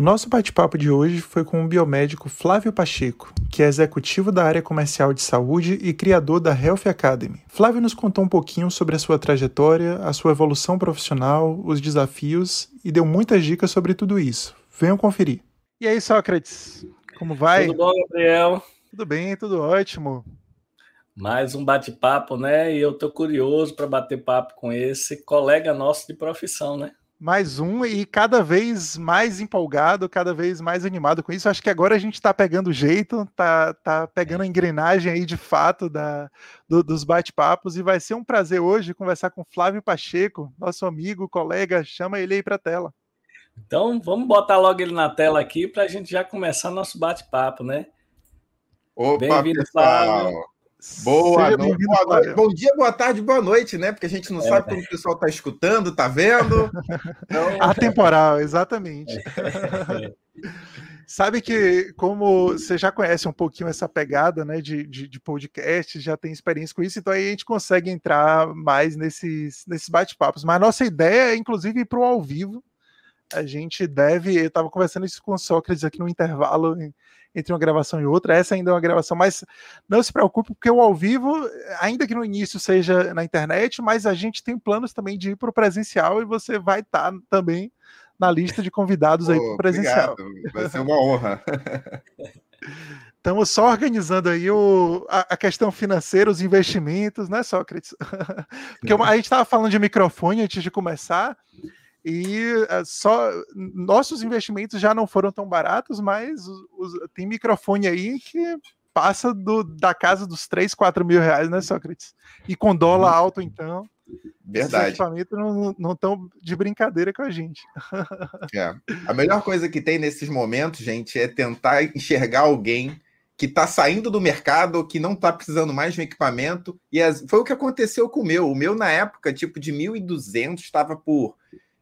O nosso bate-papo de hoje foi com o biomédico Flávio Pacheco, que é executivo da área comercial de saúde e criador da Health Academy. Flávio nos contou um pouquinho sobre a sua trajetória, a sua evolução profissional, os desafios e deu muitas dicas sobre tudo isso. Venham conferir. E aí, Sócrates, como vai? Tudo bom, Gabriel? Tudo bem, tudo ótimo. Mais um bate-papo, né? E eu tô curioso para bater papo com esse colega nosso de profissão, né? Mais um e cada vez mais empolgado, cada vez mais animado com isso. Acho que agora a gente está pegando o jeito, tá, tá pegando a engrenagem aí de fato da, do, dos bate-papos e vai ser um prazer hoje conversar com Flávio Pacheco, nosso amigo, colega. Chama ele aí para a tela. Então vamos botar logo ele na tela aqui para a gente já começar nosso bate-papo, né? Bem-vindo, Flávio. Boa noite, boa noite, bom dia, boa tarde, boa noite, né? Porque a gente não é, sabe como o pessoal está escutando, está vendo. Então... Atemporal, exatamente. É. sabe que, como você já conhece um pouquinho essa pegada né, de, de, de, podcast, já tem experiência com isso, então aí a gente consegue entrar mais nesses, nesses bate-papos. Mas a nossa ideia é, inclusive, ir para o ao vivo. A gente deve. Eu estava conversando isso com o Sócrates aqui no intervalo entre uma gravação e outra. Essa ainda é uma gravação, mas não se preocupe, porque o ao vivo, ainda que no início seja na internet, mas a gente tem planos também de ir para o presencial e você vai estar tá também na lista de convidados oh, aí para o presencial. Obrigado. Vai ser uma honra. Estamos só organizando aí o, a, a, questão financeira, os investimentos, né, Sócrates? Porque a gente estava falando de microfone antes de começar, e uh, só nossos investimentos já não foram tão baratos, mas os, tem microfone aí que passa do, da casa dos 3, 4 mil reais, né, Sócrates? E com dólar alto, então. Verdade. Os equipamentos não estão de brincadeira com a gente. É. A melhor coisa que tem nesses momentos, gente, é tentar enxergar alguém que está saindo do mercado, que não está precisando mais de um equipamento. E as... foi o que aconteceu com o meu. O meu, na época, tipo de 1.200, estava por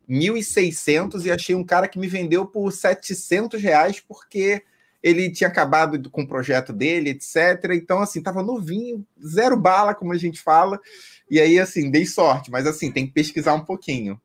1.600 e achei um cara que me vendeu por 700 reais porque ele tinha acabado com o projeto dele, etc. Então, assim, tava novinho, zero bala, como a gente fala. E aí, assim, dei sorte, mas assim, tem que pesquisar um pouquinho.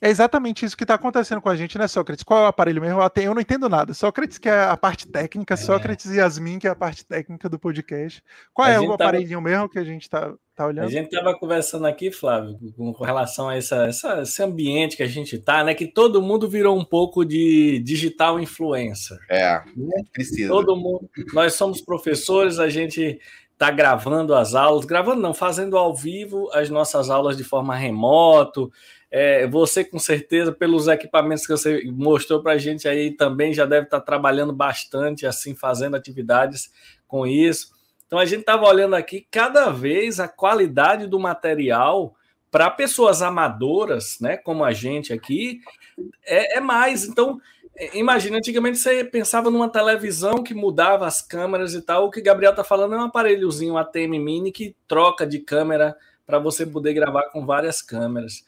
É exatamente isso que está acontecendo com a gente, né, Sócrates? Qual é o aparelho mesmo? Eu não entendo nada. Sócrates, que é a parte técnica, é. Sócrates e Yasmin, que é a parte técnica do podcast. Qual a é o aparelhinho tava... mesmo que a gente está tá olhando? A gente estava conversando aqui, Flávio, com relação a essa, essa, esse ambiente que a gente está, né? Que todo mundo virou um pouco de digital influencer. É, né? precisa. Todo mundo. Nós somos professores, a gente está gravando as aulas, gravando não, fazendo ao vivo as nossas aulas de forma remoto. É, você, com certeza, pelos equipamentos que você mostrou para a gente aí, também já deve estar tá trabalhando bastante, assim, fazendo atividades com isso. Então, a gente estava olhando aqui, cada vez a qualidade do material para pessoas amadoras, né, como a gente aqui, é, é mais. Então, imagina, antigamente você pensava numa televisão que mudava as câmeras e tal. O que Gabriel está falando é um aparelhozinho ATM Mini que troca de câmera para você poder gravar com várias câmeras.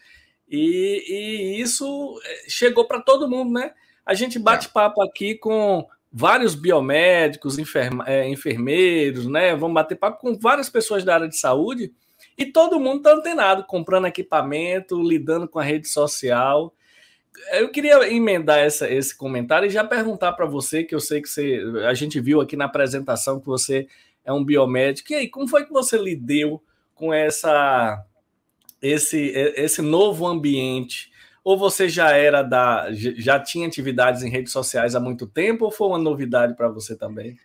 E, e isso eh, chegou para todo mundo, né? A gente bate é. papo aqui com vários biomédicos, enferma, é, enfermeiros, né? Vamos bater papo com várias pessoas da área de saúde e todo mundo está antenado, comprando equipamento, lidando com a rede social. Eu queria emendar essa, esse comentário e já perguntar para você, que eu sei que você, a gente viu aqui na apresentação que você é um biomédico. E aí, como foi que você lidou com essa esse, esse novo ambiente? Ou você já era da. já tinha atividades em redes sociais há muito tempo, ou foi uma novidade para você também?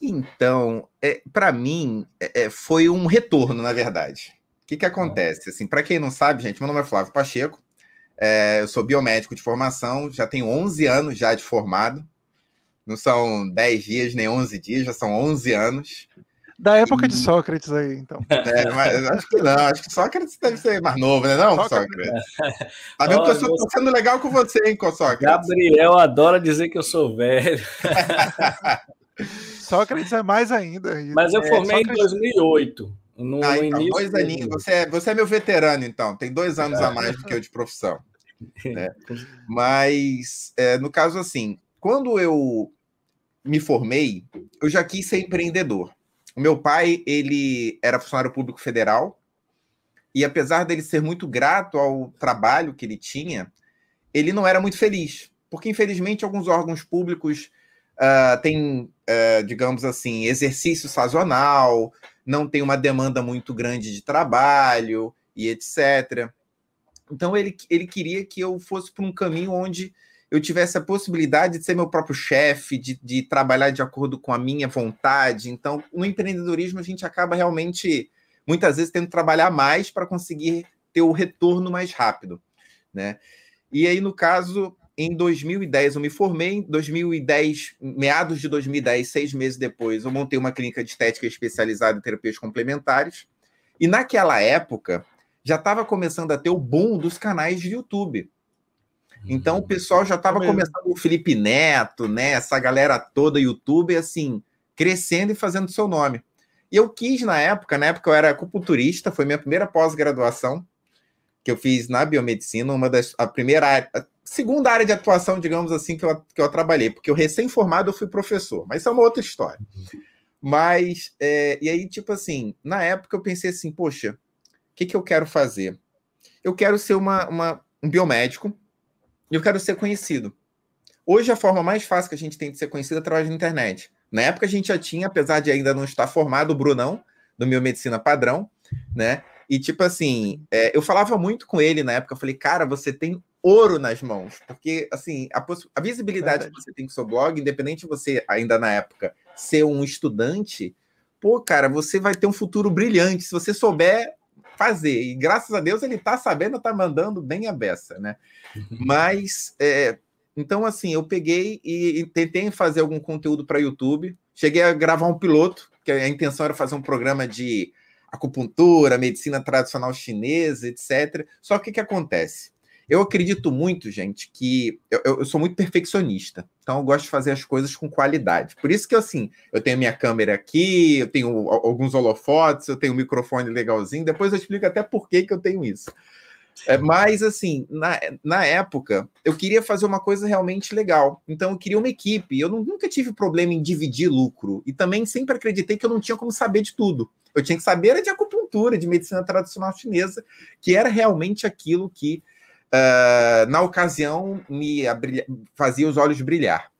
Então, é, para mim, é, é, foi um retorno, na verdade. O que, que acontece? Assim, para quem não sabe, gente, meu nome é Flávio Pacheco, é, eu sou biomédico de formação, já tenho 11 anos já de formado. Não são 10 dias nem 11 dias, já são 11 anos. Da época de Sócrates aí, então. É, mas acho que não, acho que Sócrates deve ser mais novo, né? Não, Sócrates. Sócrates. Tá vendo que eu sendo legal com você, hein, com Sócrates? Gabriel adora dizer que eu sou velho. Sócrates é mais ainda. Mas eu é, formei Sócrates... em 2008. No, ah, então, início dois aninhos. Você é, você é meu veterano, então. Tem dois anos a mais do que eu de profissão. Né? Mas, é, no caso, assim, quando eu me formei, eu já quis ser empreendedor. O meu pai, ele era funcionário público federal, e apesar dele ser muito grato ao trabalho que ele tinha, ele não era muito feliz. porque infelizmente alguns órgãos públicos uh, têm, uh, digamos assim, exercício sazonal, não tem uma demanda muito grande de trabalho e etc. Então ele, ele queria que eu fosse para um caminho onde eu tivesse a possibilidade de ser meu próprio chefe, de, de trabalhar de acordo com a minha vontade. Então, no empreendedorismo, a gente acaba realmente, muitas vezes, tendo que trabalhar mais para conseguir ter o retorno mais rápido. Né? E aí, no caso, em 2010 eu me formei, em 2010, meados de 2010, seis meses depois, eu montei uma clínica de estética especializada em terapias complementares. E naquela época já estava começando a ter o boom dos canais de YouTube. Então o pessoal já estava começando o Felipe Neto, né? Essa galera toda, YouTube, assim, crescendo e fazendo seu nome. E eu quis na época, na época eu era acupunturista, foi minha primeira pós-graduação que eu fiz na biomedicina, uma das a primeira área, a segunda área de atuação, digamos assim, que eu, que eu trabalhei, porque eu recém-formado eu fui professor, mas isso é uma outra história. Mas, é, e aí, tipo assim, na época eu pensei assim, poxa, o que, que eu quero fazer? Eu quero ser uma, uma, um biomédico, eu quero ser conhecido. Hoje, a forma mais fácil que a gente tem de ser conhecido é através da internet. Na época, a gente já tinha, apesar de ainda não estar formado, o Brunão, do Biomedicina Padrão, né? E, tipo assim, é, eu falava muito com ele na época, eu falei, cara, você tem ouro nas mãos, porque, assim, a, a visibilidade Verdade. que você tem com o seu blog, independente de você, ainda na época, ser um estudante, pô, cara, você vai ter um futuro brilhante se você souber fazer. E graças a Deus ele tá sabendo, tá mandando bem a beça, né? Mas, é, então, assim, eu peguei e, e tentei fazer algum conteúdo para YouTube. Cheguei a gravar um piloto, que a intenção era fazer um programa de acupuntura, medicina tradicional chinesa, etc. Só que o que acontece? Eu acredito muito, gente, que eu, eu, sou muito perfeccionista. Então eu gosto de fazer as coisas com qualidade. Por isso que assim, eu tenho minha câmera aqui, eu tenho alguns holofotes, eu tenho um microfone legalzinho. Depois eu explico até por que, que eu tenho isso. É, mas, assim, na, na época, eu queria fazer uma coisa realmente legal. Então, eu queria uma equipe. Eu não, nunca tive problema em dividir lucro. E também sempre acreditei que eu não tinha como saber de tudo. Eu tinha que saber de acupuntura, de medicina tradicional chinesa, que era realmente aquilo que uh, na ocasião, me fazia os olhos brilhar.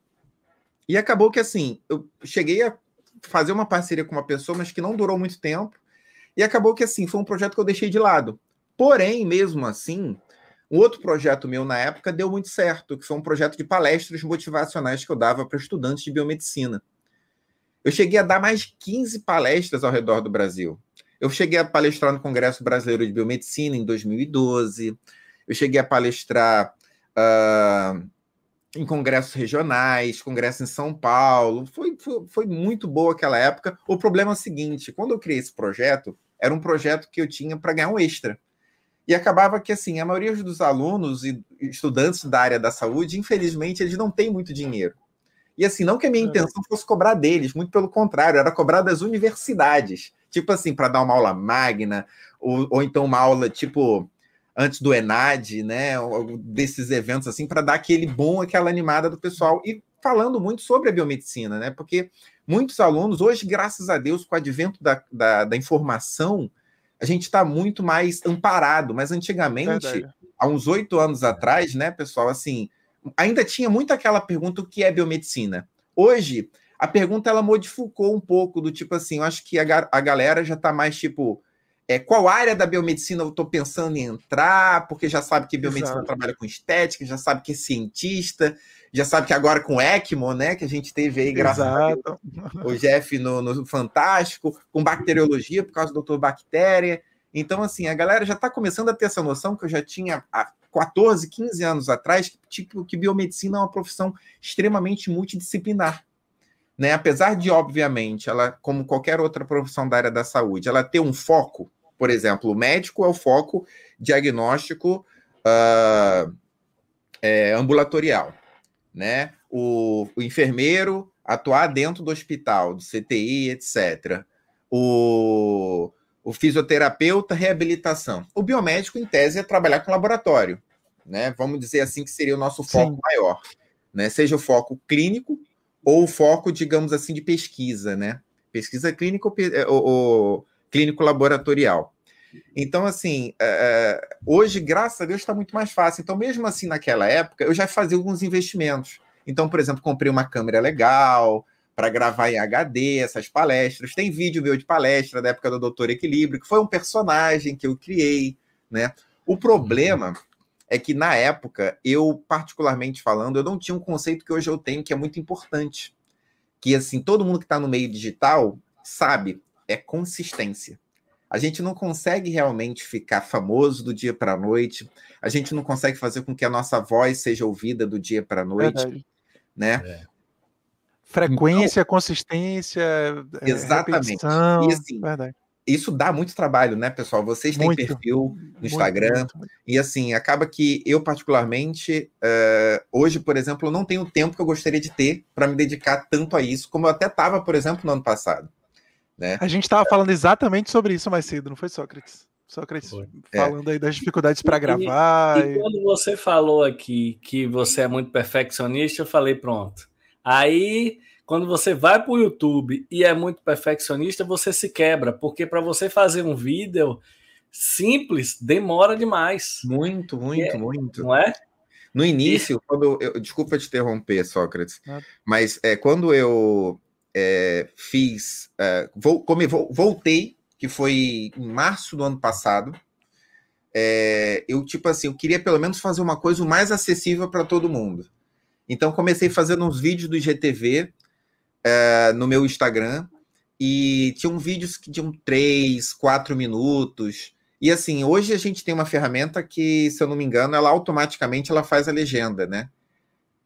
E acabou que, assim, eu cheguei a fazer uma parceria com uma pessoa, mas que não durou muito tempo. E acabou que, assim, foi um projeto que eu deixei de lado. Porém, mesmo assim, um outro projeto meu na época deu muito certo, que foi um projeto de palestras motivacionais que eu dava para estudantes de biomedicina. Eu cheguei a dar mais de 15 palestras ao redor do Brasil. Eu cheguei a palestrar no Congresso Brasileiro de Biomedicina em 2012. Eu cheguei a palestrar uh, em congressos regionais, congresso em São Paulo. Foi, foi, foi, muito boa aquela época. O problema é o seguinte: quando eu criei esse projeto, era um projeto que eu tinha para ganhar um extra. E acabava que, assim, a maioria dos alunos e estudantes da área da saúde, infelizmente, eles não têm muito dinheiro. E, assim, não que a minha é. intenção fosse cobrar deles, muito pelo contrário, era cobrar das universidades. Tipo assim, para dar uma aula magna, ou, ou então uma aula, tipo, antes do Enad, né, desses eventos assim, para dar aquele bom, aquela animada do pessoal e falando muito sobre a biomedicina, né? Porque muitos alunos, hoje, graças a Deus, com o advento da, da, da informação, a gente está muito mais amparado, mas antigamente, Verdade. há uns oito anos atrás, né, pessoal, assim, ainda tinha muito aquela pergunta: o que é biomedicina? Hoje, a pergunta ela modificou um pouco, do tipo assim, eu acho que a, a galera já está mais tipo é, qual área da biomedicina eu estou pensando em entrar, porque já sabe que biomedicina Exato. trabalha com estética, já sabe que é cientista, já sabe que agora com ECMO, né, que a gente teve aí, graças Exato. a o Jeff no, no, Fantástico, com bacteriologia, por causa do doutor Bactéria. Então, assim, a galera já está começando a ter essa noção que eu já tinha há 14, 15 anos atrás, tipo, que biomedicina é uma profissão extremamente multidisciplinar. Né? Apesar de, obviamente, ela, como qualquer outra profissão da área da saúde, ela ter um foco, por exemplo, o médico é o foco diagnóstico uh, é, ambulatorial, né? O, o, enfermeiro atuar dentro do hospital, do CTI, etc. O, o fisioterapeuta, reabilitação. O biomédico, em tese, é trabalhar com laboratório, né? Vamos dizer assim que seria o nosso foco Sim. maior, né? Seja o foco clínico ou o foco, digamos assim, de pesquisa, né? Pesquisa clínica ou, ou clínico laboratorial. Então, assim, é, hoje, graças a Deus, está muito mais fácil. Então, mesmo assim, naquela época, eu já fazia alguns investimentos. Então, por exemplo, comprei uma câmera legal para gravar em HD essas palestras. Tem vídeo meu de palestra da época do Doutor Equilíbrio, que foi um personagem que eu criei, né? O problema é que na época, eu, particularmente falando, eu não tinha um conceito que hoje eu tenho, que é muito importante. Que, assim, todo mundo que está no meio digital sabe, é consistência. A gente não consegue realmente ficar famoso do dia para a noite. A gente não consegue fazer com que a nossa voz seja ouvida do dia para a noite, Verdade. né? É. Frequência, então, consistência, é, exatamente. Repetição. E assim, Verdade isso dá muito trabalho, né, pessoal? Vocês têm muito, perfil no Instagram, muito, muito, e assim, acaba que eu, particularmente, uh, hoje, por exemplo, não tenho o tempo que eu gostaria de ter para me dedicar tanto a isso, como eu até estava, por exemplo, no ano passado. Né? A gente estava falando exatamente sobre isso mais cedo, não foi, Sócrates? Sócrates foi. falando é. aí das dificuldades para gravar. E, e, quando você falou aqui que você é muito perfeccionista, eu falei, pronto. Aí quando você vai para o YouTube e é muito perfeccionista, você se quebra, porque para você fazer um vídeo simples demora demais. Muito, muito, é, muito. Não é? No início, e... quando eu, desculpa te interromper, Sócrates, ah. mas é, quando eu é, fiz, é, vou, como, voltei, que foi em março do ano passado, é, eu tipo assim, eu queria pelo menos fazer uma coisa mais acessível para todo mundo. Então comecei fazendo uns vídeos do IGTV é, no meu Instagram e tinham vídeos que tinham três, quatro minutos. E assim, hoje a gente tem uma ferramenta que, se eu não me engano, ela automaticamente ela faz a legenda, né?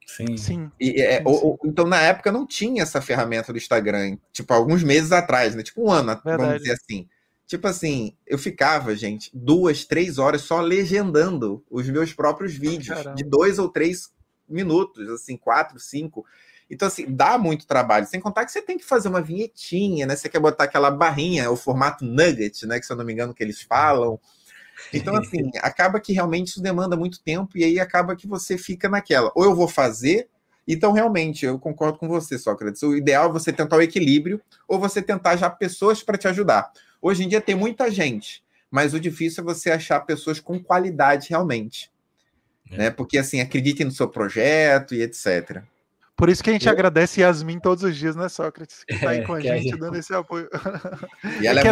Sim. Sim. E, é, sim, sim. então, na época, não tinha essa ferramenta do Instagram, tipo, alguns meses atrás, né? Tipo, um ano, Verdade. vamos dizer assim. Tipo assim, eu ficava, gente, duas, três horas só legendando os meus próprios vídeos, Caramba. de dois ou três minutos, assim, quatro, cinco. Então, assim, dá muito trabalho. Sem contar que você tem que fazer uma vinhetinha, né? Você quer botar aquela barrinha, o formato nugget, né? Que se eu não me engano que eles falam. Então, assim, acaba que realmente isso demanda muito tempo e aí acaba que você fica naquela. Ou eu vou fazer, então realmente eu concordo com você, Sócrates. O ideal é você tentar o equilíbrio ou você tentar já pessoas para te ajudar. Hoje em dia tem muita gente, mas o difícil é você achar pessoas com qualidade realmente. É. Né? Porque assim, acreditem no seu projeto e etc. Por isso que a gente eu... agradece Yasmin todos os dias, né, Sócrates? Que tá aí é, com a gente, gente, dando esse apoio. E ela é, é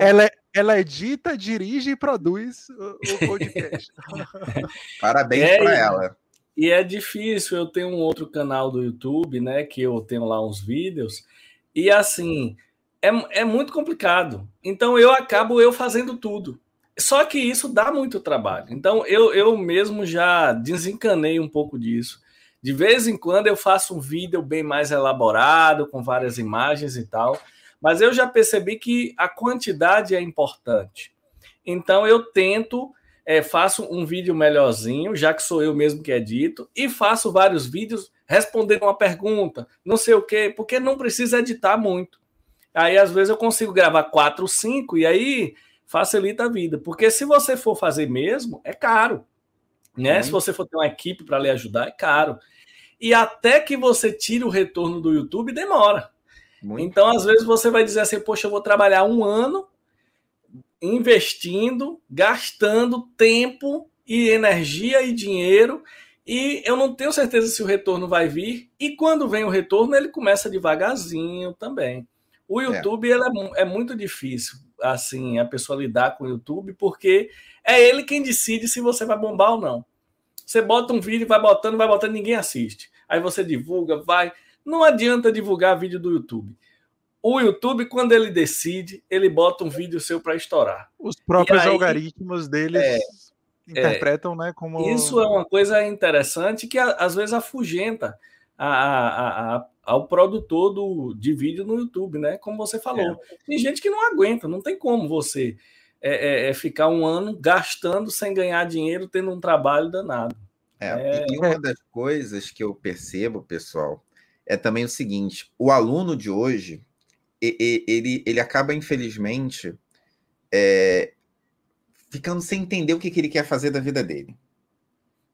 ela, é, ela, edita, dirige e produz o, o podcast. Parabéns é, para ela. E é difícil, eu tenho um outro canal do YouTube, né, que eu tenho lá uns vídeos, e assim, é, é muito complicado. Então eu acabo eu fazendo tudo. Só que isso dá muito trabalho. Então eu, eu mesmo já desencanei um pouco disso. De vez em quando eu faço um vídeo bem mais elaborado, com várias imagens e tal, mas eu já percebi que a quantidade é importante. Então eu tento, é, faço um vídeo melhorzinho, já que sou eu mesmo que edito, e faço vários vídeos respondendo uma pergunta, não sei o quê, porque não precisa editar muito. Aí às vezes eu consigo gravar quatro, cinco, e aí facilita a vida. Porque se você for fazer mesmo, é caro. Né? Se você for ter uma equipe para lhe ajudar, é caro e até que você tire o retorno do YouTube, demora. Muito então, às vezes, você vai dizer assim: Poxa, eu vou trabalhar um ano investindo, gastando tempo e energia e dinheiro, e eu não tenho certeza se o retorno vai vir. E quando vem o retorno, ele começa devagarzinho também. O é. YouTube é. é, é muito difícil, assim, a pessoa lidar com o YouTube, porque é ele quem decide se você vai bombar ou não. Você bota um vídeo, vai botando, vai botando, ninguém assiste aí você divulga, vai. Não adianta divulgar vídeo do YouTube. O YouTube, quando ele decide, ele bota um vídeo seu para estourar. Os próprios aí, algoritmos deles é, interpretam, é, né? Como isso é uma coisa interessante que às vezes afugenta a, a, a, ao produtor do, de vídeo no YouTube, né? Como você falou, é. tem gente que não aguenta, não tem como você é, é, é ficar um ano gastando sem ganhar dinheiro, tendo um trabalho danado. É, é... E uma das coisas que eu percebo, pessoal, é também o seguinte: o aluno de hoje, ele, ele acaba, infelizmente, é, ficando sem entender o que, que ele quer fazer da vida dele.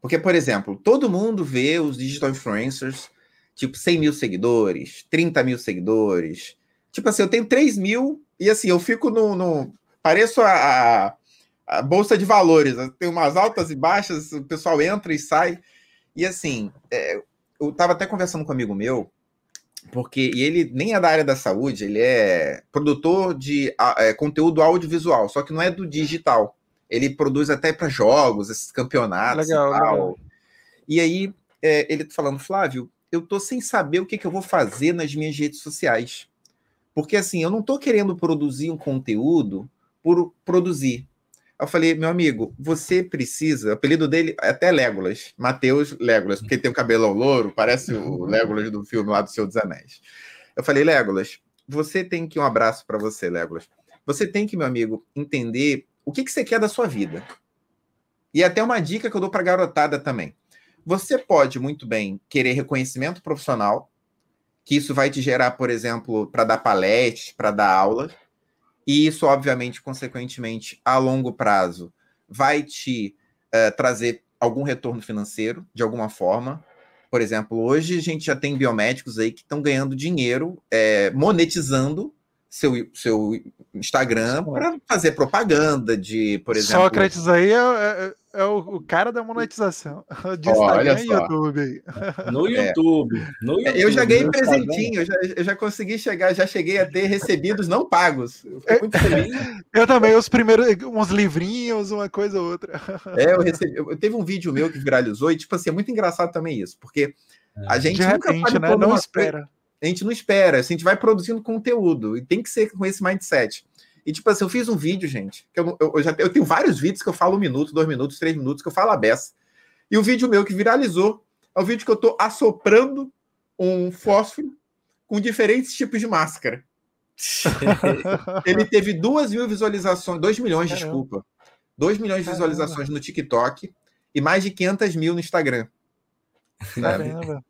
Porque, por exemplo, todo mundo vê os digital influencers, tipo, 100 mil seguidores, 30 mil seguidores. Tipo assim, eu tenho 3 mil e assim, eu fico no, no pareço a, a, a, bolsa de valores. Tem umas altas e baixas, o pessoal entra e sai. E assim, é, eu estava até conversando com um amigo meu, porque e ele nem é da área da saúde, ele é produtor de é, conteúdo audiovisual, só que não é do digital. Ele produz até para jogos, esses campeonatos legal, e tal. Legal. E aí é, ele tá falando, Flávio, eu tô sem saber o que, que eu vou fazer nas minhas redes sociais. Porque assim, eu não tô querendo produzir um conteúdo por produzir. Eu falei, meu amigo, você precisa. O apelido dele é até Legolas, Mateus Legolas, porque tem o cabelo louro, parece o Legolas do filme lá do Senhor dos Anéis. Eu falei, Legolas, você tem que. Um abraço para você, Legolas. Você tem que, meu amigo, entender o que, que você quer da sua vida. E até uma dica que eu dou para garotada também. Você pode muito bem querer reconhecimento profissional, que isso vai te gerar, por exemplo, para dar palestras, para dar aula, e isso, obviamente, consequentemente, a longo prazo, vai te uh, trazer algum retorno financeiro, de alguma forma. Por exemplo, hoje a gente já tem biomédicos aí que estão ganhando dinheiro é, monetizando seu, seu Instagram para fazer propaganda de, por exemplo. Sócrates aí é, é, é o, o, cara da monetização de Instagram e YouTube. No YouTube, no YouTube. Eu já ganhei presentinho, eu já, eu já consegui chegar, já cheguei a ter recebidos não pagos. Eu, muito feliz. eu também, os primeiros, uns livrinhos, uma coisa ou outra. É, eu recebi. Eu, teve um vídeo meu que viralizou e, tipo assim, é muito engraçado também isso, porque a é. gente de repente, né? Não espera. Coisa, a gente não espera, assim, a gente vai produzindo conteúdo e tem que ser com esse mindset. E, tipo assim, eu fiz um vídeo, gente, que eu, eu, eu, já, eu tenho vários vídeos que eu falo um minuto, dois minutos, três minutos, que eu falo a beça. E o vídeo meu que viralizou é o vídeo que eu tô assoprando um fósforo com diferentes tipos de máscara. Ele teve duas mil visualizações, dois milhões, Caramba. desculpa. Dois milhões de visualizações no TikTok e mais de 500 mil no Instagram. Caramba.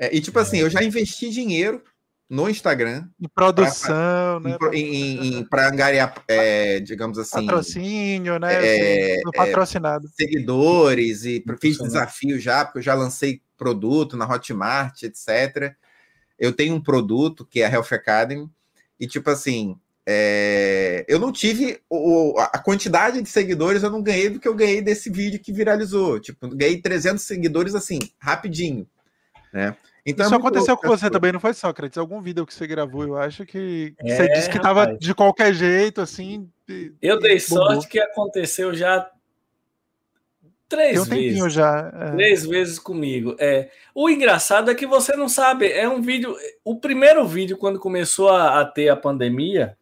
É, e tipo assim, eu já investi dinheiro no Instagram. Em produção, pra, né? Em, para angariar, é, digamos assim. Patrocínio, né? É, assim, patrocinado. É, seguidores, e fiz desafio já, porque eu já lancei produto na Hotmart, etc. Eu tenho um produto que é a Health Academy, e tipo assim, é, eu não tive o, a quantidade de seguidores, eu não ganhei do que eu ganhei desse vídeo que viralizou. Tipo, ganhei 300 seguidores assim, rapidinho, né? Então Isso é aconteceu com você também, não foi, Sócrates? Algum vídeo que você gravou, eu acho que é, você disse que estava de qualquer jeito, assim. Eu dei sorte que aconteceu já três um vezes. já. É. Três vezes comigo. É. O engraçado é que você não sabe, é um vídeo. O primeiro vídeo, quando começou a, a ter a pandemia,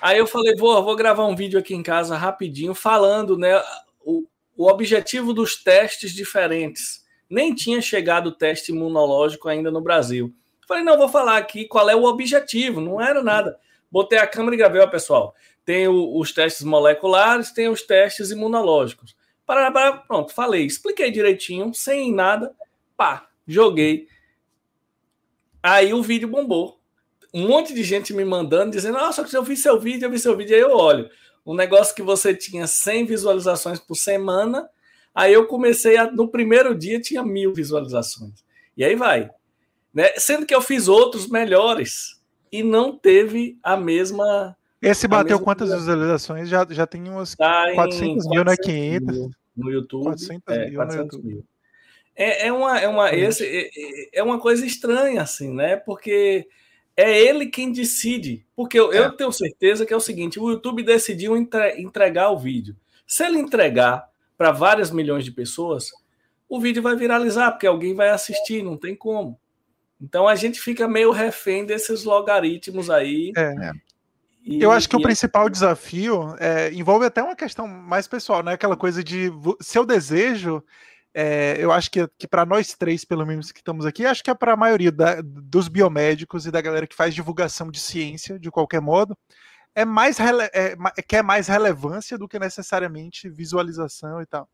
aí eu falei, vou, vou gravar um vídeo aqui em casa rapidinho, falando, né? O, o objetivo dos testes diferentes nem tinha chegado o teste imunológico ainda no Brasil. Falei, não, vou falar aqui qual é o objetivo, não era nada. Botei a câmera e gravei, ó, pessoal. Tem o, os testes moleculares, tem os testes imunológicos. Pronto, falei, expliquei direitinho, sem nada, pá, joguei. Aí o vídeo bombou. Um monte de gente me mandando, dizendo, nossa, eu vi seu vídeo, eu vi seu vídeo. Aí eu olho, um negócio que você tinha 100 visualizações por semana, Aí eu comecei a, no primeiro dia tinha mil visualizações. E aí vai. Né? Sendo que eu fiz outros melhores e não teve a mesma. Esse bateu quantas visualizações? Já, já tem umas tá 400 mil, né? 500. Mil no YouTube. 400 é, mil 400 no YouTube. Mil. É, é, uma, é, uma, esse, é, é, é uma coisa estranha, assim, né? Porque é ele quem decide. Porque eu, é. eu tenho certeza que é o seguinte: o YouTube decidiu entre, entregar o vídeo. Se ele entregar para várias milhões de pessoas, o vídeo vai viralizar, porque alguém vai assistir, não tem como. Então a gente fica meio refém desses logaritmos aí. É. E, eu acho que o principal desafio é, envolve até uma questão mais pessoal, né? Aquela coisa de seu desejo. É, eu acho que, que para nós três, pelo menos que estamos aqui, acho que é para a maioria da, dos biomédicos e da galera que faz divulgação de ciência, de qualquer modo, é mais é, quer mais relevância do que necessariamente visualização e tal.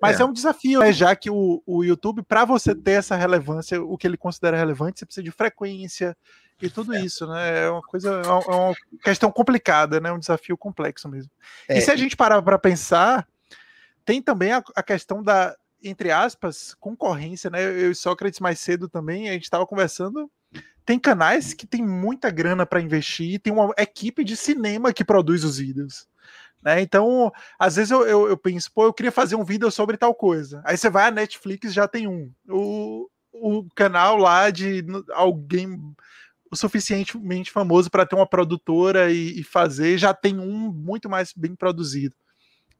Mas é, é um desafio, né? Já que o, o YouTube, para você ter essa relevância, o que ele considera relevante, você precisa de frequência e tudo é. isso, né? É uma coisa, é uma é questão complicada, né? Um desafio complexo mesmo. É. E se a gente parar para pensar, tem também a, a questão da, entre aspas, concorrência, né? Eu e Sócrates mais cedo também, a gente estava conversando tem canais que tem muita grana para investir, tem uma equipe de cinema que produz os vídeos. Né? Então, às vezes eu, eu, eu, penso, pô, eu queria fazer um vídeo sobre tal coisa. Aí você vai à Netflix já tem um. O, o canal lá de alguém o suficientemente famoso para ter uma produtora e, e, fazer já tem um muito mais bem produzido.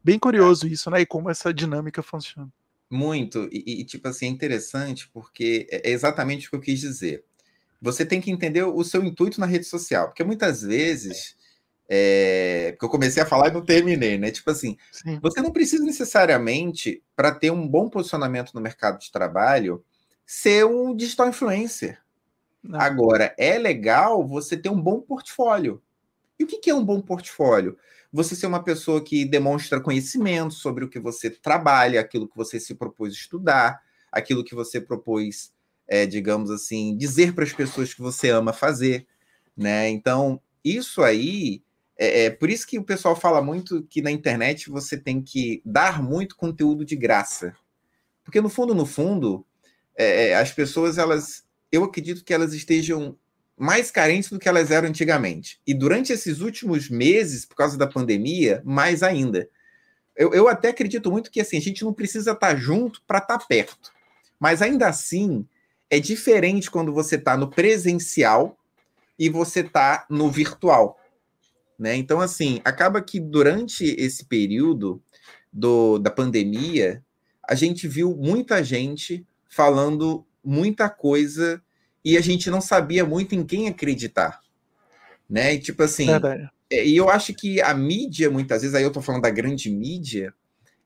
Bem curioso isso, né? E como essa dinâmica funciona. Muito. E, e tipo assim, é interessante porque é, é exatamente o que eu quis dizer. Você tem que entender o seu intuito na rede social, porque muitas vezes é, porque eu comecei a falar e não terminei, né? Tipo assim, Sim. você não precisa necessariamente, para ter um bom posicionamento no mercado de trabalho, ser um digital influencer. Não. Agora, é legal você ter um bom portfólio. E o que é um bom portfólio? Você ser uma pessoa que demonstra conhecimento sobre o que você trabalha, aquilo que você se propôs estudar, aquilo que você propôs, é, digamos assim, dizer para as pessoas que você ama fazer, né? Então, isso aí é, é, por isso que o pessoal fala muito que na internet você tem que dar muito conteúdo de graça. Porque no fundo, no fundo, é, é, as pessoas, elas, eu acredito que elas estejam mais carentes do que elas eram antigamente. E durante esses últimos meses, por causa da pandemia, mais ainda. Eu, eu até acredito muito que assim, a gente não precisa estar junto para estar perto. Mas ainda assim, é diferente quando você está no presencial e você está no virtual. Né? Então, assim, acaba que durante esse período do, da pandemia, a gente viu muita gente falando muita coisa e a gente não sabia muito em quem acreditar. Né? E tipo assim, é, e eu acho que a mídia, muitas vezes, aí eu tô falando da grande mídia,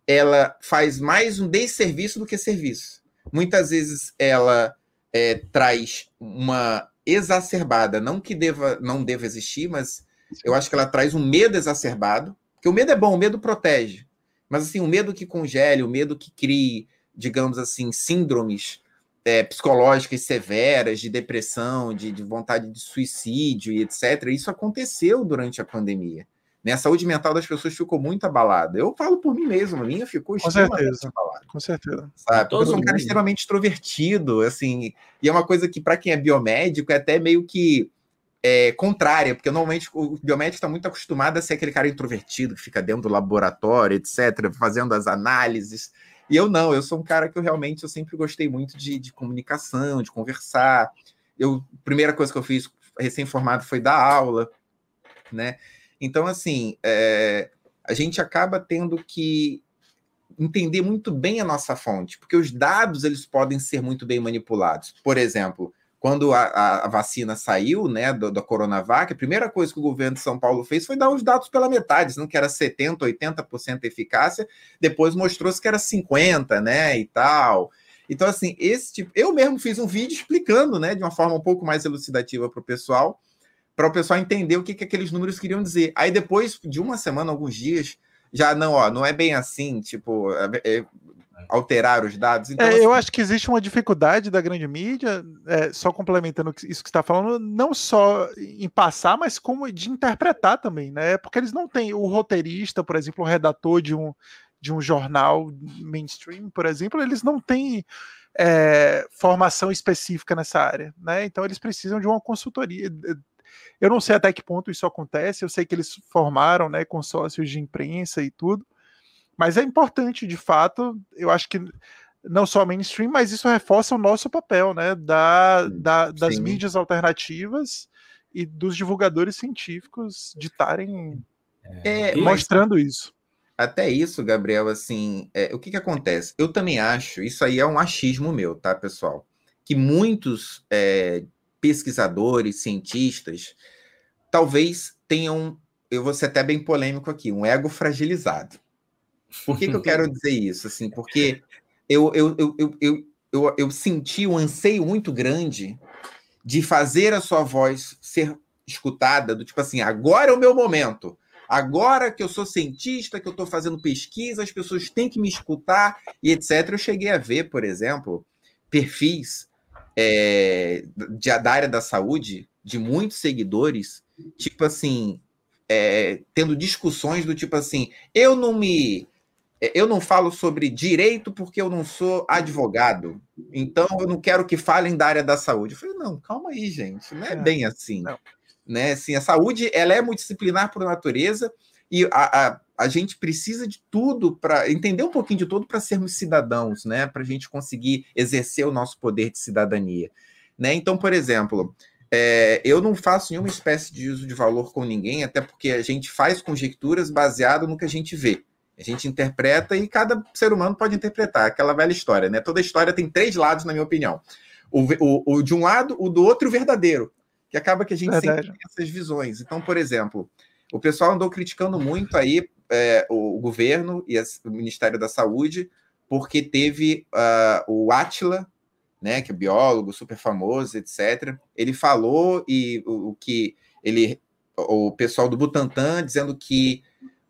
ela faz mais um desserviço do que serviço. Muitas vezes ela é, traz uma exacerbada, não que deva, não deva existir, mas eu acho que ela traz um medo exacerbado, porque o medo é bom, o medo protege. Mas assim, o medo que congele, o medo que crie, digamos assim, síndromes é, psicológicas severas, de depressão, de, de, vontade de suicídio e etc. Isso aconteceu durante a pandemia. Né? A saúde mental das pessoas ficou muito abalada. Eu falo por mim mesmo, a minha ficou com certeza, abalada. Com certeza. Sabe? eu sou um cara extremamente extrovertido, assim, e é uma coisa que, para quem é biomédico, é até meio que é, contrária, porque normalmente o biomédico está muito acostumado a ser aquele cara introvertido que fica dentro do laboratório, etc., fazendo as análises. E eu não, eu sou um cara que eu realmente eu sempre gostei muito de, de comunicação, de conversar. Eu, a primeira coisa que eu fiz recém-formado foi dar aula, né? Então, assim, é, a gente acaba tendo que entender muito bem a nossa fonte, porque os dados eles podem ser muito bem manipulados. Por exemplo, quando a, a, vacina saiu, né, do, da Coronavac, a primeira coisa que o governo de São Paulo fez foi dar os dados pela metade, não que era 70%, 80% eficácia, depois mostrou-se que era 50%, né, e tal. Então, assim, esse tipo. Eu mesmo fiz um vídeo explicando, né, de uma forma um pouco mais elucidativa para o pessoal, para o pessoal entender o que, que aqueles números queriam dizer. Aí, depois de uma semana, alguns dias, já não, ó, não é bem assim, tipo, é, é alterar os dados. Então, é, assim... Eu acho que existe uma dificuldade da grande mídia, é, só complementando isso que está falando, não só em passar, mas como de interpretar também, né? Porque eles não têm o roteirista, por exemplo, o redator de um, de um jornal mainstream, por exemplo, eles não têm é, formação específica nessa área, né? Então eles precisam de uma consultoria. Eu não sei até que ponto isso acontece, eu sei que eles formaram né, consórcios de imprensa e tudo, mas é importante, de fato, eu acho que não só mainstream, mas isso reforça o nosso papel, né? Da, da das Sim. mídias alternativas e dos divulgadores científicos de estarem é, mostrando mas, isso. Até isso, Gabriel, assim, é, o que, que acontece? Eu também acho, isso aí é um achismo meu, tá, pessoal? Que muitos é, pesquisadores, cientistas, talvez tenham, eu vou ser até bem polêmico aqui, um ego fragilizado. Por que, que eu quero dizer isso? Assim, porque eu, eu, eu, eu, eu, eu, eu senti um anseio muito grande de fazer a sua voz ser escutada, do tipo assim, agora é o meu momento. Agora que eu sou cientista, que eu estou fazendo pesquisa, as pessoas têm que me escutar e etc. Eu cheguei a ver, por exemplo, perfis é, de, da área da saúde de muitos seguidores, tipo assim, é, tendo discussões do tipo assim, eu não me é, eu não falo sobre direito porque eu não sou advogado, então eu não quero que falem da área da saúde. Eu falei, não, calma aí, gente, não é, é bem assim. Não. Né? Assim, a saúde ela é multidisciplinar por natureza e a, a, a gente precisa de tudo para entender um pouquinho de tudo para sermos cidadãos, né? Para a gente conseguir exercer o nosso poder de cidadania. Né? Então, por exemplo, é, eu não faço nenhuma espécie de uso de valor com ninguém, até porque a gente faz conjecturas baseado no que a gente vê. A gente interpreta e cada ser humano pode interpretar, aquela velha história, né? Toda história tem três lados, na minha opinião. O, o, o de um lado, o do outro, o verdadeiro. Que acaba que a gente Verdade. sempre tem essas visões. Então, por exemplo, o pessoal andou criticando muito aí é, o governo e o Ministério da Saúde, porque teve uh, o Atila, né, que é biólogo, super famoso, etc. Ele falou e o, o que ele, o pessoal do Butantan dizendo que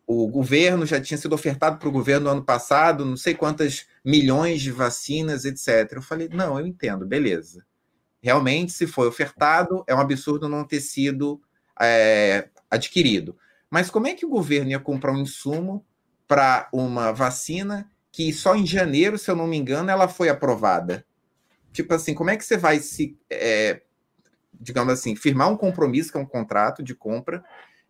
o governo já tinha sido ofertado para o governo no ano passado, não sei quantas milhões de vacinas, etc. Eu falei, não, eu entendo, beleza. Realmente, se foi ofertado, é um absurdo não ter sido é, adquirido. Mas como é que o governo ia comprar um insumo para uma vacina que só em janeiro, se eu não me engano, ela foi aprovada? Tipo assim, como é que você vai se, é, digamos assim, firmar um compromisso, que é um contrato de compra,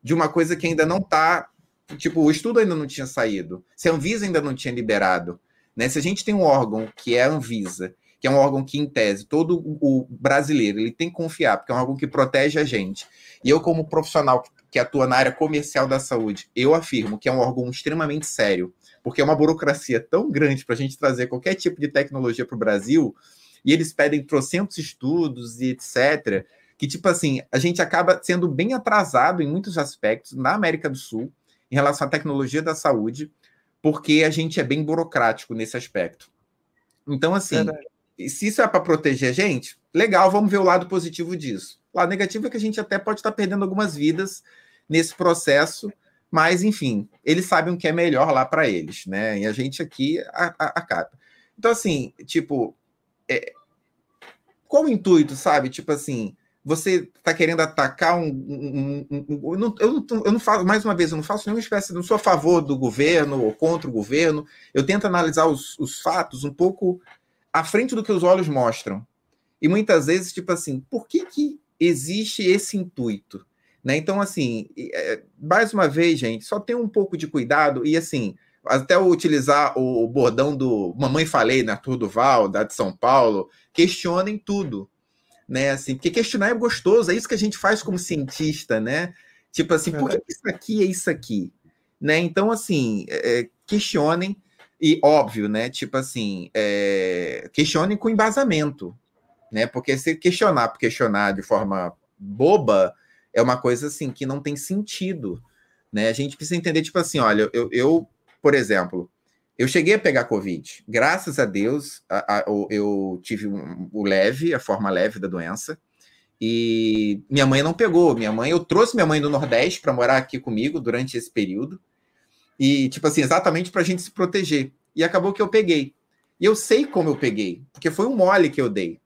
de uma coisa que ainda não está, tipo, o estudo ainda não tinha saído, se a Anvisa ainda não tinha liberado, né? Se a gente tem um órgão que é a Anvisa, que é um órgão que, em tese, todo o brasileiro ele tem que confiar, porque é um órgão que protege a gente. E eu, como profissional que atua na área comercial da saúde, eu afirmo que é um órgão extremamente sério, porque é uma burocracia tão grande para a gente trazer qualquer tipo de tecnologia para o Brasil, e eles pedem trocentos estudos e etc., que, tipo assim, a gente acaba sendo bem atrasado em muitos aspectos na América do Sul em relação à tecnologia da saúde, porque a gente é bem burocrático nesse aspecto. Então, assim, Verdade. se isso é para proteger a gente, legal, vamos ver o lado positivo disso. O lado negativo é que a gente até pode estar perdendo algumas vidas nesse processo, mas enfim, eles sabem o que é melhor lá para eles, né? E a gente aqui acaba. Então, assim, tipo, é, qual o intuito, sabe? Tipo assim, você está querendo atacar um. um, um, um eu, não, eu, não, eu não faço, mais uma vez, eu não faço nenhuma espécie, não sou a favor do governo ou contra o governo. Eu tento analisar os, os fatos um pouco à frente do que os olhos mostram. E muitas vezes, tipo assim, por que, que existe esse intuito. Né? Então, assim, é, mais uma vez, gente, só tem um pouco de cuidado e, assim, até utilizar o bordão do Mamãe Falei na Tour do Val, da de São Paulo, questionem tudo, né? Assim, porque questionar é gostoso, é isso que a gente faz como cientista, né? Tipo assim, por que isso aqui é isso aqui? Né? Então, assim, é, é, questionem e óbvio, né? Tipo assim, é, questionem com embasamento, né? Porque se questionar por questionar de forma boba é uma coisa assim que não tem sentido, né? A gente precisa entender, tipo assim, olha, eu, eu por exemplo, eu cheguei a pegar Covid. Graças a Deus, a, a, eu tive um, o leve, a forma leve da doença. E minha mãe não pegou. Minha mãe, eu trouxe minha mãe do Nordeste para morar aqui comigo durante esse período. E, tipo assim, exatamente para a gente se proteger. E acabou que eu peguei. E eu sei como eu peguei, porque foi um mole que eu dei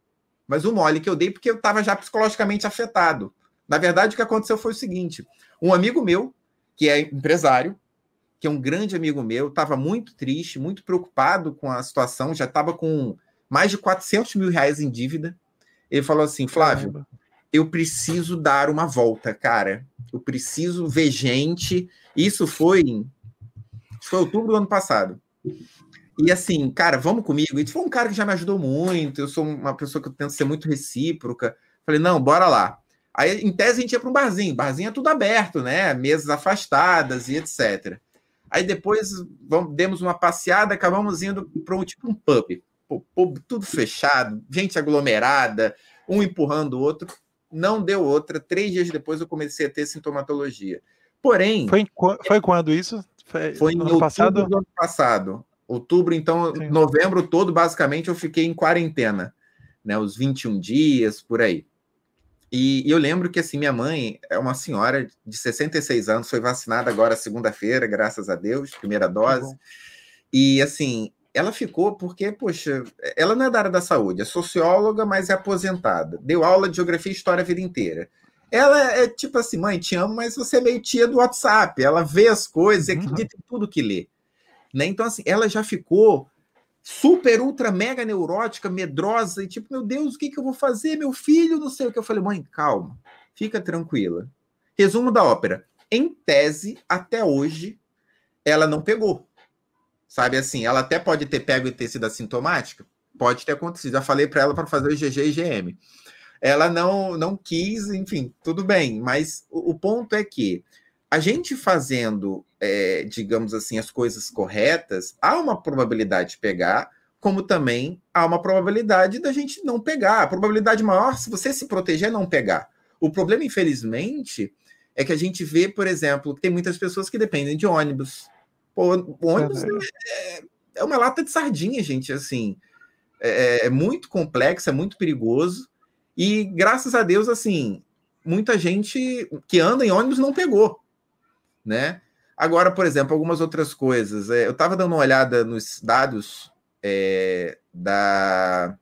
mas o mole que eu dei porque eu estava já psicologicamente afetado. Na verdade, o que aconteceu foi o seguinte: um amigo meu, que é empresário, que é um grande amigo meu, estava muito triste, muito preocupado com a situação, já estava com mais de 400 mil reais em dívida. Ele falou assim: Flávio, Caramba. eu preciso dar uma volta, cara. Eu preciso ver gente. Isso foi em foi outubro do ano passado. E assim, cara, vamos comigo. E foi um cara que já me ajudou muito. Eu sou uma pessoa que eu tento ser muito recíproca. Falei, não, bora lá. Aí, em tese, a gente ia para um barzinho. Barzinho é tudo aberto, né? Mesas afastadas e etc. Aí depois vamos, demos uma passeada, acabamos indo para um tipo um pub. Pô, pô, tudo fechado, gente aglomerada, um empurrando o outro. Não deu outra. Três dias depois eu comecei a ter sintomatologia. Porém. Foi, foi quando isso? Foi, foi no ano passado? do ano passado. Outubro, então, Sim. novembro todo, basicamente, eu fiquei em quarentena, né? Os 21 dias, por aí. E, e eu lembro que, assim, minha mãe é uma senhora de 66 anos, foi vacinada agora segunda-feira, graças a Deus, primeira dose. E, assim, ela ficou porque, poxa, ela não é da área da saúde, é socióloga, mas é aposentada. Deu aula de geografia e história a vida inteira. Ela é tipo assim, mãe, te amo, mas você é meio tia do WhatsApp. Ela vê as coisas e uhum. acredita em tudo que lê. Né? Então, assim, ela já ficou super, ultra, mega neurótica, medrosa, e tipo, meu Deus, o que, que eu vou fazer? Meu filho, não sei o que. Eu falei, mãe, calma, fica tranquila. Resumo da ópera. Em tese, até hoje, ela não pegou. Sabe assim, ela até pode ter pego e ter sido assintomática, pode ter acontecido. Já falei para ela para fazer o GG e GM. Ela não não quis, enfim, tudo bem. Mas o, o ponto é que a gente fazendo, é, digamos assim, as coisas corretas, há uma probabilidade de pegar, como também há uma probabilidade da gente não pegar. A probabilidade maior, se você se proteger, é não pegar. O problema, infelizmente, é que a gente vê, por exemplo, que tem muitas pessoas que dependem de ônibus. Pô, ônibus é, é, uma lata de sardinha, gente, assim. É, é muito complexo, é muito perigoso. E graças a Deus, assim, muita gente que anda em ônibus não pegou, né? Agora, por exemplo, algumas outras coisas. É, eu estava dando uma olhada nos dados é, da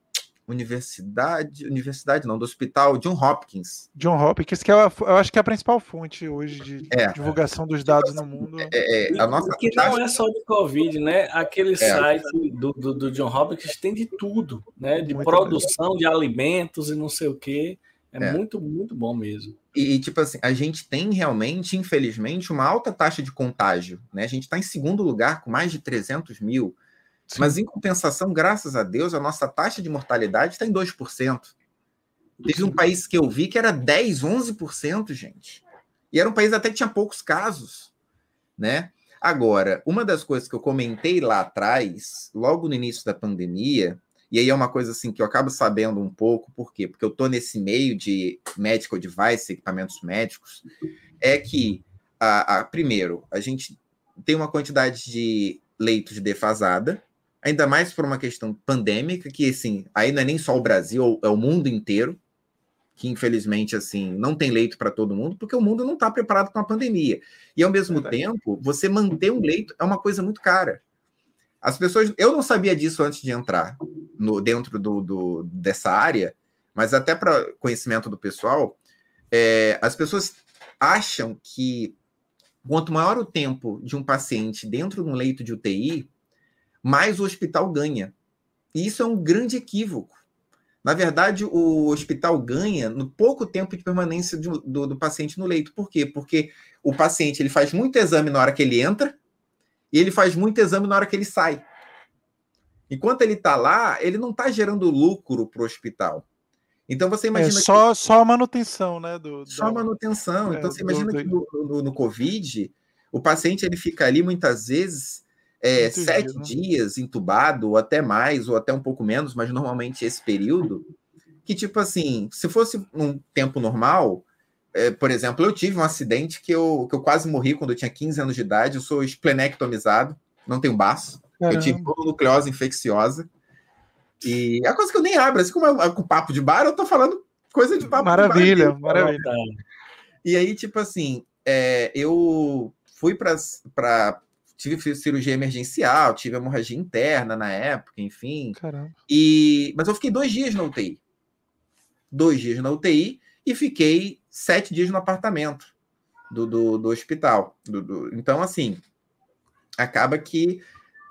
universidade, universidade não, do hospital John Hopkins. John Hopkins, que é, eu acho que é a principal fonte hoje de é, divulgação dos dados no mundo. É, é a nossa que não é só de Covid, né? Aquele é. site do, do, do, John Hopkins tem de tudo, né? De muito produção bem. de alimentos e não sei o quê. É, é, muito, muito bom mesmo. E, tipo assim, a gente tem realmente, infelizmente, uma alta taxa de contágio, né? A gente está em segundo lugar com mais de 300 mil. Sim. Mas, em compensação, graças a Deus, a nossa taxa de mortalidade está em 2%. Teve um país que eu vi que era 10, 11%, gente. E era um país até que tinha poucos casos, né? Agora, uma das coisas que eu comentei lá atrás, logo no início da pandemia, e aí é uma coisa assim que eu acabo sabendo um pouco, por quê? Porque eu estou nesse meio de medical device, equipamentos médicos, é que, a, a, primeiro, a gente tem uma quantidade de leitos defasada, ainda mais por uma questão pandêmica, que assim, aí não é nem só o Brasil, é o mundo inteiro, que infelizmente assim não tem leito para todo mundo, porque o mundo não está preparado para a pandemia. E ao mesmo é tempo, você manter um leito é uma coisa muito cara. As pessoas, eu não sabia disso antes de entrar no, dentro do, do dessa área, mas até para conhecimento do pessoal, é, as pessoas acham que quanto maior o tempo de um paciente dentro de um leito de UTI, mais o hospital ganha. E isso é um grande equívoco. Na verdade, o hospital ganha no pouco tempo de permanência do, do, do, paciente no leito. Por quê? Porque o paciente ele faz muito exame na hora que ele entra e ele faz muito exame na hora que ele sai. Enquanto ele está lá, ele não está gerando lucro para o hospital. Então você é imagina. É só, que... só a manutenção, né? Do, só a manutenção. É, então você imagina do, que no, no, no, Covid, o paciente ele fica ali muitas vezes é, sete dias, né? dias entubado, ou até mais, ou até um pouco menos, mas normalmente esse período, que tipo assim, se fosse um tempo normal, é, por exemplo, eu tive um acidente que eu, que eu quase morri quando eu tinha 15 anos de idade, eu sou esplenectomizado, não tenho baço, Caramba. eu tive nucleose infecciosa, e é coisa que eu nem abro, assim como é, com papo de bar, eu tô falando coisa de papo maravilha, de bar. Maravilha, maravilha. E aí, tipo assim, é, eu fui para tive cirurgia emergencial, tive hemorragia interna na época, enfim. Caramba. E, mas eu fiquei dois dias na UTI. Dois dias na UTI e fiquei sete dias no apartamento do, do, do hospital. Do, do, então, assim, acaba que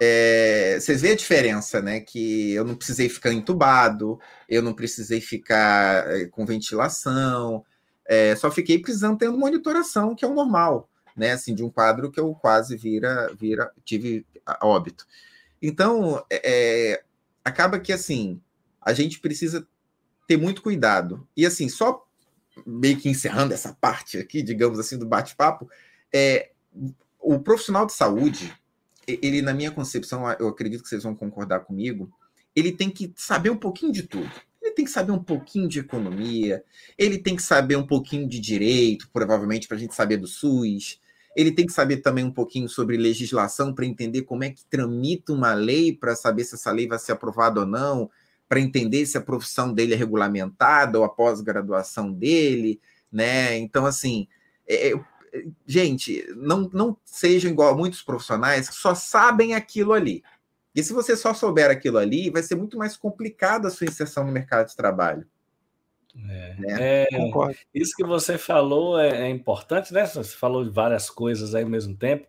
é, vocês veem a diferença, né? Que eu não precisei ficar entubado, eu não precisei ficar é, com ventilação, é, só fiquei precisando tendo monitoração, que é o normal né? Assim, de um quadro que eu quase vira, vira, tive óbito. Então, é, é, acaba que assim, a gente precisa ter muito cuidado. E assim, só meio que encerrando essa parte aqui, digamos assim, do bate-papo, é, o profissional de saúde, ele, na minha concepção, eu acredito que vocês vão concordar comigo, ele tem que saber um pouquinho de tudo. Ele tem que saber um pouquinho de economia, ele tem que saber um pouquinho de direito, provavelmente para a gente saber do SUS, ele tem que saber também um pouquinho sobre legislação para entender como é que tramita uma lei, para saber se essa lei vai ser aprovada ou não, para entender se a profissão dele é regulamentada ou a pós-graduação dele, né? Então, assim, é, é, gente, não, não sejam igual a muitos profissionais que só sabem aquilo ali. E se você só souber aquilo ali, vai ser muito mais complicada a sua inserção no mercado de trabalho. É, né? é, isso que você falou é, é, importante, né? Você falou de várias coisas aí ao mesmo tempo.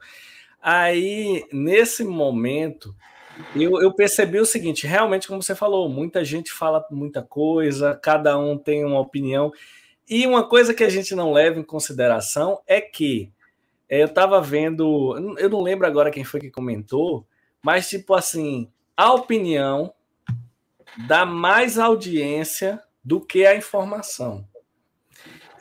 Aí, nesse momento, eu, eu percebi o seguinte: realmente, como você falou, muita gente fala muita coisa, cada um tem uma opinião. E uma coisa que a gente não leva em consideração é que É, eu estava vendo, eu não lembro agora quem foi que comentou, mas tipo assim, a opinião dá mais audiência do que a informação.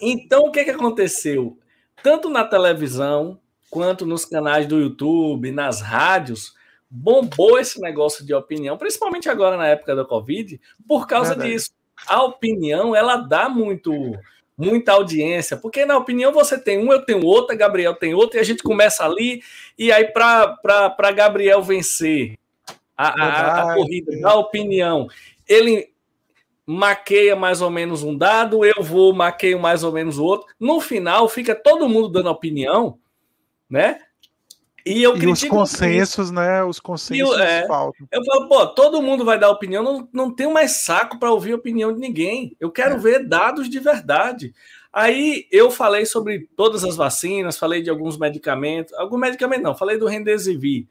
Então, o que, que aconteceu? Tanto na televisão, quanto nos canais do YouTube, nas rádios, bombou esse negócio de opinião, principalmente agora na época da Covid, por causa Verdade. disso. A opinião, ela dá muito muita audiência, porque na opinião você tem um, eu tenho outro, Gabriel tem outro, e a gente começa ali, e aí para Gabriel vencer a, a, a corrida da opinião, ele maqueia mais ou menos um dado, eu vou maqueio mais ou menos o outro. No final, fica todo mundo dando opinião, né? E eu e os consensos, isso. né? Os consensos eu, é, faltam. Eu falo, pô, todo mundo vai dar opinião, não, não tenho mais saco para ouvir a opinião de ninguém. Eu quero é. ver dados de verdade. Aí eu falei sobre todas as vacinas, falei de alguns medicamentos, algum medicamento não, falei do Remdesivir.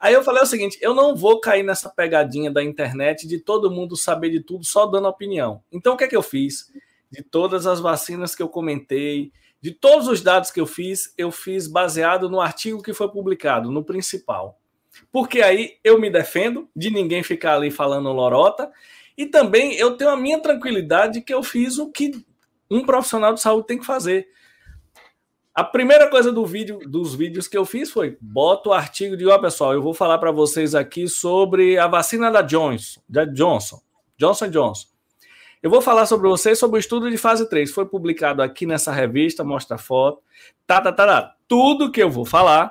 Aí eu falei o seguinte: eu não vou cair nessa pegadinha da internet de todo mundo saber de tudo só dando opinião. Então o que é que eu fiz? De todas as vacinas que eu comentei, de todos os dados que eu fiz, eu fiz baseado no artigo que foi publicado, no principal. Porque aí eu me defendo de ninguém ficar ali falando lorota, e também eu tenho a minha tranquilidade que eu fiz o que um profissional de saúde tem que fazer. A primeira coisa do vídeo, dos vídeos que eu fiz foi boto o artigo de, ó, oh, pessoal, eu vou falar para vocês aqui sobre a vacina da Johnson, da Johnson, Johnson Johnson. Eu vou falar sobre vocês sobre o estudo de fase 3. Foi publicado aqui nessa revista, mostra a foto. Tá, tá, tá, tá. Tudo que eu vou falar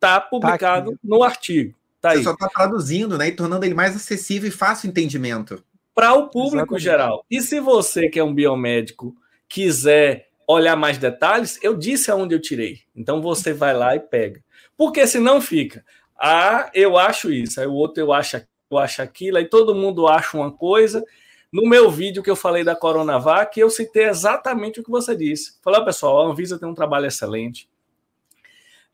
tá publicado tá no artigo. Tá Você aí. só está traduzindo, né? E tornando ele mais acessível e fácil entendimento. Para o público Exatamente. geral. E se você, que é um biomédico, quiser olhar mais detalhes, eu disse aonde eu tirei. Então você vai lá e pega. Porque senão fica. Ah, eu acho isso, aí o outro eu acho, eu acho aquilo, aí todo mundo acha uma coisa no meu vídeo que eu falei da Coronavac, eu citei exatamente o que você disse. Falei, pessoal, a Anvisa tem um trabalho excelente.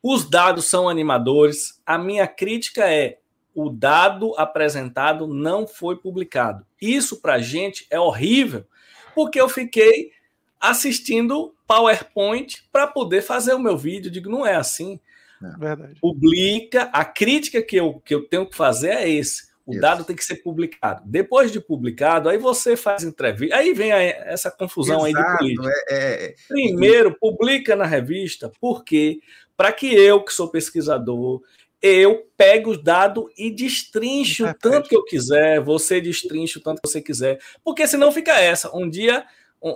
Os dados são animadores. A minha crítica é o dado apresentado não foi publicado. Isso para gente é horrível, porque eu fiquei assistindo PowerPoint para poder fazer o meu vídeo. Eu digo, não é assim. É. Verdade. Publica. A crítica que eu, que eu tenho que fazer é esse. O Isso. dado tem que ser publicado. Depois de publicado, aí você faz entrevista. Aí vem a, essa confusão Exato, aí de política. É, é... Primeiro, publica na revista, porque para que eu, que sou pesquisador, eu pego o dado e destrincho o tanto que eu quiser, você destrincha o tanto que você quiser, porque senão fica essa. Um dia, um,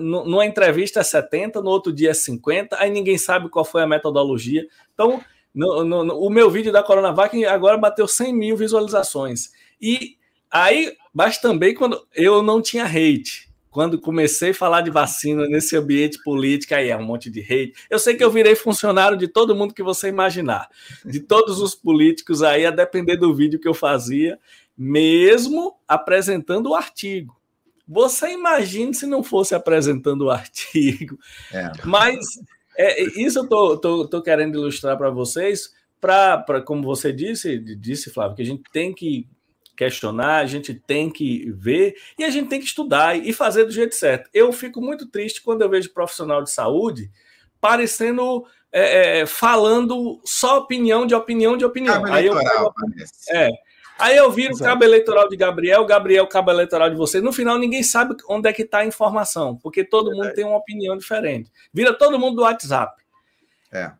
numa entrevista é 70, no outro dia é 50, aí ninguém sabe qual foi a metodologia. Então, no, no, no, o meu vídeo da Coronavac agora bateu 100 mil visualizações. E aí, mas também quando eu não tinha hate. Quando comecei a falar de vacina nesse ambiente político, aí é um monte de hate. Eu sei que eu virei funcionário de todo mundo que você imaginar. De todos os políticos aí, a depender do vídeo que eu fazia, mesmo apresentando o artigo. Você imagine se não fosse apresentando o artigo. É. Mas é, isso eu tô, tô, tô querendo ilustrar para vocês, para, como você disse, disse, Flávio, que a gente tem que questionar, a gente tem que ver e a gente tem que estudar e fazer do jeito certo. Eu fico muito triste quando eu vejo profissional de saúde parecendo é, é, falando só opinião de opinião de opinião. Aí eu, é, Aí eu viro Exato. o cabo eleitoral de Gabriel, Gabriel o cabo eleitoral de você. No final, ninguém sabe onde é que está a informação, porque todo mundo tem uma opinião diferente. Vira todo mundo do WhatsApp. É.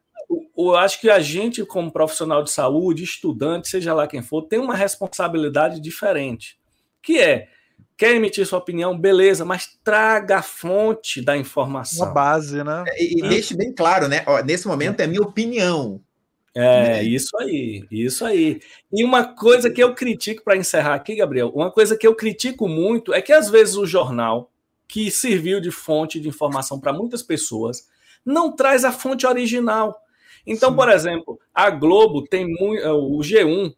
Eu acho que a gente, como profissional de saúde, estudante, seja lá quem for, tem uma responsabilidade diferente, que é quer emitir sua opinião, beleza, mas traga a fonte da informação. Uma base, né? E, e é. deixe bem claro, né? Ó, nesse momento é minha opinião. É, né? isso aí, isso aí. E uma coisa que eu critico, para encerrar aqui, Gabriel, uma coisa que eu critico muito é que às vezes o jornal, que serviu de fonte de informação para muitas pessoas, não traz a fonte original. Então, Sim. por exemplo, a Globo tem muito, o G1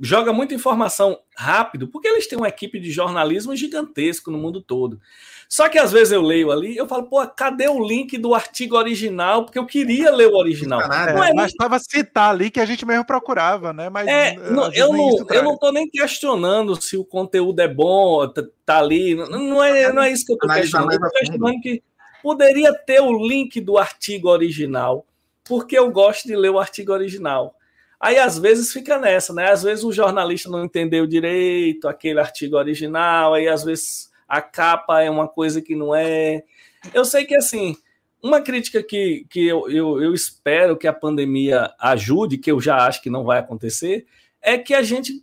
joga muita informação rápido, porque eles têm uma equipe de jornalismo gigantesco no mundo todo. Só que às vezes eu leio ali, eu falo, pô, cadê o link do artigo original? Porque eu queria ler o original. Não é, mas estava citar ali que a gente mesmo procurava, né? Mas é, não, eu não, eu não tô nem questionando se o conteúdo é bom, tá, tá ali. Não, não, é, não é isso que eu tô questionando. Eu tô questionando que poderia ter o link do artigo original porque eu gosto de ler o artigo original. Aí às vezes fica nessa, né? Às vezes o jornalista não entendeu direito aquele artigo original, aí às vezes a capa é uma coisa que não é. Eu sei que assim, uma crítica que, que eu, eu, eu espero que a pandemia ajude, que eu já acho que não vai acontecer, é que a gente,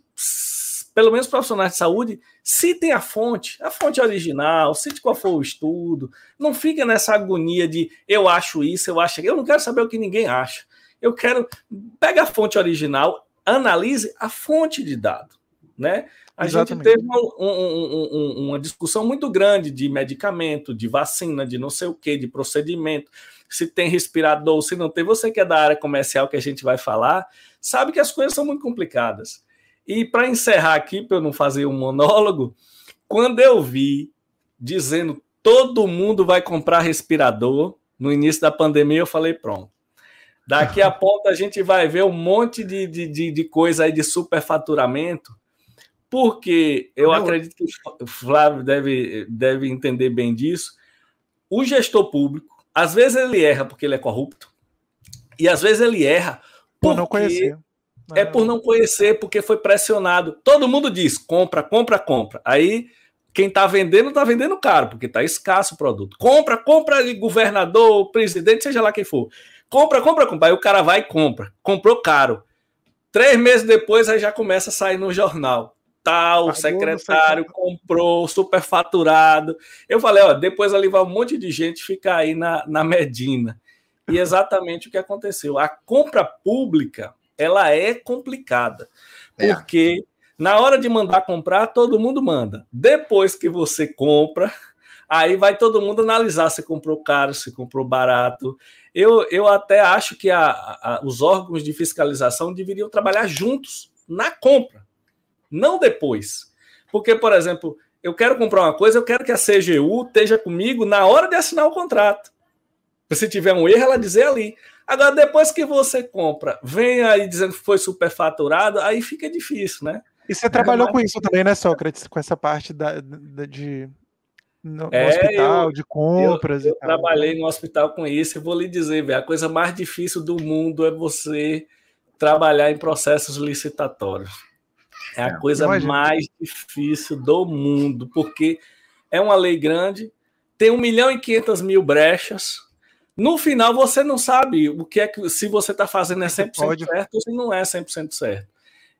pelo menos profissionais de saúde, citem a fonte, a fonte original, cite qual foi o estudo, não fica nessa agonia de eu acho isso, eu acho aquilo, eu não quero saber o que ninguém acha. Eu quero pega a fonte original, analise a fonte de dado, né? A Exatamente. gente teve uma, um, um, uma discussão muito grande de medicamento, de vacina, de não sei o que, de procedimento, se tem respirador, se não tem. Você que é da área comercial que a gente vai falar, sabe que as coisas são muito complicadas. E para encerrar aqui, para eu não fazer um monólogo, quando eu vi dizendo todo mundo vai comprar respirador no início da pandemia, eu falei: pronto. Daqui a pouco a gente vai ver um monte de, de, de, de coisa aí de superfaturamento porque eu acredito que o Flávio deve, deve entender bem disso. O gestor público, às vezes ele erra porque ele é corrupto, e às vezes ele erra por não conhecer. É por não conhecer, porque foi pressionado. Todo mundo diz: compra, compra, compra. Aí quem está vendendo está vendendo caro, porque está escasso o produto. Compra, compra de governador, presidente, seja lá quem for. Compra, compra, compra. Aí o cara vai e compra. Comprou caro. Três meses depois, aí já começa a sair no jornal tal, o secretário comprou, superfaturado. Eu falei, ó, depois ali vai um monte de gente ficar aí na, na Medina. E exatamente o que aconteceu. A compra pública, ela é complicada. É. Porque na hora de mandar comprar, todo mundo manda. Depois que você compra, aí vai todo mundo analisar se comprou caro, se comprou barato. Eu, eu até acho que a, a, os órgãos de fiscalização deveriam trabalhar juntos na compra não depois. Porque, por exemplo, eu quero comprar uma coisa, eu quero que a CGU esteja comigo na hora de assinar o contrato. Se tiver um erro, ela dizer ali. Agora, depois que você compra, vem aí dizendo que foi superfaturado, aí fica difícil, né? E você trabalhou com isso também, né, Sócrates? Com essa parte da, da de no, é, hospital, eu, de compras. Eu, eu trabalhei no hospital com isso. Eu vou lhe dizer, velho, a coisa mais difícil do mundo é você trabalhar em processos licitatórios. É a é, coisa imagina. mais difícil do mundo, porque é uma lei grande, tem 1 milhão e 500 mil brechas. No final, você não sabe o que é que se você está fazendo é 100% pode. certo ou se não é 100% certo.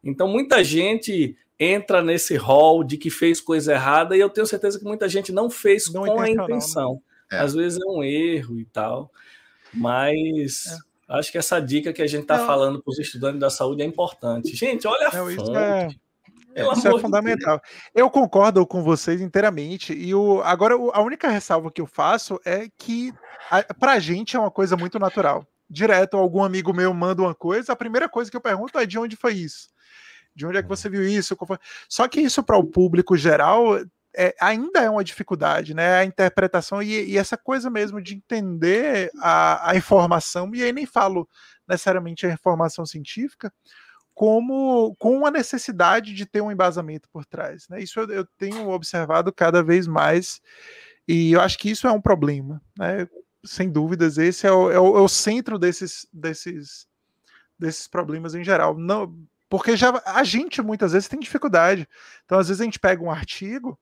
Então, muita gente entra nesse rol de que fez coisa errada e eu tenho certeza que muita gente não fez não com a intenção. Né? É. Às vezes é um erro e tal, mas é. Acho que essa dica que a gente está falando para os estudantes da saúde é importante. Gente, olha a não, fonte. Isso é, isso é fundamental. Deus. Eu concordo com vocês inteiramente. E o, agora, a única ressalva que eu faço é que para a gente é uma coisa muito natural. Direto, algum amigo meu manda uma coisa, a primeira coisa que eu pergunto é de onde foi isso? De onde é que você viu isso? Só que isso para o público geral é, ainda é uma dificuldade, né? A interpretação e, e essa coisa mesmo de entender a, a, informação, e aí nem falo necessariamente a informação científica, como com a necessidade de ter um embasamento por trás. Né? Isso eu, eu tenho observado cada vez mais, e eu acho que isso é um problema, né? Sem dúvidas, esse é o, é o, é o centro desses, desses, desses problemas em geral. Não, porque já a gente muitas vezes tem dificuldade. Então, às vezes a gente pega um artigo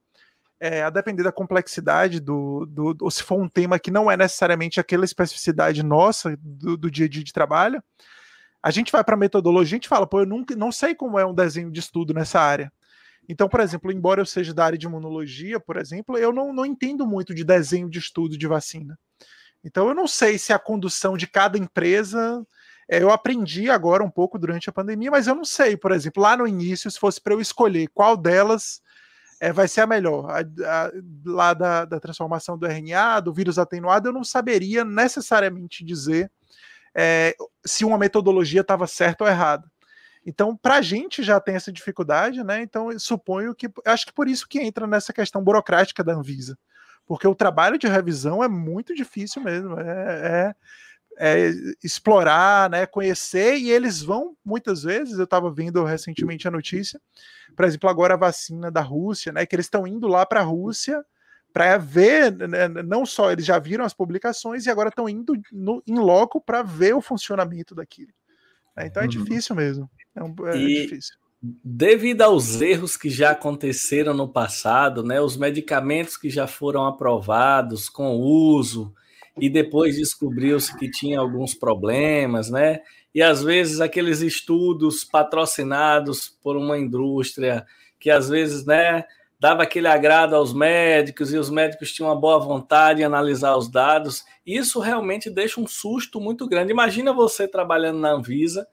é, a depender da complexidade do, do, ou se for um tema que não é necessariamente aquela especificidade nossa do, do dia a dia de trabalho, a gente vai para a metodologia a gente fala, pô, eu nunca, não sei como é um desenho de estudo nessa área. Então, por exemplo, embora eu seja da área de imunologia, por exemplo, eu não, não entendo muito de desenho de estudo de vacina. Então, eu não sei se a condução de cada empresa. É, eu aprendi agora um pouco durante a pandemia, mas eu não sei, por exemplo, lá no início, se fosse para eu escolher qual delas é, vai ser a melhor. A, a, lá da, da, transformação do RNA, do vírus atenuado, eu não saberia necessariamente dizer é, se uma metodologia estava certa ou errada. Então, para a gente já tem essa dificuldade, né? Então, suponho que. Acho que por isso que entra nessa questão burocrática da Anvisa. Porque o trabalho de revisão é muito difícil mesmo. é, é é, explorar, né, conhecer, e eles vão muitas vezes. Eu estava vendo recentemente a notícia, por exemplo, agora a vacina da Rússia, né, que eles estão indo lá para a Rússia para ver, né, não só eles já viram as publicações e agora estão indo no, em loco para ver o funcionamento daquilo. Né? Então é uhum. difícil mesmo. É, um, é e, difícil. Devido aos erros que já aconteceram no passado, né, os medicamentos que já foram aprovados com uso e depois descobriu-se que tinha alguns problemas, né? E às vezes aqueles estudos patrocinados por uma indústria que às vezes, né, dava aquele agrado aos médicos e os médicos tinham uma boa vontade em analisar os dados. Isso realmente deixa um susto muito grande. Imagina você trabalhando na Anvisa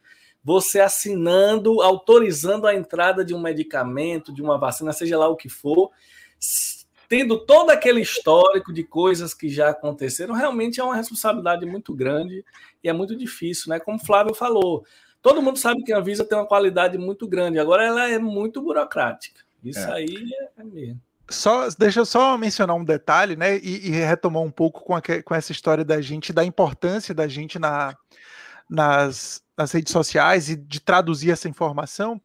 você assinando, autorizando a entrada de um medicamento, de uma vacina, seja lá o que for, tendo todo aquele histórico de coisas que já aconteceram, realmente é uma responsabilidade muito grande e é muito difícil, né? Como o Flávio falou, todo mundo sabe que a Anvisa tem uma qualidade muito grande, agora ela é muito burocrática. Isso é. aí é mesmo. Só, deixa eu só mencionar um detalhe, né? E, e retomar um pouco com, a, com essa história da gente, da importância da gente na, nas, nas redes sociais e de traduzir essa informação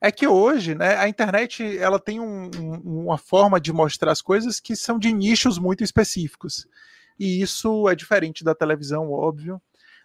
é que hoje, né, a internet ela tem um, um, uma forma de mostrar as coisas que são de nichos muito específicos. E isso é diferente da televisão, óbvio.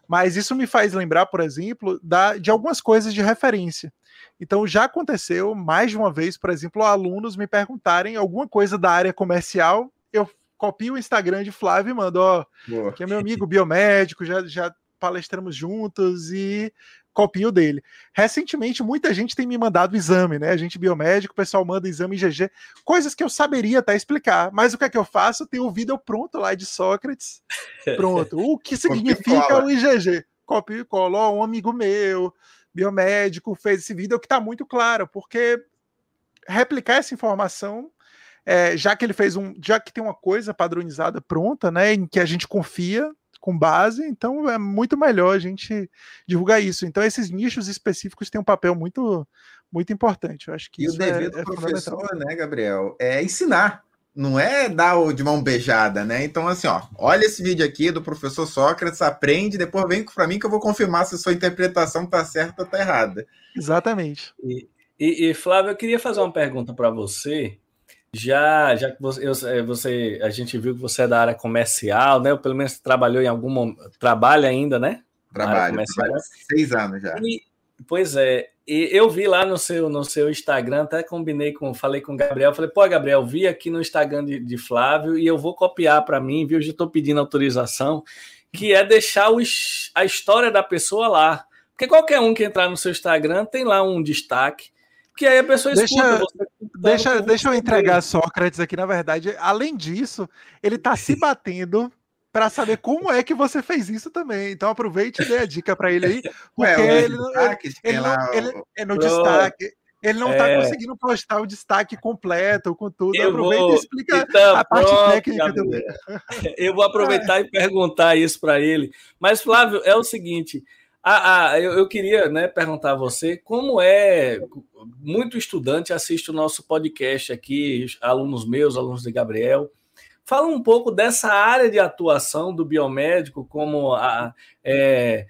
Mas isso me faz lembrar, por exemplo, da, de algumas coisas de referência. Então já aconteceu mais de uma vez, por exemplo, alunos me perguntarem alguma coisa da área comercial, eu copio o Instagram de Flávio e mando, ó, que é meu amigo biomédico, já, já palestramos juntos e copio dele. Recentemente, muita gente tem me mandado exame, né? A gente biomédico, o pessoal manda exame GG, coisas que eu saberia até explicar, mas o que é que eu faço? Tem o vídeo pronto lá de Sócrates. Pronto. O que significa o IgG? Copio e colo. Ó, um amigo meu, biomédico, fez esse vídeo que está muito claro, porque replicar essa informação é, já que ele fez um, já que tem uma coisa padronizada pronta, né, em que a gente confia, com base, então é muito melhor a gente divulgar isso. Então, esses nichos específicos têm um papel muito, muito importante. Eu acho que e o dever é, do é professor, né, Gabriel, é ensinar. Não é dar de mão beijada, né? Então, assim, ó, olha esse vídeo aqui do professor Sócrates, aprende, depois vem para mim que eu vou confirmar se a sua interpretação está certa ou está errada. Exatamente. E, e, e, Flávio, eu queria fazer uma pergunta para você. Já, já que você, é, você, a gente viu que você é da área comercial, né? Ou pelo menos trabalhou em algum momento, trabalha ainda, né? Trabalho, trabalho seis anos já. E, pois é, e eu vi lá no seu, no seu Instagram, até combinei com, falei com o Gabriel, falei, pô, Gabriel, vi aqui no Instagram de, de Flávio e eu vou copiar para mim, viu? Já estou pedindo autorização, que é deixar os, a história da pessoa lá. Porque qualquer um que entrar no seu Instagram tem lá um destaque que aí a pessoa deixa, escuta. deixa, deixa eu entregar Sócrates aqui, na verdade. Além disso, ele está se batendo para saber como é que você fez isso também. Então aproveite e dê a dica para ele aí, porque Ué, ele, destaque, ele, ele, ele, é no destaque. Ele não está é. conseguindo postar o destaque completo com tudo. Eu Aproveita vou... e explica então, a parte pronto, técnica também. Eu vou aproveitar é. e perguntar isso para ele. Mas, Flávio, é o seguinte: ah, ah eu, eu, queria né, perguntar a você como é. Muito estudante assiste o nosso podcast aqui, alunos meus, alunos de Gabriel. Fala um pouco dessa área de atuação do biomédico, como a, é,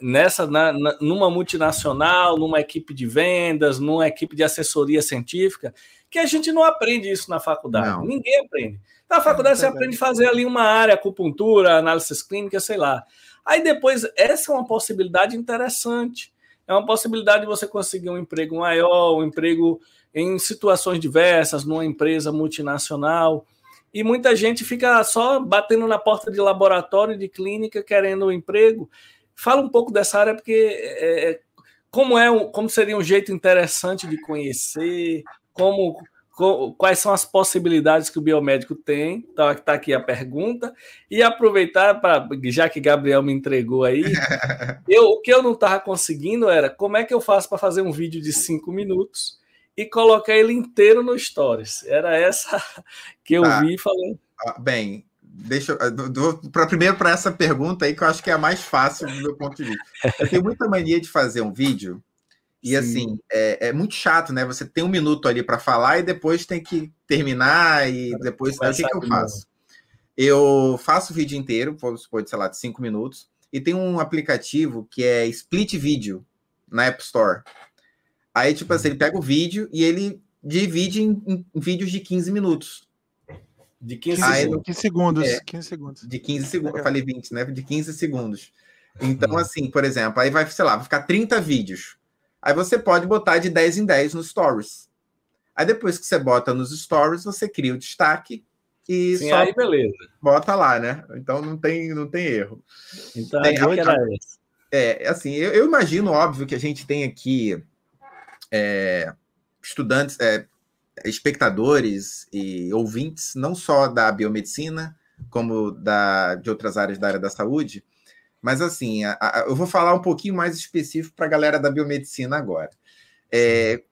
nessa na, na, numa multinacional, numa equipe de vendas, numa equipe de assessoria científica, que a gente não aprende isso na faculdade. Não. Ninguém aprende. Na faculdade é, você aprende a fazer ali uma área, acupuntura, análises clínicas, sei lá. Aí depois, essa é uma possibilidade interessante. É uma possibilidade de você conseguir um emprego maior, um emprego em situações diversas, numa empresa multinacional. E muita gente fica só batendo na porta de laboratório, de clínica, querendo um emprego. Fala um pouco dessa área, porque é, é como, é, como seria um jeito interessante de conhecer, como quais são as possibilidades que o biomédico tem. Então, está aqui a pergunta. E aproveitar, para já que Gabriel me entregou aí, eu, o que eu não estava conseguindo era como é que eu faço para fazer um vídeo de cinco minutos e colocar ele inteiro no Stories. Era essa que eu tá. vi falando. Ah, bem, deixa para primeiro para essa pergunta aí que eu acho que é a mais fácil do meu ponto de vista. Eu tenho muita mania de fazer um vídeo e Sim. assim, é, é, muito chato, né? Você tem um minuto ali para falar e depois tem que terminar e depois. Aí, o que, que eu faço? Eu faço o vídeo inteiro, vamos supor, sei lá, de cinco minutos, e tem um aplicativo que é Split Video na App Store. Aí, tipo assim, ele pega o vídeo e ele divide em, em vídeos de 15 minutos. De 15, ah, segundos. 15 segundos. É, 15 segundos. De 15 segundos. Eu falei 20, né? De 15 segundos. Então, hum. assim, por exemplo, aí vai, sei lá, vai ficar 30 vídeos. Aí você pode botar de 10 em 10 nos stories. Aí depois que você bota nos stories, você cria o destaque e Sim, só aí beleza. bota lá, né? Então não tem, não tem erro. Então tem, a era essa. É, assim, eu, eu, imagino, óbvio, que a gente tem aqui é, estudantes, é, espectadores e ouvintes, não só da biomedicina, como da, de outras áreas da área da saúde, mas assim, a, a, eu vou falar um pouquinho mais específico para a galera da biomedicina agora. É,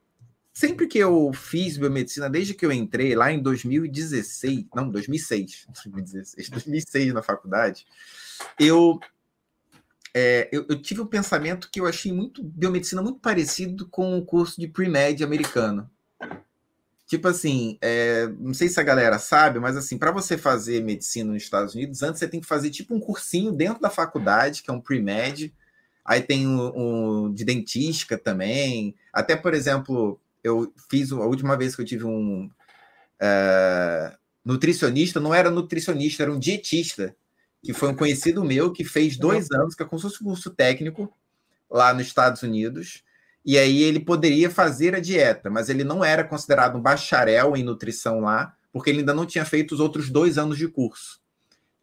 sempre que eu fiz biomedicina, desde que eu entrei lá em 2016, não, 2006, 2016, 2006 na faculdade, eu, é, eu, eu, tive um pensamento que eu achei muito biomedicina muito parecido com o curso de pre-med americano. Tipo assim, é, não sei se a galera sabe, mas assim, para você fazer medicina nos Estados Unidos, antes você tem que fazer tipo um cursinho dentro da faculdade, que é um pre-med. Aí tem um, um, de dentística também. Até, por exemplo, eu fiz a última vez que eu tive um uh, nutricionista, não era nutricionista, era um dietista, que foi um conhecido meu que fez dois anos, que é como se fosse um curso técnico lá nos Estados Unidos e aí ele poderia fazer a dieta, mas ele não era considerado um bacharel em nutrição lá, porque ele ainda não tinha feito os outros dois anos de curso,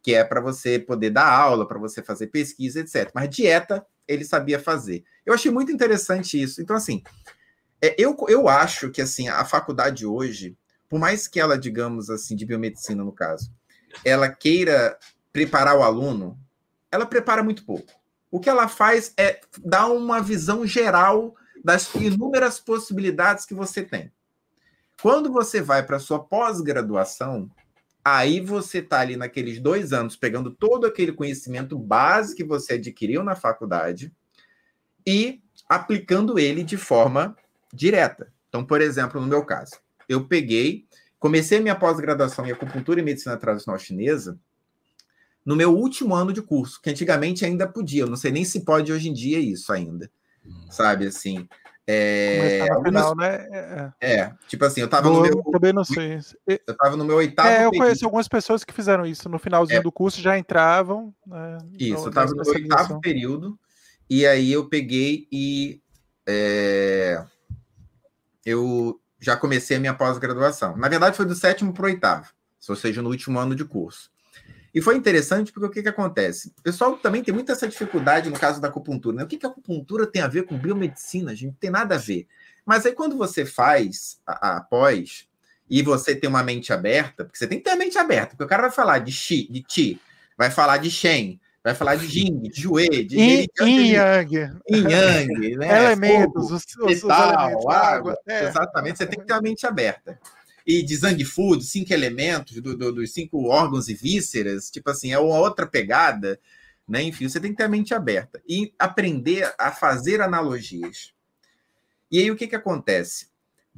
que é para você poder dar aula, para você fazer pesquisa, etc. Mas dieta ele sabia fazer. Eu achei muito interessante isso. Então, assim, é, eu, eu acho que assim a faculdade hoje, por mais que ela, digamos assim, de biomedicina no caso, ela queira preparar o aluno, ela prepara muito pouco. O que ela faz é dar uma visão geral das inúmeras possibilidades que você tem. Quando você vai para a sua pós-graduação, aí você está ali naqueles dois anos pegando todo aquele conhecimento base que você adquiriu na faculdade e aplicando ele de forma direta. Então, por exemplo, no meu caso, eu peguei, comecei minha pós-graduação em acupuntura e medicina tradicional chinesa no meu último ano de curso, que antigamente ainda podia, eu não sei nem se pode hoje em dia isso ainda sabe assim. É, tá algumas... final, né? É, é. tipo assim, eu tava no, no meu. Também não sei. Eu tava no meu oitavo. É, eu período. conheço algumas pessoas que fizeram isso. No finalzinho é. do curso já entravam. Né, isso, no, eu tava no meu oitavo período. E aí eu peguei e. É, eu já comecei a minha pós-graduação. Na verdade, foi do sétimo para o oitavo, ou seja, no último ano de curso. E foi interessante porque o que, que acontece? O pessoal também tem muita essa dificuldade no caso da acupuntura. Né? O que, que a acupuntura tem a ver com biomedicina? A gente não tem nada a ver. Mas aí quando você faz a, a pós e você tem uma mente aberta, porque você tem que ter a mente aberta, porque o cara vai falar de Xi, de Ti, vai falar de Shen, vai falar de Jing, de Jue, de Yin, Yang. Yin Yang, né? Elementos, Fogo, os, os, metal, os elementos, água. água. É. Exatamente, você tem que ter a mente aberta e de Zang Food, cinco elementos do, do, dos cinco órgãos e vísceras, tipo assim, é uma outra pegada, né? Enfim, você tem que ter a mente aberta e aprender a fazer analogias. E aí o que, que acontece?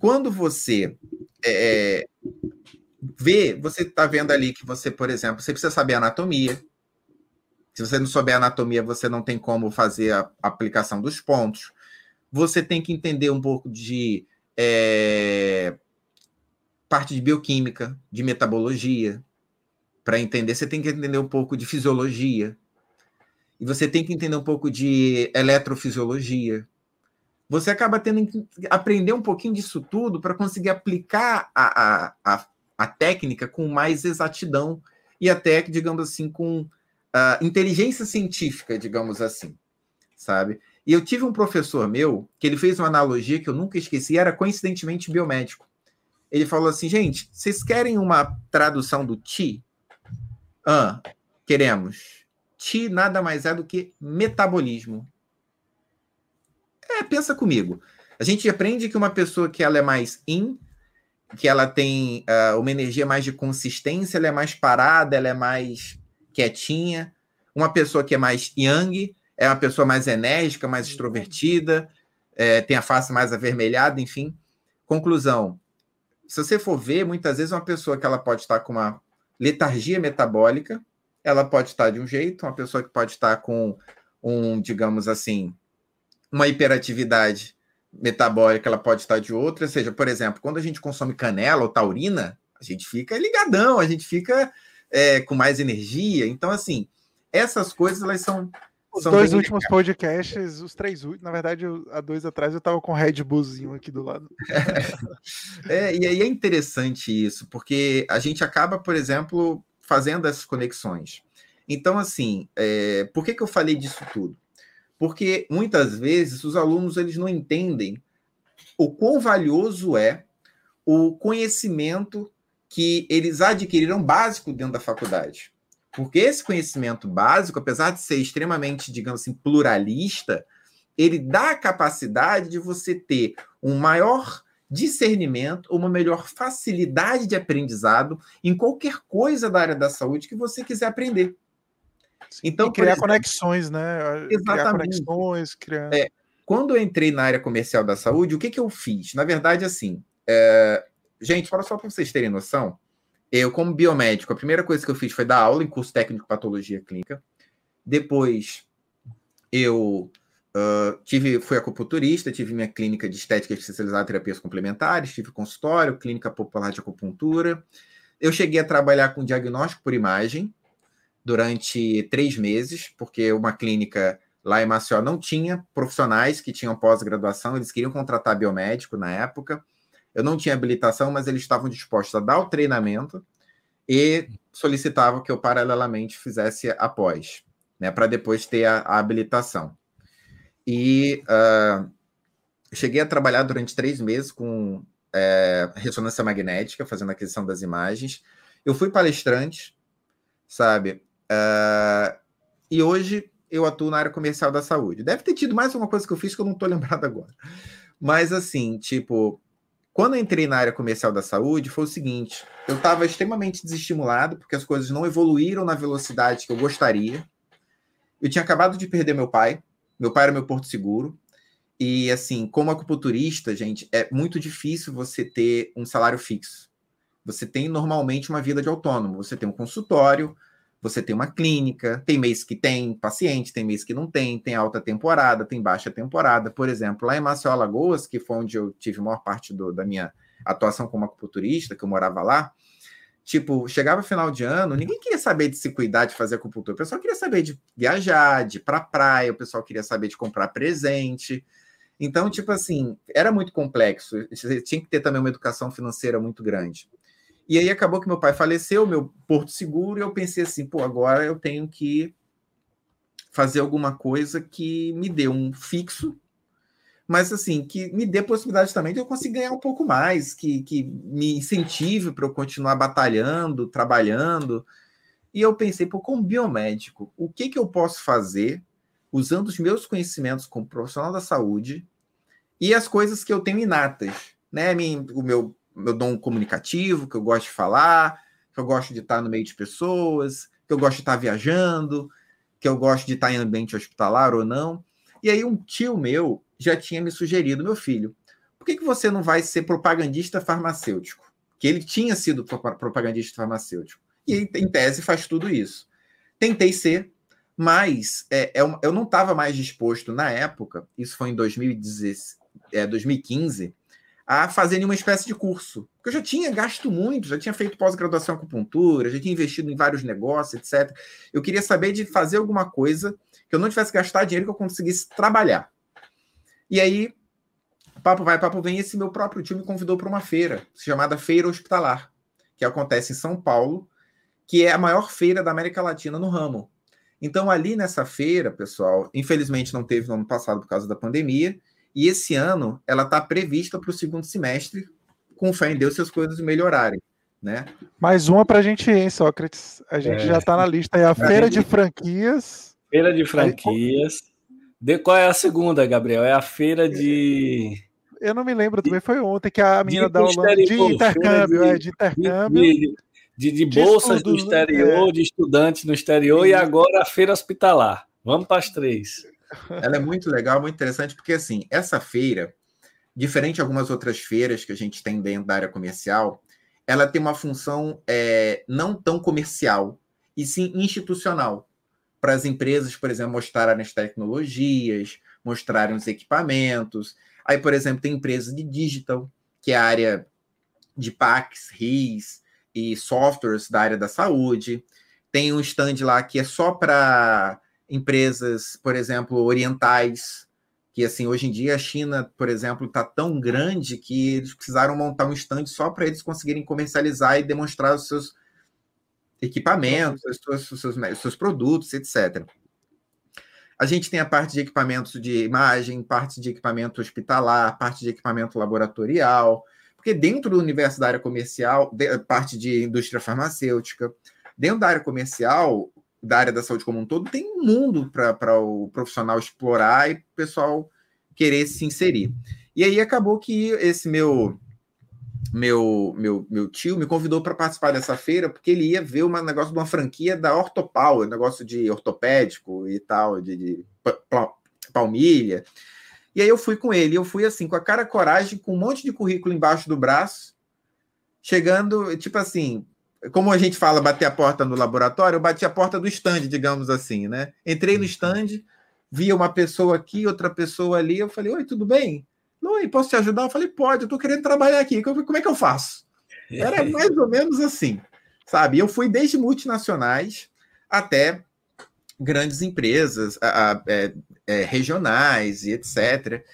Quando você é, vê, você está vendo ali que você, por exemplo, você precisa saber anatomia. Se você não souber anatomia, você não tem como fazer a aplicação dos pontos. Você tem que entender um pouco de é, parte de bioquímica, de metabologia. Para entender, você tem que entender um pouco de fisiologia. E você tem que entender um pouco de eletrofisiologia. Você acaba tendo que aprender um pouquinho disso tudo para conseguir aplicar a, a, a, a, técnica com mais exatidão e até, digamos assim, com uh, inteligência científica, digamos assim, sabe? E eu tive um professor meu que ele fez uma analogia que eu nunca esqueci, era coincidentemente biomédico ele falou assim, gente, vocês querem uma tradução do ti? Ah, queremos. Ti nada mais é do que metabolismo. É, pensa comigo. A gente aprende que uma pessoa que ela é mais in, que ela tem uh, uma energia mais de consistência, ela é mais parada, ela é mais quietinha. Uma pessoa que é mais yang é uma pessoa mais enérgica, mais extrovertida, é, tem a face mais avermelhada, enfim. Conclusão: se você for ver, muitas vezes uma pessoa que ela pode estar com uma letargia metabólica, ela pode estar de um jeito, uma pessoa que pode estar com um, digamos assim, uma hiperatividade metabólica, ela pode estar de outra. Ou seja, por exemplo, quando a gente consome canela ou taurina, A gente fica ligadão, a gente fica é, com mais energia. Então, assim, essas coisas elas são. Os são dois últimos podcasts, os três últimos, na verdade, eu, há dois atrás eu tava com o Red Bullzinho aqui do lado. é, e aí é interessante isso, porque a gente acaba, por exemplo, fazendo essas conexões. Então, assim, é, por que, que eu falei disso tudo? Porque muitas vezes os alunos eles não entendem o quão valioso é o conhecimento que eles adquiriram básico dentro da faculdade. Porque esse conhecimento básico, apesar de ser extremamente, digamos assim, pluralista, ele dá a capacidade de você ter um maior discernimento, uma melhor facilidade de aprendizado em qualquer coisa da área da saúde que você quiser aprender. Então, e criar exemplo, conexões, né? Exatamente. Criar conexões, criar... É, quando eu entrei na área comercial da saúde, o que, que eu fiz? Na verdade, assim, é... gente, só para vocês terem noção, eu, como biomédico, a primeira coisa que eu fiz foi dar aula em curso técnico de patologia clínica. Depois, eu uh, tive, fui acupunturista, tive minha clínica de estética especializada em terapias complementares, tive consultório, clínica popular de acupuntura. Eu cheguei a trabalhar com diagnóstico por imagem, durante três meses, porque uma clínica lá em Maceió não tinha profissionais que tinham pós-graduação, eles queriam contratar biomédico na época. Eu não tinha habilitação, mas eles estavam dispostos a dar o treinamento e solicitavam que eu paralelamente fizesse após, né, para depois ter a, a habilitação. E uh, cheguei a trabalhar durante três meses com é, ressonância magnética, fazendo aquisição das imagens. Eu fui palestrante, sabe? Uh, e hoje eu atuo na área comercial da saúde. Deve ter tido mais uma coisa que eu fiz que eu não estou lembrado agora. Mas assim, tipo, quando eu entrei na área comercial da saúde, foi o seguinte: eu estava extremamente desestimulado, porque as coisas não evoluíram na velocidade que eu gostaria. Eu tinha acabado de perder meu pai, meu pai era meu porto seguro. E assim, como acupunturista, gente, é muito difícil você ter um salário fixo. Você tem normalmente uma vida de autônomo. Você tem um consultório, você tem uma clínica, tem mês que tem paciente, tem mês que não tem, tem alta temporada, tem baixa temporada. Por exemplo, lá em Maceió, Alagoas, que foi onde eu tive a maior parte do, da minha atuação como acupunturista, que eu morava lá, tipo, chegava final de ano, ninguém queria saber de se cuidar, de fazer acupuntura. O pessoal queria saber de viajar, de ir pra praia, o pessoal queria saber de comprar presente. Então, tipo assim, era muito complexo. Você tinha que ter também uma educação financeira muito grande. E aí acabou que meu pai faleceu, meu porto seguro, e eu pensei assim, pô, agora eu tenho que fazer alguma coisa que me dê um fixo, mas assim, que me dê possibilidade também de eu conseguir ganhar um pouco mais, que, que me incentive para eu continuar batalhando, trabalhando. E eu pensei, pô, como biomédico, o que, que eu posso fazer usando os meus conhecimentos como profissional da saúde e as coisas que eu tenho inatas, né? O meu meu dom comunicativo, que eu gosto de falar, que eu gosto de estar no meio de pessoas, que eu gosto de estar viajando, que eu gosto de estar em ambiente hospitalar ou não. E aí um tio meu já tinha me sugerido, meu filho, por que, que você não vai ser propagandista farmacêutico? Que ele tinha sido propagandista farmacêutico. E em tese faz tudo isso. Tentei ser, mas é, é eu não estava mais disposto na época, isso foi em 2015, é, 2015 a fazer nenhuma espécie de curso. Porque eu já tinha gasto muito, já tinha feito pós-graduação em acupuntura, já tinha investido em vários negócios, etc. Eu queria saber de fazer alguma coisa que eu não tivesse gastar dinheiro, que eu conseguisse trabalhar. E aí, papo vai, papo vem, esse meu próprio tio me convidou para uma feira, chamada Feira Hospitalar, que acontece em São Paulo, que é a maior feira da América Latina no ramo. Então, ali nessa feira, pessoal, infelizmente não teve no ano passado por causa da pandemia, e esse ano ela está prevista para o segundo semestre, com fé em Deus, se as coisas melhorarem. Né? Mais uma para a gente ir, hein, Sócrates? A gente é. já está na lista. É a Feira de Franquias. Feira de Franquias. De qual é a segunda, Gabriel? É a Feira de. Eu não me lembro, também foi ontem que a menina da Holanda. De intercâmbio, de, é, de intercâmbio. De, de, de bolsas do exterior, é. de estudantes no exterior, e agora a feira hospitalar. Vamos para as três. Ela é muito legal, muito interessante, porque assim, essa feira, diferente de algumas outras feiras que a gente tem dentro da área comercial, ela tem uma função é, não tão comercial, e sim institucional. Para as empresas, por exemplo, mostrarem as tecnologias, mostrarem os equipamentos. Aí, por exemplo, tem empresas de digital, que é a área de PAX, RIS, e softwares da área da saúde. Tem um stand lá que é só para empresas, por exemplo, orientais, que assim, hoje em dia a China, por exemplo, está tão grande que eles precisaram montar um stand só para eles conseguirem comercializar e demonstrar os seus equipamentos, os seus, os seus, os seus produtos, etc. A gente tem a parte de equipamentos de imagem, parte de equipamento hospitalar, parte de equipamento laboratorial, porque dentro do universo da área comercial, de, parte de indústria farmacêutica, dentro da área comercial, da área da saúde como um todo, tem um mundo para o profissional explorar e o pessoal querer se inserir. E aí acabou que esse meu meu, meu, meu tio me convidou para participar dessa feira porque ele ia ver um negócio de uma franquia da Ortopau, um negócio de ortopédico e tal, de, de palmilha. E aí eu fui com ele, eu fui assim, com a cara coragem, com um monte de currículo embaixo do braço, chegando, tipo assim, como a gente fala, bater a porta no laboratório, eu bati a porta do stand, digamos assim, né? Entrei no stand, via uma pessoa aqui, outra pessoa ali, eu falei, oi, tudo bem? Oi, posso te ajudar? Eu falei, pode, eu estou querendo trabalhar aqui. Como é que eu faço? Era mais ou menos assim, sabe? Eu fui desde multinacionais até grandes empresas a, a, é, é, regionais e etc.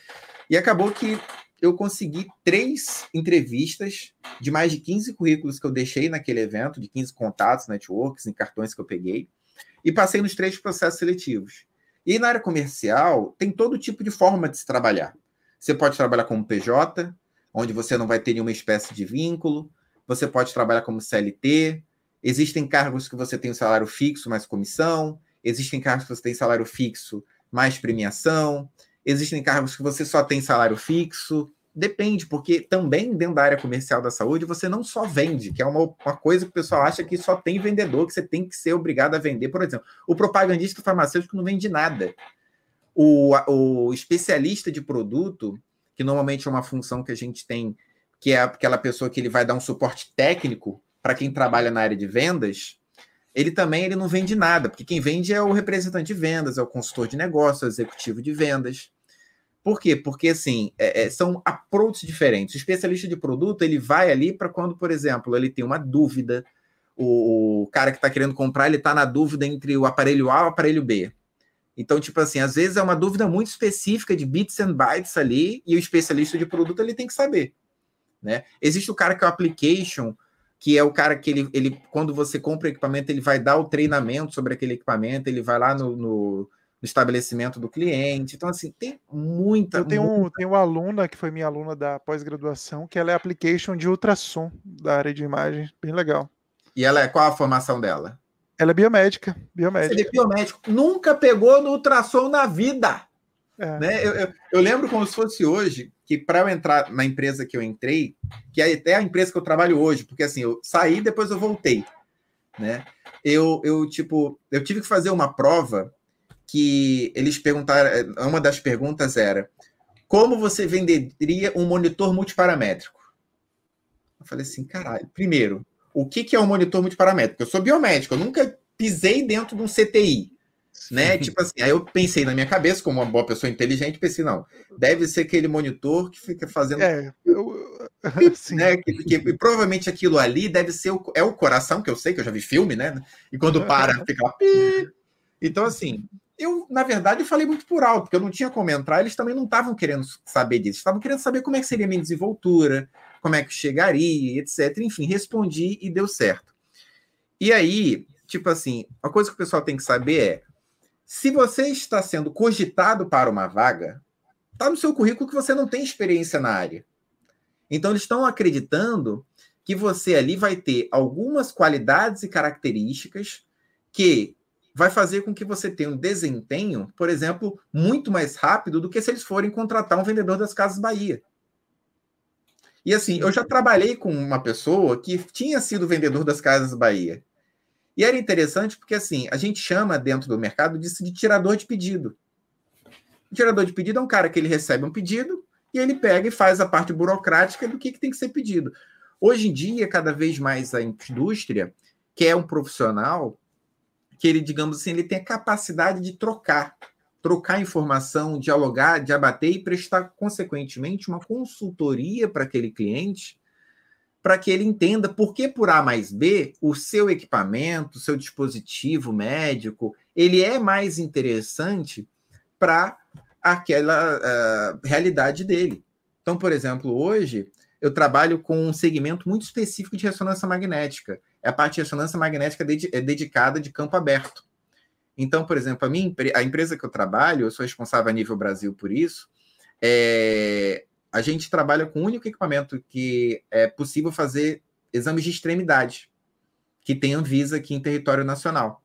E acabou que eu consegui três entrevistas de mais de 15 currículos que eu deixei naquele evento, de 15 contatos, networks, em cartões que eu peguei, e passei nos três processos seletivos. E na área comercial, tem todo tipo de forma de se trabalhar. Você pode trabalhar como PJ, onde você não vai ter nenhuma espécie de vínculo. Você pode trabalhar como CLT. Existem cargos que você tem um salário fixo mais comissão. Existem cargos que você tem salário fixo mais premiação. Existem cargos que você só tem salário fixo. Depende, porque também dentro da área comercial da saúde você não só vende, que é uma, uma coisa que o pessoal acha que só tem vendedor, que você tem que ser obrigado a vender. Por exemplo, o propagandista farmacêutico não vende nada o, o especialista de produto, que normalmente é uma função que a gente tem, que é aquela pessoa que ele vai dar um suporte técnico para quem trabalha na área de vendas, ele também ele não vende nada, porque quem vende é o representante de vendas, é o consultor de negócios, é o executivo de vendas. Por quê? Porque assim é, é, são approaches diferentes. O especialista de produto ele vai ali para quando, por exemplo, ele tem uma dúvida, o, cara que está querendo comprar ele está na dúvida entre o aparelho A e o aparelho B. Então, tipo assim, às vezes é uma dúvida muito específica de bits and bytes ali, e o especialista de produto ele tem que saber. Né? Existe o cara que é o application, que é o cara que ele, ele quando você compra equipamento, ele vai dar o treinamento sobre aquele equipamento, ele vai lá no, no estabelecimento do cliente. Então, assim, tem muita. Eu tenho, muita... Um, tenho uma aluna que foi minha aluna da pós-graduação, que ela é application de ultrassom da área de imagem, bem legal. E ela é qual a formação dela? Ela é biomédica. biomédica. Ele é biomédico. Nunca pegou no ultrassom na vida. É. Né? Eu, eu, eu, lembro como se fosse hoje, que para eu entrar na empresa que eu entrei, que é até a empresa que eu trabalho hoje, porque assim, eu saí depois eu voltei. Né? Eu, eu, tipo, eu tive que fazer uma prova que eles perguntaram, uma das perguntas era como você venderia um monitor multiparamétrico? Eu falei assim, caralho, primeiro, o que, que é um monitor multiparamétrico? Eu sou biomédico, eu nunca pisei dentro de um CTI. Né? tipo assim, aí eu pensei na minha cabeça, como uma boa pessoa inteligente, pensei, não, deve ser aquele monitor que fica fazendo. É, eu, né? que, que, provavelmente aquilo ali deve ser o, é o coração, que eu sei, que eu já vi filme, né? E quando para, fica lá. Então, assim, eu, na verdade, eu falei muito por alto, porque eu não tinha como entrar, eles também não estavam querendo saber disso, estavam querendo saber como é que seria a minha desenvoltura, como é que chegaria, etc. Enfim, respondi e deu certo. E aí, tipo assim, a coisa que o pessoal tem que saber é: se você está sendo cogitado para uma vaga, está no seu currículo que você não tem experiência na área. Então, eles estão acreditando que você ali vai ter algumas qualidades e características que vai fazer com que você tenha um desempenho, por exemplo, muito mais rápido do que se eles forem contratar um vendedor das Casas Bahia. E assim, eu já trabalhei com uma pessoa que tinha sido vendedor das Casas Bahia. E era interessante porque assim, a gente chama dentro do mercado disso de tirador de pedido. O tirador de pedido é um cara que ele recebe um pedido e ele pega e faz a parte burocrática do que, que tem que ser pedido. Hoje em dia, cada vez mais a indústria quer um profissional que ele, digamos assim, ele tem a capacidade de trocar trocar informação, dialogar, debater e prestar, consequentemente, uma consultoria para aquele cliente para que ele entenda por que por A mais B o seu equipamento, o seu dispositivo médico, ele é mais interessante para aquela uh, realidade dele. Então, por exemplo, hoje eu trabalho com um segmento muito específico de ressonância magnética. É a parte de ressonância magnética de, é dedicada de campo aberto. Então, por exemplo, a, minha, a empresa que eu trabalho, eu sou responsável a nível Brasil por isso, é, a gente trabalha com o único equipamento que é possível fazer exames de extremidade, que tem Anvisa aqui em território nacional.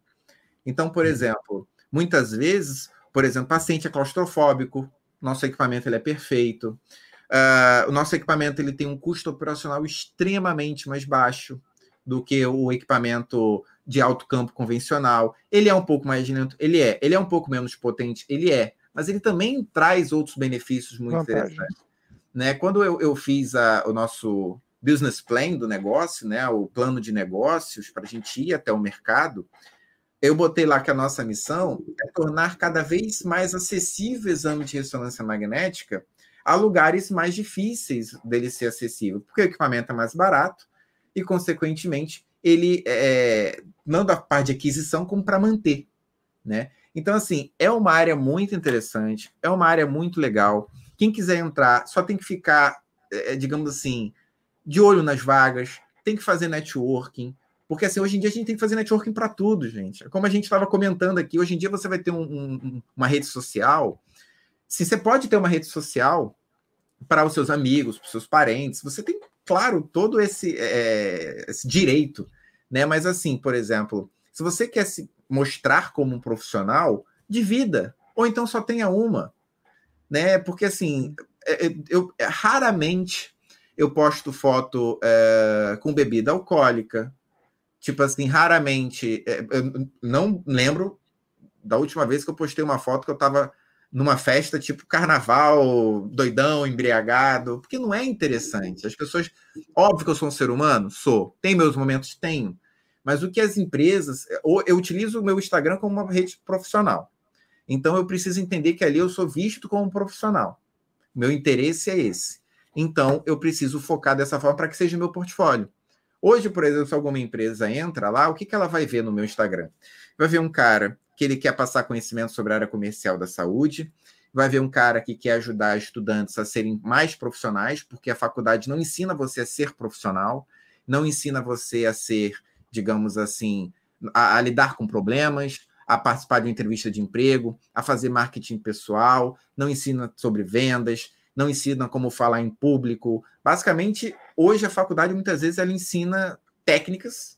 Então, por uhum. exemplo, muitas vezes, por exemplo, paciente é claustrofóbico, nosso equipamento ele é perfeito. Uh, o nosso equipamento ele tem um custo operacional extremamente mais baixo do que o equipamento de alto campo convencional. Ele é um pouco mais lento, ele é. Ele é um pouco menos potente, ele é. Mas ele também traz outros benefícios muito Vantagem. interessantes. Né? Quando eu, eu fiz a, o nosso business plan do negócio, né, o plano de negócios para a gente ir até o mercado, eu botei lá que a nossa missão é tornar cada vez mais acessível o exame de ressonância magnética a lugares mais difíceis dele ser acessível, porque o equipamento é mais barato e, consequentemente, ele é, não da parte de aquisição como para manter, né? Então, assim, é uma área muito interessante, é uma área muito legal. Quem quiser entrar, só tem que ficar, é, digamos assim, de olho nas vagas, tem que fazer networking, porque assim, hoje em dia a gente tem que fazer networking para tudo, gente. Como a gente estava comentando aqui, hoje em dia você vai ter um, um, uma rede social. Se você pode ter uma rede social para os seus amigos, para os seus parentes, você tem, claro, todo esse, é, esse direito, né? Mas assim, por exemplo, se você quer se mostrar como um profissional, divida, ou então só tenha uma, né? Porque assim, é, é, eu, eu raramente eu posto foto é, com bebida alcoólica, Tipo assim, raramente. É, eu não lembro da última vez que eu postei uma foto que eu tava numa festa tipo carnaval, doidão, embriagado, porque não é interessante. As pessoas. Óbvio que eu sou um ser humano? Sou. Tem meus momentos? Tenho. Mas o que as empresas. Eu utilizo o meu Instagram como uma rede profissional. Então eu preciso entender que ali eu sou visto como um profissional. Meu interesse é esse. Então eu preciso focar dessa forma para que seja meu portfólio. Hoje, por exemplo, se alguma empresa entra lá, o que, que ela vai ver no meu Instagram? Vai ver um cara que ele quer passar conhecimento sobre a área comercial da saúde, vai ver um cara que quer ajudar estudantes a serem mais profissionais, porque a faculdade não ensina você a ser profissional, não ensina você a ser, digamos assim, a, a lidar com problemas, a participar de uma entrevista de emprego, a fazer marketing pessoal, não ensina sobre vendas, não ensina como falar em público. Basicamente, hoje a faculdade muitas vezes ela ensina técnicas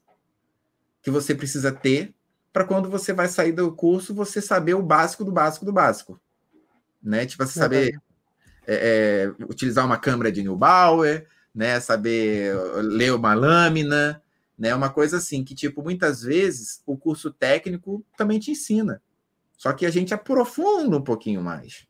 que você precisa ter para quando você vai sair do curso você saber o básico do básico do básico, né? Tipo você saber é, é, utilizar uma câmera de Neubauer, né? Saber ler uma lâmina, né? Uma coisa assim que tipo muitas vezes o curso técnico também te ensina, só que a gente aprofunda um pouquinho mais,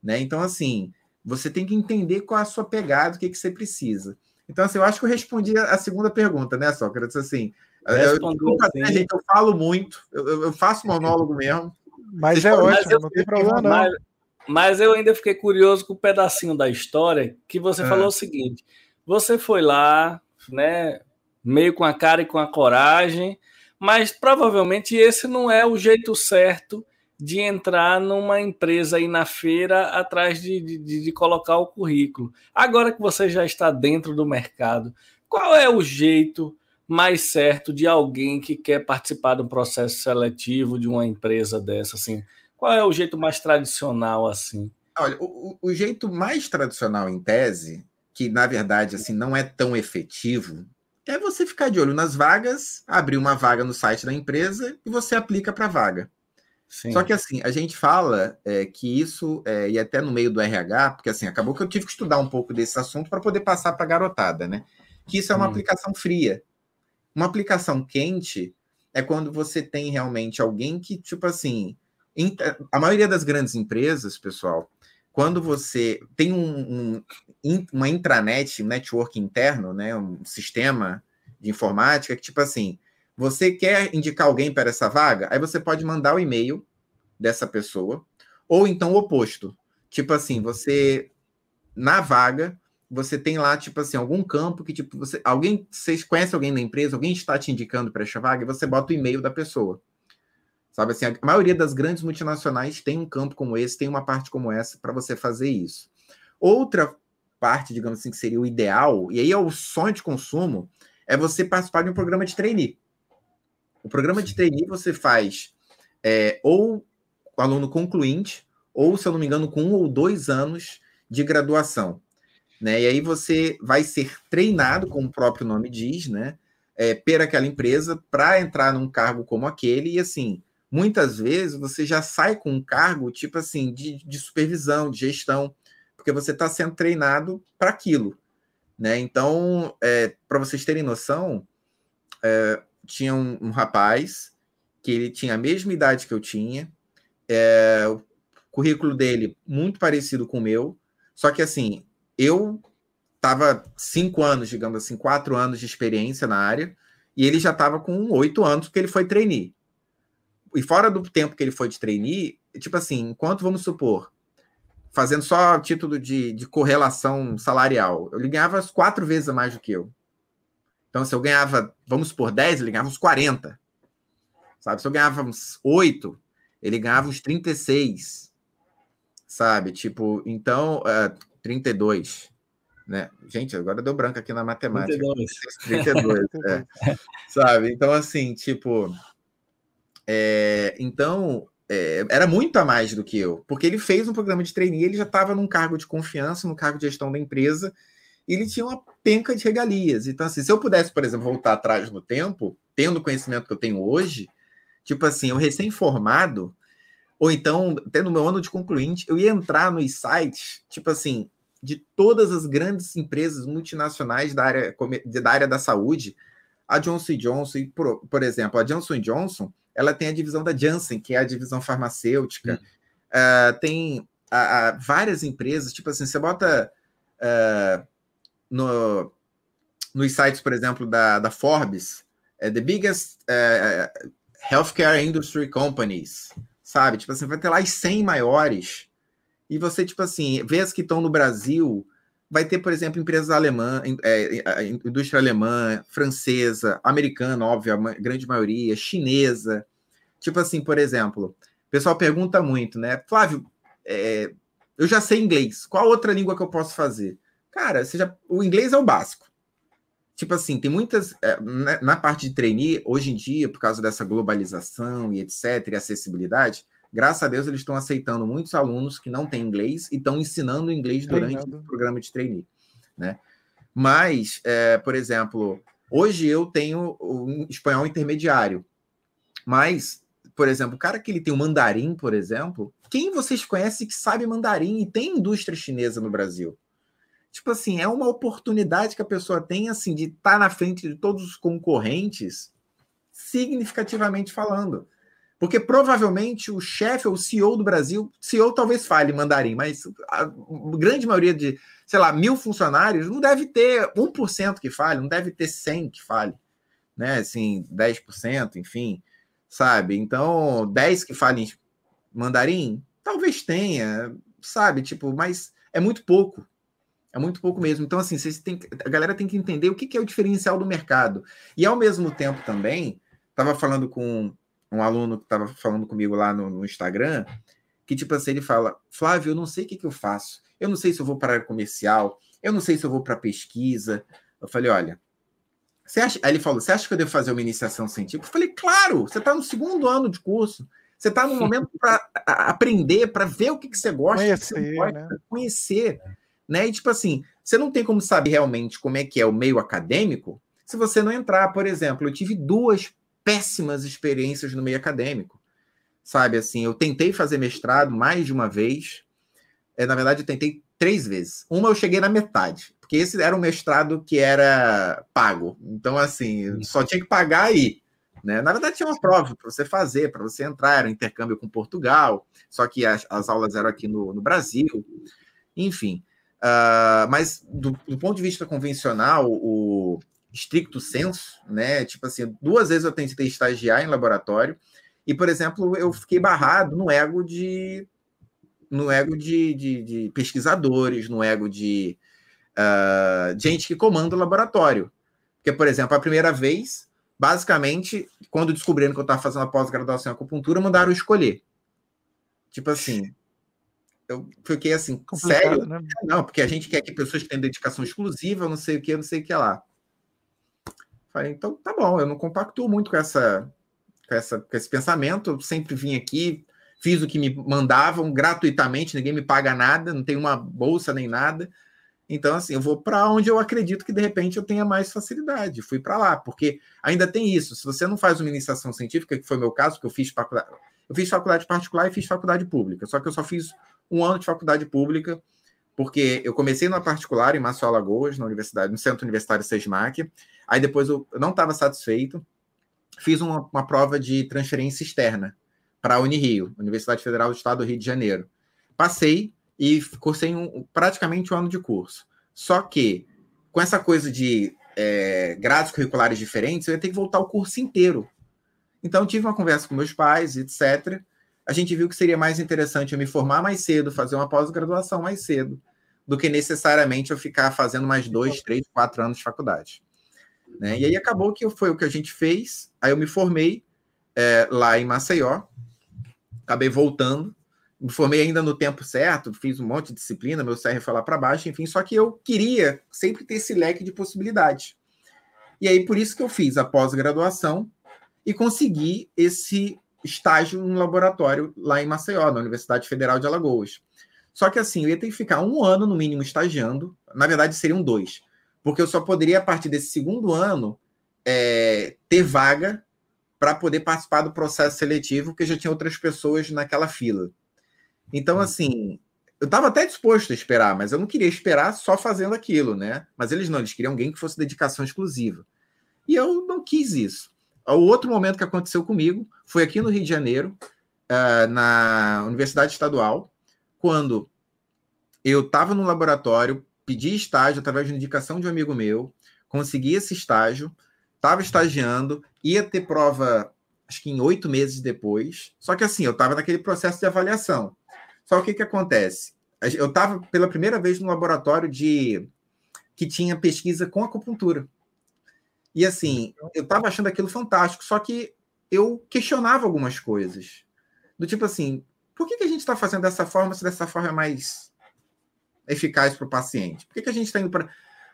né? Então assim você tem que entender qual é a sua pegada, o que, que você precisa. Então, assim, eu acho que eu respondi a segunda pergunta, né, Sócrates? Assim, eu, desculpa, né, gente, eu falo muito, eu, eu faço monólogo mesmo. Mas Vocês é ótimo, não tem problema, não. Mas, mas, eu ainda fiquei curioso com o um pedacinho da história que você é. falou o seguinte: você foi lá, né, meio com a cara e com a coragem, mas provavelmente esse não é o jeito certo de entrar numa empresa aí na feira atrás de, de, de, colocar o currículo. Agora que você já está dentro do mercado, qual é o jeito mais certo de alguém que quer participar de um processo seletivo de uma empresa dessa? Assim, qual é o jeito mais tradicional assim? Olha, o, o jeito mais tradicional em tese, que na verdade assim não é tão efetivo, é você ficar de olho nas vagas, abrir uma vaga no site da empresa e você aplica para a vaga. Sim. Só que assim, a gente fala é, que isso, é, e até no meio do RH, porque assim, acabou que eu tive que estudar um pouco desse assunto para poder passar para a garotada, né? Que isso é uma hum. aplicação fria. Uma aplicação quente é quando você tem realmente alguém que, tipo assim, a maioria das grandes empresas, pessoal, quando você tem um, um, uma intranet, um network interno, né, um sistema de informática que, tipo assim, você quer indicar alguém para essa vaga? Aí você pode mandar o e-mail dessa pessoa, ou então o oposto. Tipo assim, você, na vaga, você tem lá, tipo assim, algum campo que, tipo, você. Alguém. Vocês conhecem alguém na empresa, alguém está te indicando para essa vaga, e você bota o e-mail da pessoa. Sabe assim, a maioria das grandes multinacionais tem um campo como esse, tem uma parte como essa para você fazer isso. Outra parte, digamos assim, que seria o ideal, e aí é o sonho de consumo, é você participar de um programa de trainee. O programa de trainee você faz é, ou o aluno concluinte, ou, se eu não me engano, com um ou dois anos de graduação. Né? E aí você vai ser treinado, como o próprio nome diz, né? É, per aquela empresa para entrar num cargo como aquele, e assim, muitas vezes você já sai com um cargo tipo assim de, de supervisão, de gestão, porque você está sendo treinado para aquilo. Né? Então, é, para vocês terem noção, é, tinha um, um, rapaz que ele tinha a mesma idade que eu tinha, é, o currículo dele muito parecido com o meu, só que assim, eu estava cinco anos, digamos assim, quatro anos de experiência na área, e ele já estava com oito anos porque ele foi trainee. E fora do tempo que ele foi de trainee, tipo assim, enquanto, vamos supor, fazendo só título de, de correlação salarial, ele ganhava as quatro vezes a mais do que eu. Então, se eu ganhava, vamos supor, 10, ele ganhava uns 40. Sabe? Se eu ganhava uns 8, ele ganhava uns 36. Sabe? Tipo, então, uh, 32. Né? Gente, agora deu branco aqui na matemática. 32. 32 é. Sabe? Então, assim, tipo. É, então, é, era muito a mais do que eu, porque ele fez um programa de trainee, ele já estava num cargo de confiança, no cargo de gestão da empresa, e ele tinha uma penca de regalias. Então, assim, se eu pudesse, por exemplo, voltar atrás no tempo, tendo o conhecimento que eu tenho hoje, tipo assim, eu recém-formado, ou então, tendo meu ano de concluinte, eu ia entrar nos sites, tipo assim, de todas as grandes empresas multinacionais da área da, área da saúde, a Johnson Johnson, por, por exemplo, a Johnson Johnson, ela tem a divisão da Janssen, que é a divisão farmacêutica, uh, tem a, a, várias empresas, tipo assim, você bota uh, no, nos sites, por exemplo, da, da Forbes, é the biggest uh, healthcare industry companies, sabe? Tipo assim, vai ter lá as 100 maiores, e você, tipo assim, vê as que estão no Brasil, vai ter, por exemplo, empresas alemãs, é, indústria alemã, francesa, americana, óbvio, a grande maioria, chinesa. Tipo assim, por exemplo, o pessoal pergunta muito, né? Flávio, é, eu já sei inglês, qual outra língua que eu posso fazer? Cara, já, o inglês é o básico. Tipo assim, tem muitas. É, na, na, parte de trainee, hoje em dia, por causa dessa globalização e etc., e acessibilidade, graças a Deus eles estão aceitando muitos alunos que não têm inglês e estão ensinando inglês durante Treinado. o programa de trainee. Né? Mas, é, por exemplo, hoje eu tenho um espanhol intermediário, mas, por exemplo, o cara que ele tem o mandarim, por exemplo, quem vocês conhecem que sabe mandarim e tem indústria chinesa no Brasil? tipo assim, é uma oportunidade que a pessoa tem, assim, de estar tá na frente de todos os concorrentes, significativamente falando. Porque provavelmente o chefe ou o CEO do Brasil, CEO talvez fale mandarim, mas a grande maioria de, sei lá, mil funcionários não deve ter 1% que fale, não deve ter 100 que fale, né? Assim, 10%, enfim, sabe? Então, 10 que falem mandarim, talvez tenha, sabe? Tipo, mas é muito pouco. É muito pouco mesmo. Então, assim, vocês têm, a galera tem que entender o que, que é o diferencial do mercado. E, ao mesmo tempo, também, estava falando com um aluno que estava falando comigo lá no, no, Instagram, que, tipo assim, ele fala, Flávio, eu não sei o que, que eu faço. Eu não sei se eu vou para a área comercial, eu não sei se eu vou para pesquisa. Eu falei, olha, você acha... Aí ele falou, você acha que eu devo fazer uma iniciação científica? Eu falei, claro, você está no segundo ano de curso. Você está no momento para aprender, para ver o que, que você gosta, conhecer, que você gosta, né? conhecer né? E tipo assim, você não tem como saber realmente como é que é o meio acadêmico se você não entrar, por exemplo, eu tive duas péssimas experiências no meio acadêmico. Sabe assim, eu tentei fazer mestrado mais de uma vez. É, na verdade, eu tentei três vezes. Uma eu cheguei na metade, porque esse era um mestrado que era pago. Então, assim, só tinha que pagar aí. Né? Na verdade, tinha uma prova para você fazer, para você entrar, era um intercâmbio com Portugal, só que as, as aulas eram aqui no, no Brasil. Enfim, Uh, mas do, do, ponto de vista convencional, o estricto senso, né? Tipo assim, duas vezes eu tentei estagiar em laboratório e, por exemplo, eu fiquei barrado no ego de no ego de, de, de pesquisadores, no ego de uh, gente que comanda o laboratório. Porque, por exemplo, a primeira vez, basicamente, quando descobriram que eu estava fazendo a pós-graduação em acupuntura, mandaram escolher. Tipo assim, eu fiquei assim, Complicado, sério? Né? Não, porque a gente quer que pessoas tenham dedicação exclusiva, não sei o que, não sei o que lá. Falei, então tá bom, eu não compactuo muito com essa, com essa com esse pensamento, eu sempre vim aqui, fiz o que me mandavam gratuitamente, ninguém me paga nada, não tem uma bolsa nem nada. Então, assim, eu vou para onde eu acredito que de repente eu tenha mais facilidade. Fui para lá, porque ainda tem isso. Se você não faz uma iniciação científica, que foi o meu caso, que eu fiz faculdade, eu fiz faculdade particular e fiz faculdade pública. Só que eu só fiz um ano de faculdade pública, porque eu comecei na particular em Maceió Alagoas, na universidade, no Centro Universitário Sesmac. Aí depois eu não estava satisfeito, fiz uma, uma prova de transferência externa para a Unirio, Universidade Federal do Estado do Rio de Janeiro. Passei e cursei um, praticamente um ano de curso. Só que, com essa coisa de é, grades curriculares diferentes, eu ia ter que voltar o curso inteiro. Então, tive uma conversa com meus pais, etc. A gente viu que seria mais interessante eu me formar mais cedo, fazer uma pós-graduação mais cedo, do que necessariamente eu ficar fazendo mais dois, três, quatro anos de faculdade. Né? E aí acabou que foi o que a gente fez. Aí eu me formei é, lá em Maceió, acabei voltando, me formei ainda no tempo certo, fiz um monte de disciplina, meu CR foi lá para baixo, enfim, só que eu queria sempre ter esse leque de possibilidades. E aí por isso que eu fiz a pós-graduação e consegui esse estágio no laboratório lá em Maceió, na Universidade Federal de Alagoas. Só que assim, eu ia ter que ficar um ano no mínimo estagiando, na verdade seriam dois, porque eu só poderia, a partir desse segundo ano, é, ter vaga para poder participar do processo seletivo, porque já tinha outras pessoas naquela fila. Então, assim, eu estava até disposto a esperar, mas eu não queria esperar só fazendo aquilo, né? Mas eles não, eles queriam alguém que fosse dedicação exclusiva. E eu não quis isso. O outro momento que aconteceu comigo foi aqui no Rio de Janeiro, uh, na Universidade Estadual, quando eu estava no laboratório pedi estágio através de indicação de um amigo meu, consegui esse estágio, estava estagiando, ia ter prova, acho que em oito meses depois. Só que assim, eu estava naquele processo de avaliação. Só o que, que acontece? Eu estava pela primeira vez no laboratório de que tinha pesquisa com acupuntura. E assim, eu estava achando aquilo fantástico, só que eu questionava algumas coisas. Do tipo assim, por que, que a gente está fazendo dessa forma se dessa forma é mais eficaz para o paciente? Por que, que a gente está indo para.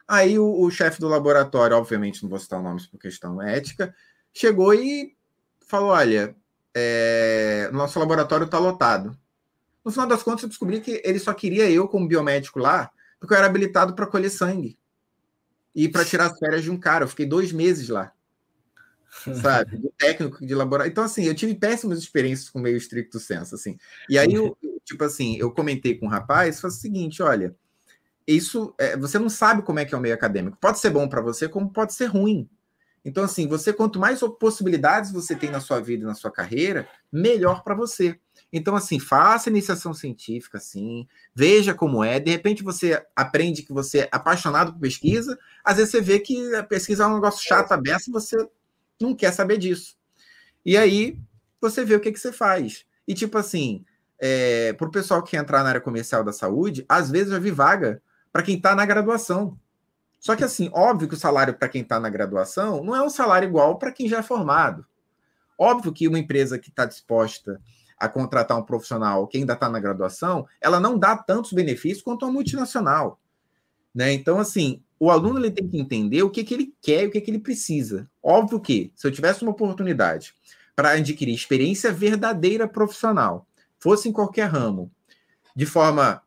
Aí o, o chefe do laboratório, obviamente, não vou citar nomes por questão ética, chegou e falou: olha, é, nosso laboratório está lotado. No final das contas, eu descobri que ele só queria eu, como biomédico lá, porque eu era habilitado para colher sangue e para tirar as férias de um cara. Eu fiquei dois meses lá, sabe? Do técnico de laboratório. Então, assim, eu tive péssimas experiências com meio estricto senso, assim. E aí, eu, tipo assim, eu comentei com um rapaz, foi o seguinte, olha, isso, é, você não sabe como é que é o meio acadêmico. Pode ser bom para você, como pode ser ruim. Então, assim, você quanto mais possibilidades você tem na sua vida e na sua carreira, melhor para você. Então, assim, faça iniciação científica, assim, veja como é. De repente você aprende que você é apaixonado por pesquisa, às vezes você vê que a pesquisa é um negócio chato, aberto, e você não quer saber disso. E aí você vê o que, que você faz. E tipo assim, é, para o pessoal que entrar na área comercial da saúde, às vezes eu vi vaga para quem está na graduação. Só que assim, óbvio que o salário para quem está na graduação não é um salário igual para quem já é formado. Óbvio que uma empresa que está disposta a contratar um profissional que ainda está na graduação, ela não dá tantos benefícios quanto uma multinacional. Né? Então, assim, o aluno ele tem que entender o que, que ele quer e o que, que ele precisa. Óbvio que, se eu tivesse uma oportunidade para adquirir experiência verdadeira profissional, fosse em qualquer ramo, de forma,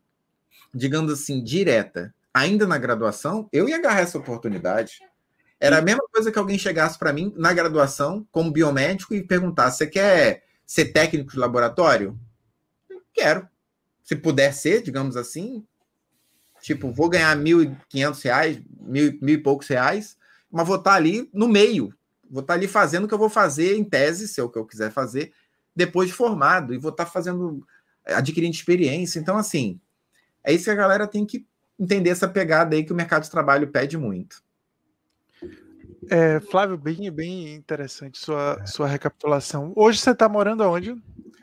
digamos assim, direta, ainda na graduação, eu ia agarrar essa oportunidade. Era a mesma coisa que alguém chegasse para mim na graduação, como biomédico, e perguntasse: você quer ser técnico de laboratório? Quero. Se puder ser, digamos assim, tipo, vou ganhar R$ 1.500, mil, mil e poucos reais, mas vou estar ali no meio. Vou estar ali fazendo o que eu vou fazer em tese, se é o que eu quiser fazer, depois de formado, e vou estar fazendo, adquirindo experiência. Então, assim, é isso que a galera tem que entender essa pegada aí que o mercado de trabalho pede muito. É, Flávio, bem, bem interessante sua, é. sua recapitulação. Hoje você está morando aonde?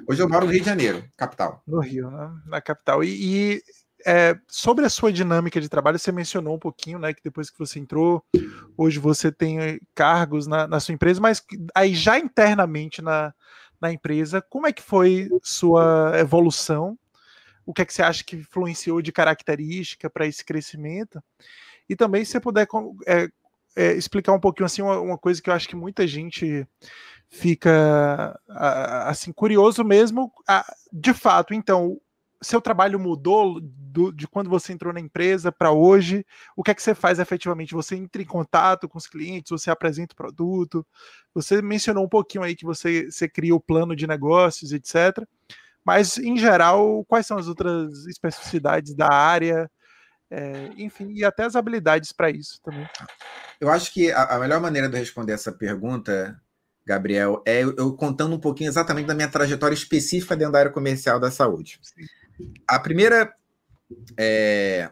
Hoje eu moro no Rio de Janeiro, capital. No Rio, né? na capital. E, e é, sobre a sua dinâmica de trabalho, você mencionou um pouquinho, né, que depois que você entrou, hoje você tem eh, cargos na, na sua empresa, mas aí já internamente na, na empresa, como é que foi sua evolução? O que é que você acha que influenciou de característica para esse crescimento? E também, se você puder é, é, explicar um pouquinho assim, uma, uma, coisa que eu acho que muita gente fica assim curioso mesmo, de fato. Então, seu trabalho mudou do, de quando você entrou na empresa para hoje? O que é que você faz efetivamente? Você entra em contato com os clientes, você apresenta o produto, você mencionou um pouquinho aí que você, você cria o plano de negócios, etc. Mas, em geral, quais são as outras especificidades da área? É, enfim, e até as habilidades para isso também. Eu acho que a, a melhor maneira de responder essa pergunta Gabriel, é eu contando um pouquinho exatamente da minha trajetória específica dentro da área comercial da saúde. Sim. A primeira. É,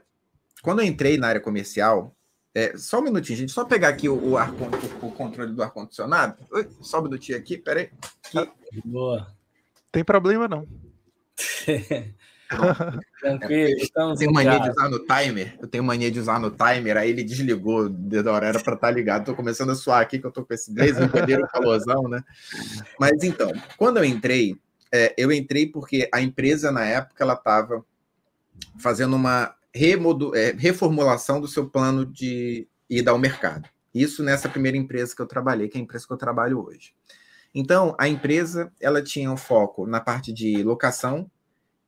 quando eu entrei na área comercial, é, só um minutinho, gente, só pegar aqui o, o, ar, o, o controle do ar-condicionado. Só um minutinho aqui, peraí. Aqui. Boa. Tem problema, não. Tranquilo, estamos. Eu tenho mania de usar no timer. Eu tenho mania de usar no timer, aí ele desligou da hora, era para estar tá ligado. Tô começando a suar aqui, que eu tô com esse brincadeira calorzão, né? Mas então, quando eu entrei, é, eu entrei porque a empresa, na época, ela estava fazendo uma é, reformulação do seu plano de ida ao mercado. Isso nessa primeira empresa que eu trabalhei, que é a empresa que eu trabalho hoje. Então, a empresa ela tinha um foco na parte de locação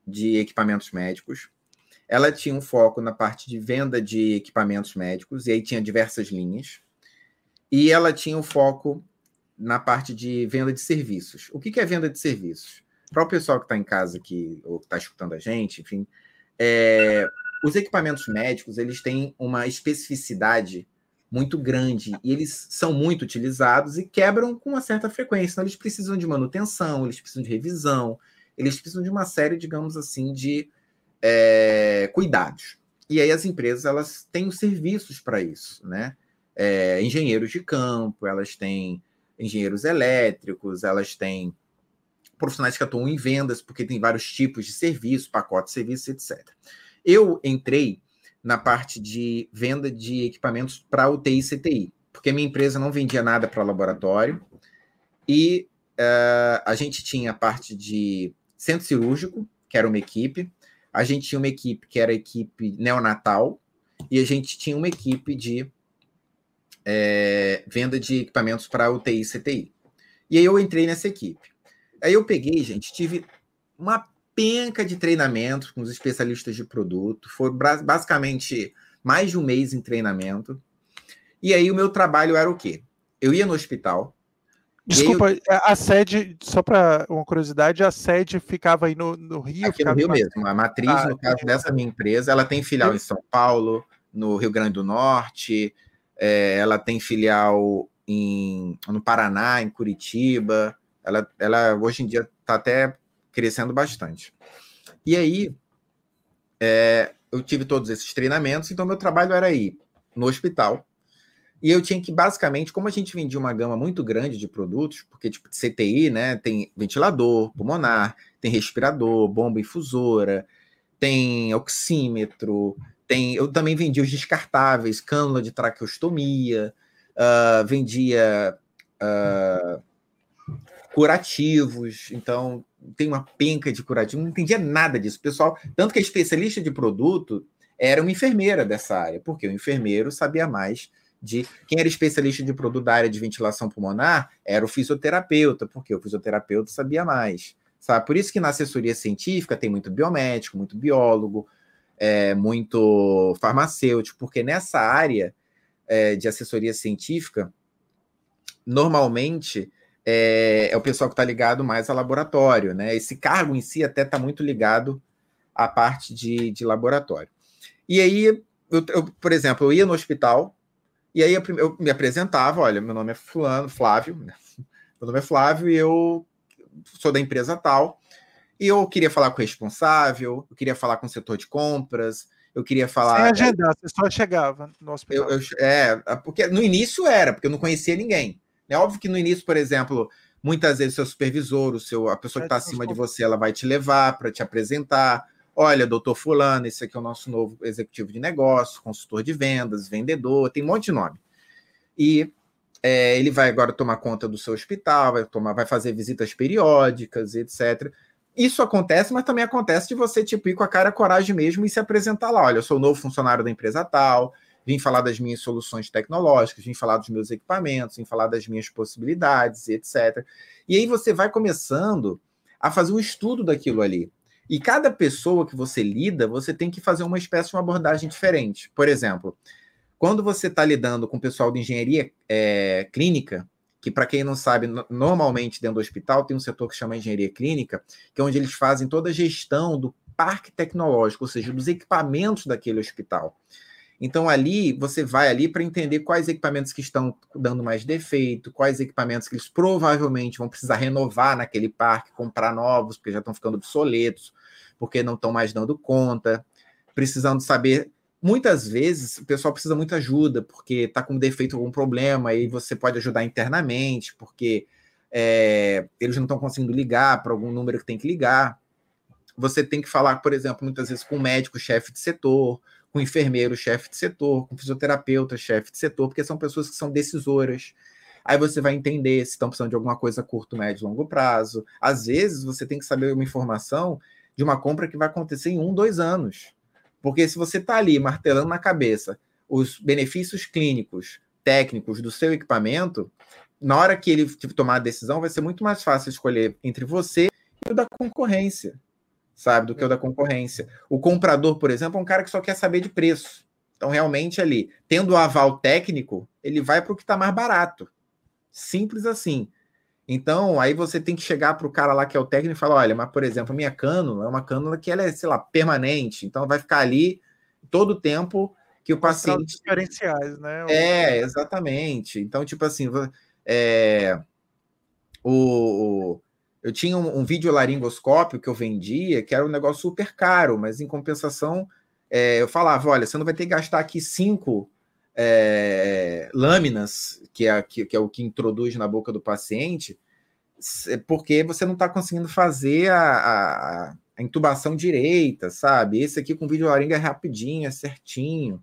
de equipamentos médicos, ela tinha um foco na parte de venda de equipamentos médicos, e aí tinha diversas linhas, e ela tinha um foco na parte de venda de serviços. O que é venda de serviços? Para o pessoal que está em casa aqui, ou que está escutando a gente, enfim, é, os equipamentos médicos eles têm uma especificidade muito grande e eles são muito utilizados e quebram com uma certa frequência. Então, eles precisam de manutenção, eles precisam de revisão, eles precisam de uma série, digamos assim, de é, cuidados. E aí as empresas elas têm os serviços para isso, né? É, engenheiros de campo, elas têm engenheiros elétricos, elas têm profissionais que atuam em vendas, porque tem vários tipos de serviço, pacotes de serviço, etc. Eu entrei na parte de venda de equipamentos para UTI e CTI, porque minha empresa não vendia nada para laboratório e uh, a gente tinha a parte de centro cirúrgico, que era uma equipe, a gente tinha uma equipe que era a equipe neonatal e a gente tinha uma equipe de é, venda de equipamentos para UTI e CTI. E aí eu entrei nessa equipe. Aí eu peguei, gente, tive uma penca de treinamento com os especialistas de produto. Foi basicamente mais de um mês em treinamento. E aí o meu trabalho era o quê? Eu ia no hospital. Desculpa, eu... a sede, só para uma curiosidade, a sede ficava aí no, no Rio? Aqui no Rio mesmo. A matriz, ah, no caso dessa minha empresa, ela tem filial em São Paulo, no Rio Grande do Norte, é, ela tem filial em, no Paraná, em Curitiba, ela, ela hoje em dia está até crescendo bastante. E aí, é, eu tive todos esses treinamentos, então meu trabalho era ir no hospital. E eu tinha que, basicamente, como a gente vendia uma gama muito grande de produtos, porque, tipo, CTI, né, tem ventilador pulmonar, tem respirador, bomba infusora, tem oxímetro, tem. Eu também vendia os descartáveis, cânula de traqueostomia, uh, vendia uh, curativos, então tem uma penca de curativos, não entendia nada disso. pessoal, tanto que a especialista de produto era uma enfermeira dessa área, porque o enfermeiro sabia mais de quem era especialista de produto da área de ventilação pulmonar era o fisioterapeuta, porque o fisioterapeuta sabia mais. Sabe? Por isso que na assessoria científica tem muito biomédico, muito biólogo, é, muito farmacêutico, porque nessa área é, de assessoria científica, normalmente é, é o pessoal que está ligado mais a laboratório, né? Esse cargo em si até está muito ligado à parte de, de laboratório. E aí, eu, eu, por exemplo, eu ia no hospital e aí eu, eu, me apresentava, olha, meu nome é fulano, Flávio, né? meu nome é Flávio e eu sou da empresa tal, e eu queria falar com o responsável, eu queria falar com o setor de compras, eu queria falar... Sem agendar, você só chegava no hospital. Eu, é, porque no início era, porque eu não conhecia ninguém. É óbvio que no início, por exemplo, muitas vezes o seu supervisor, o seu, a pessoa que está acima de você, ela vai te levar para te apresentar. Olha, doutor Fulano, esse aqui é o nosso novo executivo de negócio, consultor de vendas, vendedor, tem um monte de nome. E é, ele vai agora tomar conta do seu hospital, vai, tomar, vai fazer visitas periódicas, etc. Isso acontece, mas também acontece de você tipo, ir com a cara coragem mesmo e se apresentar lá. Olha, eu sou o novo funcionário da empresa tal, vim falar das minhas soluções tecnológicas, vim falar dos meus equipamentos, vim falar das minhas possibilidades, etc. E aí você vai começando a fazer um estudo daquilo ali. E cada pessoa que você lida, você tem que fazer uma espécie de uma abordagem diferente. Por exemplo, quando você está lidando com o pessoal de engenharia é, clínica, que para quem não sabe, normalmente dentro do hospital tem um setor que chama engenharia clínica, que é onde eles fazem toda a gestão do parque tecnológico, ou seja, dos equipamentos daquele hospital. Então ali você vai ali para entender quais equipamentos que estão dando mais defeito, quais equipamentos que eles provavelmente vão precisar renovar naquele parque, comprar novos, porque já estão ficando obsoletos, porque não estão mais dando conta, precisando saber Muitas vezes o pessoal precisa muita ajuda, porque está com defeito algum problema, e você pode ajudar internamente, porque é, eles não estão conseguindo ligar para algum número que tem que ligar. Você tem que falar, por exemplo, muitas vezes com o médico chefe de setor, com enfermeiro chefe de setor, com fisioterapeuta chefe de setor, porque são pessoas que são decisoras. Aí você vai entender se estão precisando de alguma coisa curto, médio, longo prazo. Às vezes você tem que saber uma informação de uma compra que vai acontecer em um, dois anos. Porque se você está ali martelando na cabeça os benefícios clínicos, técnicos do seu equipamento, na hora que ele tomar a decisão, vai ser muito mais fácil escolher entre você e o da concorrência, sabe? Do que o da concorrência. O comprador, por exemplo, é um cara que só quer saber de preço. Então, realmente, ali, tendo o aval técnico, ele vai para o que está mais barato. Simples assim. Então, aí você tem que chegar para o cara lá que é o técnico e falar: olha, mas por exemplo, a minha cânula é uma cânula que ela é, sei lá, permanente, então vai ficar ali todo o tempo que o paciente. diferenciais, né? É, exatamente. Então, tipo assim, é... o... eu tinha um, um vídeo laringoscópio que eu vendia, que era um negócio super caro, mas em compensação, é, eu falava: olha, você não vai ter que gastar aqui cinco é, lâminas, que é, que, que, é o que introduz na boca do paciente, porque você não está conseguindo fazer a, a, a, intubação direita, sabe? Esse aqui com vídeo laringa é rapidinho, é certinho.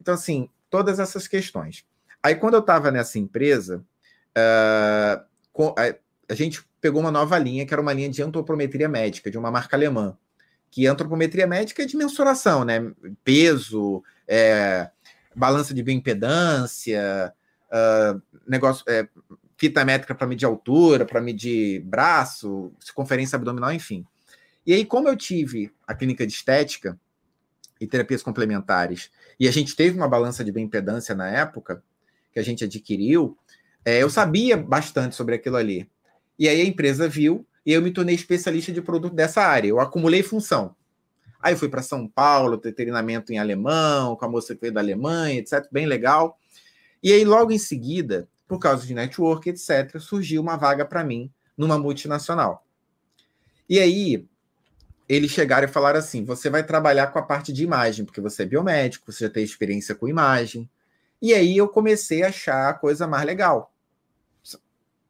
Então, assim, todas essas questões. Aí, quando eu estava nessa empresa, uh, com, a, a gente pegou uma nova linha, que era uma linha de antropometria médica, de uma marca alemã. Que antropometria médica é de mensuração, né? Peso, é, balança de bioimpedância, uh, negócio, é, fita métrica para medir altura, para medir braço, circunferência abdominal, enfim. E aí, como eu tive a clínica de estética e terapias complementares, e a gente teve uma balança de bioimpedância na época, que a gente adquiriu, é, eu sabia bastante sobre aquilo ali. E aí a empresa viu e eu me tornei especialista de produto dessa área. Eu acumulei função. Aí fui para São Paulo, ter treinamento em alemão, com a moça que veio da Alemanha, etc. Bem legal. E aí, logo em seguida, por causa de network, etc., surgiu uma vaga para mim numa multinacional. E aí, eles chegaram e falaram assim: você vai trabalhar com a parte de imagem, porque você é biomédico, você já tem experiência com imagem. E aí eu comecei a achar a coisa mais legal.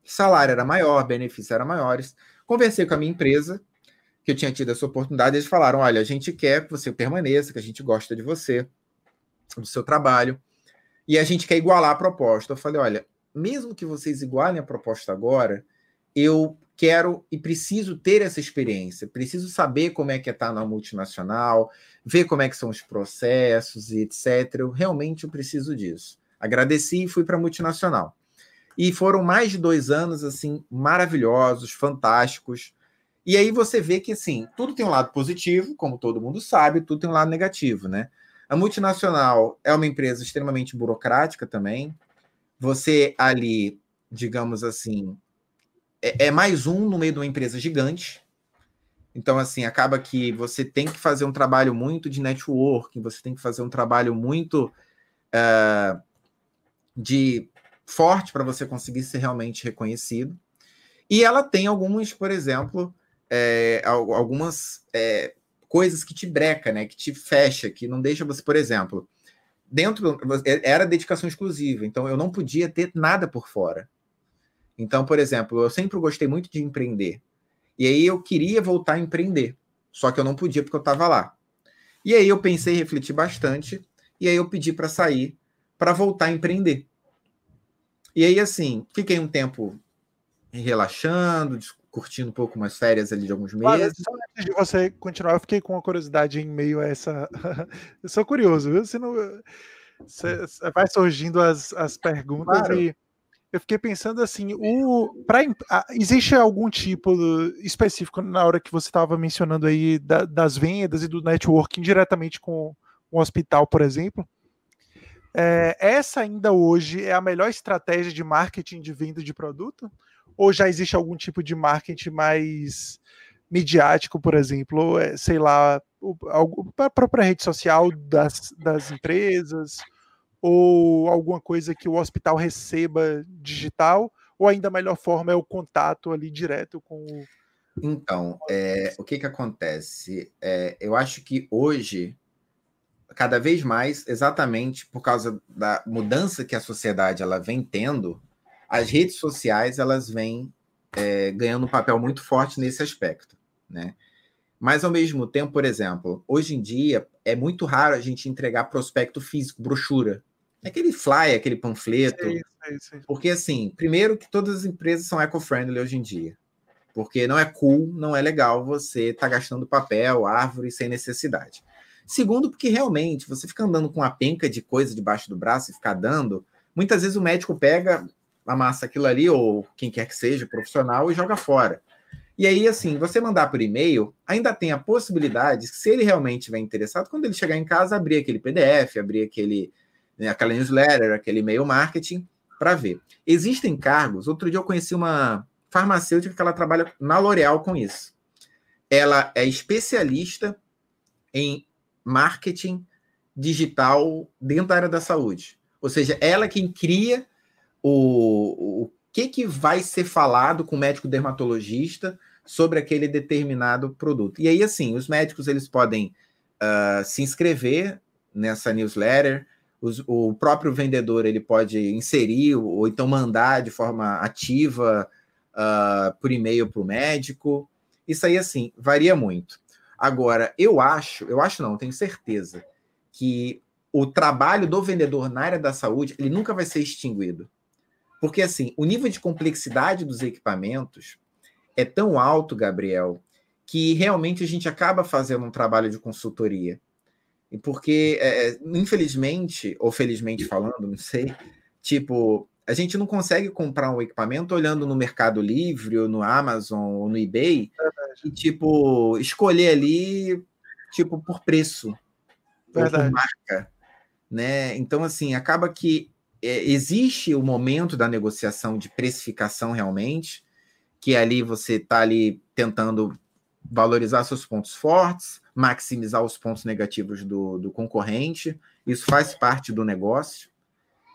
Salário era maior, benefícios eram maiores. Conversei com a minha empresa, que eu tinha tido essa oportunidade, eles falaram: olha, a gente quer que você permaneça, que a gente gosta de você, do seu trabalho, e a gente quer igualar a proposta. Eu falei: olha, mesmo que vocês igualem a proposta agora, eu quero e preciso ter essa experiência, preciso saber como é que é estar na multinacional, ver como é que são os processos e etc. Eu realmente preciso disso. Agradeci e fui para a multinacional. E foram mais de dois anos assim maravilhosos, fantásticos. E aí você vê que, assim, tudo tem um lado positivo, como todo mundo sabe, tudo tem um lado negativo, né? A multinacional é uma empresa extremamente burocrática também. Você ali, digamos assim, é, é mais um no meio de uma empresa gigante. Então, assim, acaba que você tem que fazer um trabalho muito de networking, você tem que fazer um trabalho muito uh, de forte para você conseguir ser realmente reconhecido. E ela tem alguns, por exemplo, é, algumas é, coisas que te breca, né? Que te fecha, que não deixa você, por exemplo, dentro é, era dedicação exclusiva, então eu não podia ter nada por fora. Então, por exemplo, eu sempre gostei muito de empreender. E aí eu queria voltar a empreender. Só que eu não podia porque eu estava lá. E aí eu pensei, refleti bastante, e aí eu pedi para sair para voltar a empreender. E aí, assim, fiquei um tempo relaxando, curtindo um pouco mais férias ali de alguns meses. só antes de você continuar, eu fiquei com uma curiosidade em meio a essa. eu sou curioso, viu? Você não. Você vai surgindo as, as perguntas claro. e eu fiquei pensando assim, o pra, existe algum tipo específico na hora que você estava mencionando aí da, das vendas e do networking diretamente com um hospital, por exemplo? É, essa ainda hoje é a melhor estratégia de marketing de venda de produto? Ou já existe algum tipo de marketing mais midiático, por exemplo, é, sei lá, a própria rede social das, das empresas, ou alguma coisa que o hospital receba digital, ou ainda a melhor forma é o contato ali direto com o. Então, é, o que, que acontece? É, eu acho que hoje, cada vez mais, exatamente por causa da mudança que a sociedade ela vem tendo, as redes sociais elas vêm é, ganhando um papel muito forte nesse aspecto, né? Mas ao mesmo tempo, por exemplo, hoje em dia é muito raro a gente entregar prospecto físico, brochura, aquele flyer, aquele panfleto, sim, sim, sim. porque assim, primeiro que todas as empresas são eco-friendly hoje em dia, porque não é cool, não é legal você estar tá gastando papel, árvore sem necessidade. Segundo, porque realmente você fica andando com uma penca de coisa debaixo do braço e ficar dando, muitas vezes o médico pega amassa aquilo ali, ou quem quer que seja, profissional, e joga fora. E aí, assim, você mandar por e-mail, ainda tem a possibilidade, se ele realmente estiver interessado, quando ele chegar em casa, abrir aquele PDF, abrir aquele, né, aquela newsletter, aquele e-mail marketing, para ver. Existem cargos. Outro dia eu conheci uma farmacêutica que ela trabalha na L'Oréal com isso. Ela é especialista em marketing digital dentro da área da saúde. Ou seja, ela quem cria o, o que, que vai ser falado com o médico dermatologista sobre aquele determinado produto. E aí, assim, os médicos eles podem uh, se inscrever nessa newsletter, os, o próprio vendedor ele pode inserir ou então mandar de forma ativa uh, por e-mail para o médico. Isso aí, assim, varia muito. Agora, eu acho, eu acho não, tenho certeza que o trabalho do vendedor na área da saúde ele nunca vai ser extinguido. Porque, assim, o nível de complexidade dos equipamentos é tão alto, Gabriel, que realmente a gente acaba fazendo um trabalho de consultoria. E porque, é, é infelizmente, ou felizmente falando, não sei, tipo, a gente não consegue comprar um equipamento olhando no Mercado Livre, ou no Amazon, ou no eBay, e, tipo, escolher ali, tipo, por preço, por marca, né? Então, assim, acaba que é, existe o momento da negociação de precificação realmente, que ali você está ali tentando valorizar seus pontos fortes, maximizar os pontos negativos do, do concorrente. Isso faz parte do negócio,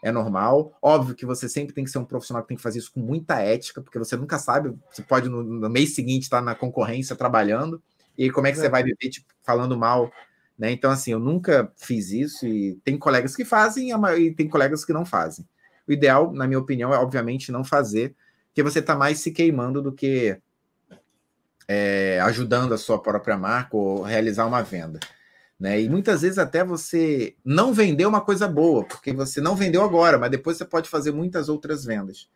é normal. Óbvio que você sempre tem que ser um profissional que tem que fazer isso com muita ética, porque você nunca sabe, você pode no, no mês seguinte estar na concorrência trabalhando, e como é que é. você vai viver tipo, falando mal né? Então, assim, eu nunca fiz isso e tem colegas que fazem e tem colegas que não fazem. O ideal, na minha opinião, é obviamente não fazer, porque você está mais se queimando do que é, ajudando a sua própria marca ou realizar uma venda. Né? E muitas vezes até você não vendeu uma coisa boa, porque você não vendeu agora, mas depois você pode fazer muitas outras vendas.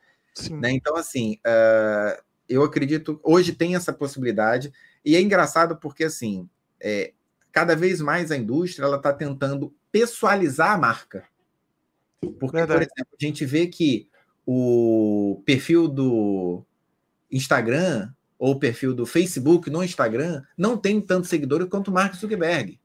Né? Então, assim, uh, eu acredito, hoje tem essa possibilidade, e é engraçado porque, assim, é, cada vez mais a indústria ela está tentando pessoalizar a marca. Porque, Verdade. por exemplo, a gente vê que o perfil do Instagram ou o perfil do Facebook no Instagram não tem tanto seguidores quanto o Mark Zuckerberg.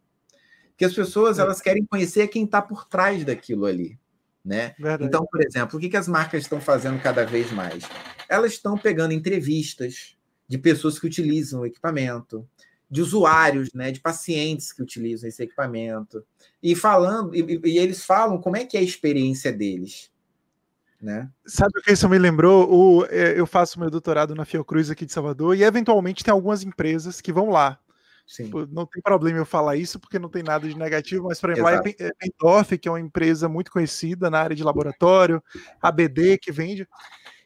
Porque as pessoas é. elas querem conhecer quem está por trás daquilo ali. Né? Então, por exemplo, o que, que as marcas estão fazendo cada vez mais? Elas estão pegando entrevistas de pessoas que utilizam o equipamento, de usuários, né, de pacientes que utilizam esse equipamento e falando e, e, eles falam como é que é a experiência deles, né? Sabe o que isso me lembrou? O, é, eu faço meu doutorado na Fiocruz aqui de Salvador e eventualmente tem algumas empresas que vão lá. Sim. Tipo, não tem problema eu falar isso porque não tem nada de negativo, mas por exemplo, Exato. a Pendorf, que é uma empresa muito conhecida na área de laboratório, a BD que vende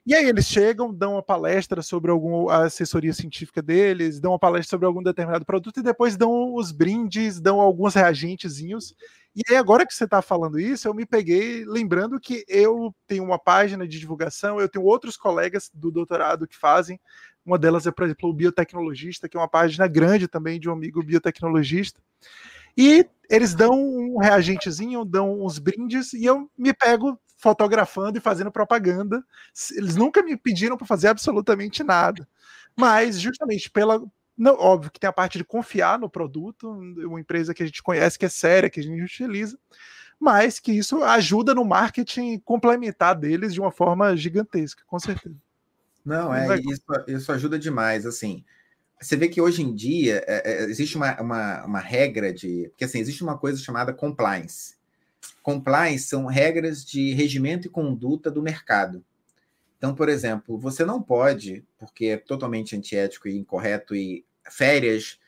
E aí eles chegam, dão uma palestra sobre alguma assessoria científica deles, dão uma palestra sobre algum determinado produto e depois dão os brindes, dão alguns reagentezinhos. E aí agora que você está falando isso, eu me peguei lembrando que eu tenho uma página de divulgação, eu tenho outros colegas do doutorado que fazem. Uma delas é, por exemplo, o Biotecnologista, que é uma página grande também de um amigo biotecnologista. E eles dão um reagentezinho, dão uns brindes, e eu me pego fotografando e fazendo propaganda. Eles nunca me pediram para fazer absolutamente nada. Mas, justamente pela. Não, óbvio que tem a parte de confiar no produto, uma empresa que a gente conhece, que é séria, que a gente utiliza, mas que isso ajuda no marketing complementar deles de uma forma gigantesca, com certeza. Não, é, isso, isso ajuda demais. Assim, você vê que hoje em dia é, é, existe uma, uma, uma regra de. Porque assim, existe uma coisa chamada compliance compliance são regras de regimento e conduta do mercado. Então, por exemplo, você não pode, porque é totalmente antiético e incorreto e férias,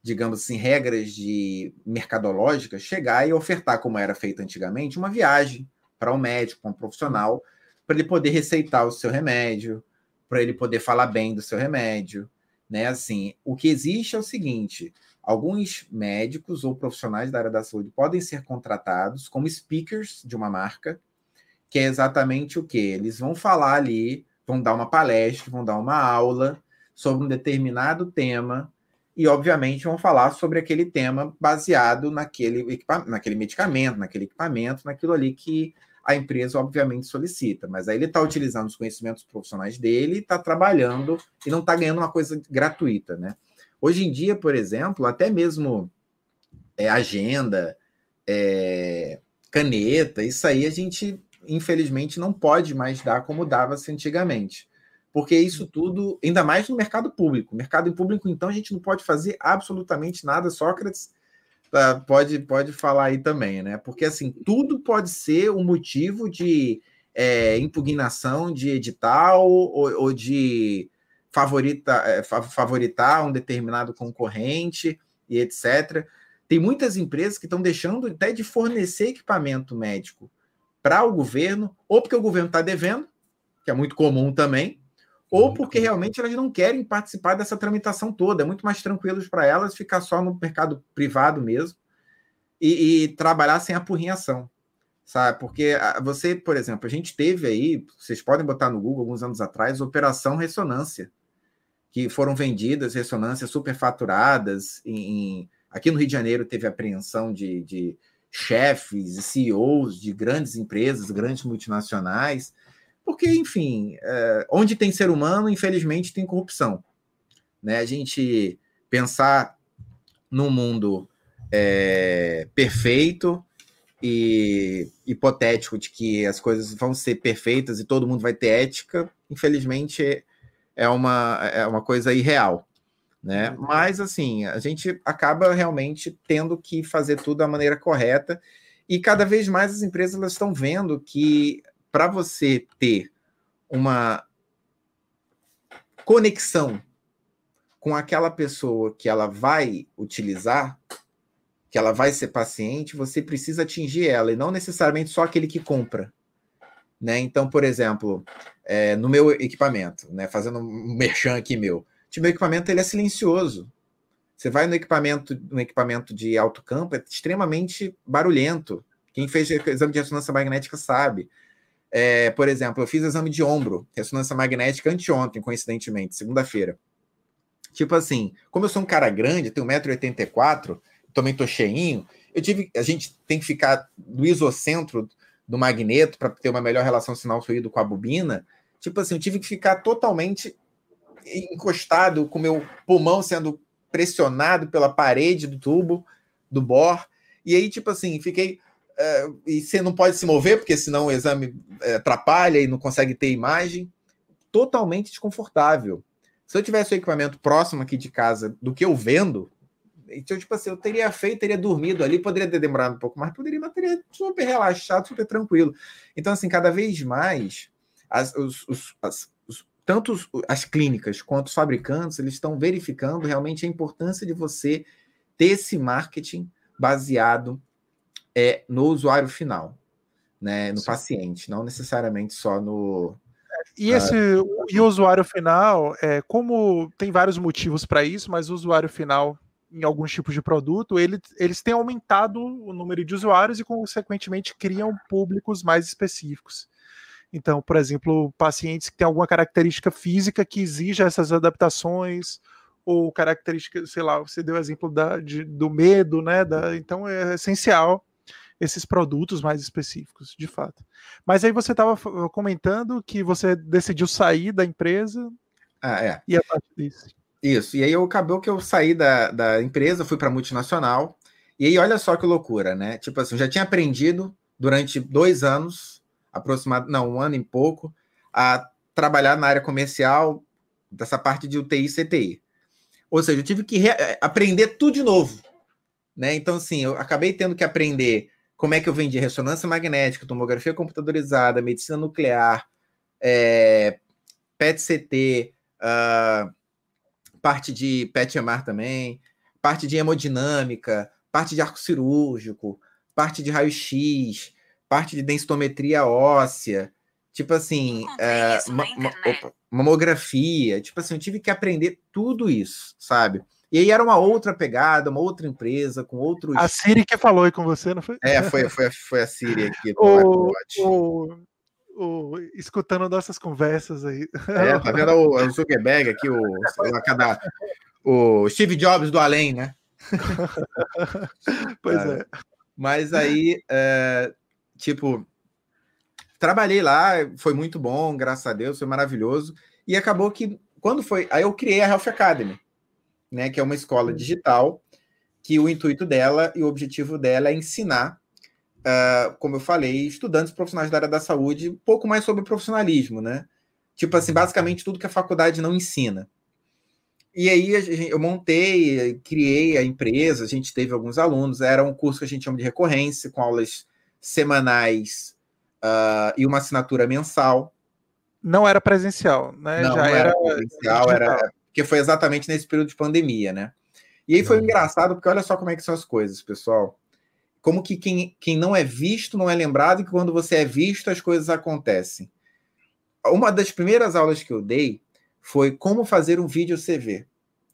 digamos assim, regras de mercadológicas, chegar e ofertar, como era feito antigamente, uma viagem para um médico, para um profissional, para ele poder receitar o seu remédio, para ele poder falar bem do seu remédio, né? Assim, o que existe é o seguinte: alguns médicos ou profissionais da área da saúde podem ser contratados como speakers de uma marca, que é exatamente o que? Eles vão falar ali, vão dar uma palestra, vão dar uma aula sobre um determinado tema e, obviamente, vão falar sobre aquele tema baseado naquele, naquele medicamento, naquele equipamento, naquilo ali que a empresa, obviamente, solicita. Mas aí ele está utilizando os conhecimentos profissionais dele, está trabalhando e não está ganhando uma coisa gratuita, né? Hoje em dia, por exemplo, até mesmo é, agenda, é, caneta, isso aí a gente, infelizmente, não pode mais dar como dava-se antigamente. Porque isso tudo, ainda mais no mercado público. Mercado público, então, a gente não pode fazer absolutamente nada. Sócrates tá, pode, pode falar aí também, né? Porque assim, tudo pode ser um motivo de é, impugnação de edital ou, ou de favorita, é, favoritar um determinado concorrente e etc. Tem muitas empresas que estão deixando até de fornecer equipamento médico para o governo, ou porque o governo está devendo, que é muito comum também, ou porque realmente elas não querem participar dessa tramitação toda. É muito mais tranquilo para elas ficar só no mercado privado mesmo e, e trabalhar sem apurrinhação sabe? Porque você, por exemplo, a gente teve aí, vocês podem botar no Google alguns anos atrás, Operação Ressonância, que foram vendidas, ressonâncias superfaturadas. Em, em, aqui no Rio de Janeiro teve apreensão de, de chefes e CEOs de grandes empresas, grandes multinacionais, porque, enfim, é, onde tem ser humano, infelizmente, tem corrupção. Né? A gente pensar num mundo é, perfeito e hipotético de que as coisas vão ser perfeitas e todo mundo vai ter ética, infelizmente é uma, é uma coisa irreal. Né? Uhum. Mas assim, a gente acaba realmente tendo que fazer tudo da maneira correta, e cada vez mais as empresas elas estão vendo que para você ter uma conexão com aquela pessoa que ela vai utilizar, que ela vai ser paciente, você precisa atingir ela, e não necessariamente só aquele que compra. Né? Então, por exemplo, é, no meu equipamento, né? fazendo um merchan aqui meu, meu equipamento ele é silencioso. Você vai no equipamento, no equipamento de alto campo, é extremamente barulhento. Quem fez exame de ressonância magnética sabe. É, por exemplo, eu fiz exame de ombro, ressonância magnética anteontem, coincidentemente, segunda-feira. Tipo assim, como eu sou um cara grande, tenho 1,84m, também tô cheinho, eu tive, a gente tem que ficar no isocentro do magneto para ter uma melhor relação sinal-fluido com a bobina, tipo assim, eu tive que ficar totalmente encostado com meu pulmão sendo pressionado pela parede do tubo do bor. E aí, tipo assim, fiquei. Uh, e você não pode se mover, porque senão o exame uh, atrapalha e não consegue ter imagem. Totalmente desconfortável. Se eu tivesse o equipamento próximo aqui de casa do que eu vendo, então, tipo assim, eu teria feito, teria dormido ali, poderia ter demorado um pouco mais, poderia, mas teria super relaxado, super tranquilo. Então, assim, cada vez mais, as, os, os, as, os, tanto as clínicas quanto os fabricantes, eles estão verificando realmente a importância de você ter esse marketing baseado é, no usuário final, né, no Sim. paciente, não necessariamente só no, E esse e o usuário final, é, como tem vários motivos para isso, mas o usuário final em alguns tipos de produto, ele, eles têm aumentado o número de usuários e, consequentemente, criam públicos mais específicos. Então, por exemplo, pacientes que têm alguma característica física que exija essas adaptações, ou característica, sei lá, você deu o exemplo da, de, do medo, né? Da, então é essencial esses produtos mais específicos, de fato. Mas aí você estava comentando que você decidiu sair da empresa. Ah, é. E a partir disso. Isso. E aí eu acabou que eu saí da, da empresa, fui para multinacional. E aí, olha só que loucura, né? Tipo assim, eu já tinha aprendido durante dois anos, aproximadamente, não, um ano e pouco, a trabalhar na área comercial dessa parte de UTI e CTI. Ou seja, eu tive que aprender tudo de novo. Né? Então, assim, eu acabei tendo que aprender como é que eu vendi? Ressonância magnética, tomografia computadorizada, medicina nuclear, é, PET-CT, uh, ah, parte de PET-EMAR também, parte de hemodinâmica, parte de arco cirúrgico, parte de raio-x, parte de densitometria óssea, tipo assim, é, mamografia, tipo assim, eu tive que aprender tudo isso, sabe? E aí era uma outra pegada, uma outra empresa, com outros. A Siri que falou aí com você, não foi? É, foi, foi, foi a Siri aqui. o, o, o, escutando nossas conversas aí. É, tá vendo o, o Zuckerberg aqui, o, cada, o Steve Jobs do além, né? pois é. é. Mas aí, é, tipo, trabalhei lá, foi muito bom, graças a Deus, foi maravilhoso. E acabou que, quando foi. Aí eu criei a Health Academy né, que é uma escola digital, que o intuito dela e o objetivo dela é ensinar, uh, como eu falei, estudantes profissionais da área da saúde um pouco mais sobre profissionalismo, né? Tipo assim, basicamente tudo que a faculdade não ensina. E aí eu montei, criei a empresa, a gente teve alguns alunos, era um curso que a gente chama de recorrência, com aulas semanais uh, e uma assinatura mensal. Não era presencial, né? Não, Já não era, era presencial, era porque foi exatamente nesse período de pandemia, né? E aí foi uhum. engraçado, porque olha só como é que são as coisas, pessoal. Como que quem, quem não é visto não é lembrado, e que quando você é visto as coisas acontecem. Uma das primeiras aulas que eu dei foi como fazer um vídeo CV,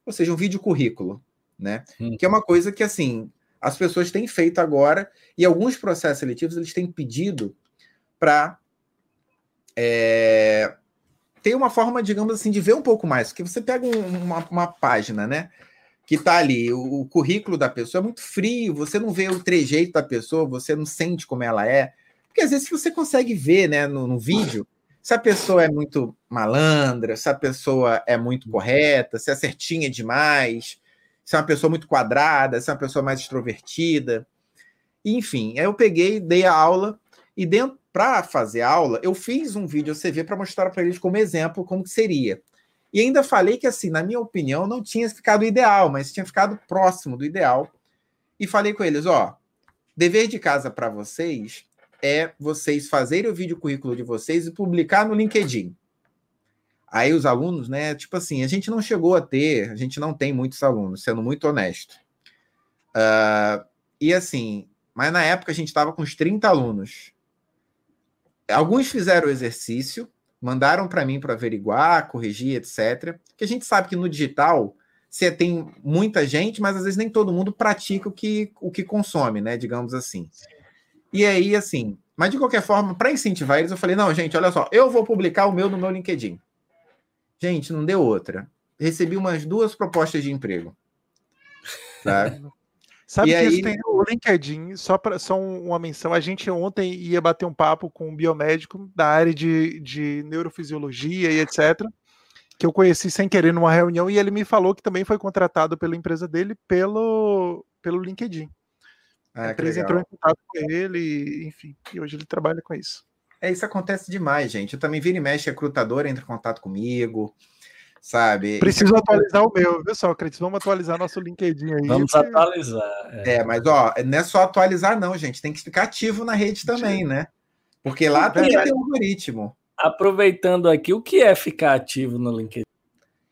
ou seja, um vídeo currículo, né? Hum. Que é uma coisa que, assim, as pessoas têm feito agora, e alguns processos seletivos eles têm pedido para é, tem uma forma, digamos assim, de ver um pouco mais, porque você pega um, uma, uma, página, né? Que tá ali, o, o, currículo da pessoa é muito frio, você não vê o trejeito da pessoa, você não sente como ela é. Porque às vezes você consegue ver, né, no, no vídeo, se a pessoa é muito malandra, se a pessoa é muito correta, se é certinha demais, se é uma pessoa muito quadrada, se é uma pessoa mais extrovertida. Enfim, aí eu peguei, dei a aula e dentro para fazer aula, eu fiz um vídeo CV para mostrar para eles como exemplo como que seria. E ainda falei que, assim, na minha opinião, não tinha ficado ideal, mas tinha ficado próximo do ideal. E falei com eles: ó, dever de casa para vocês é vocês fazerem o vídeo currículo de vocês e publicar no LinkedIn. Aí os alunos, né? Tipo assim, a gente não chegou a ter, a gente não tem muitos alunos, sendo muito honesto. Uh, e assim, mas na época a gente estava com uns 30 alunos. Alguns fizeram o exercício, mandaram para mim para averiguar, corrigir, etc. Que a gente sabe que no digital você tem muita gente, mas às vezes nem todo mundo pratica o que, o que consome, né? Digamos assim. E aí, assim, mas de qualquer forma, para incentivar eles, eu falei: não, gente, olha só, eu vou publicar o meu no meu LinkedIn. Gente, não deu outra. Recebi umas duas propostas de emprego. Tá? Sabe e que aí... isso tem o LinkedIn, só, pra, só uma menção. A gente ontem ia bater um papo com um biomédico da área de, de neurofisiologia e etc. Que eu conheci sem querer numa reunião e ele me falou que também foi contratado pela empresa dele pelo, pelo LinkedIn. Ah, a empresa entrou em contato com ele, enfim, e hoje ele trabalha com isso. É, isso acontece demais, gente. Eu também vira e mexe, a recrutadora entra em contato comigo sabe? Preciso atualizar o meu, viu, Sócrates? Vamos atualizar nosso LinkedIn aí. Vamos atualizar. É. é. mas ó, não é só atualizar, não, gente. Tem que ficar ativo na rede também, né? Porque lá é também tem um algoritmo. Aproveitando aqui, o que é ficar ativo no LinkedIn?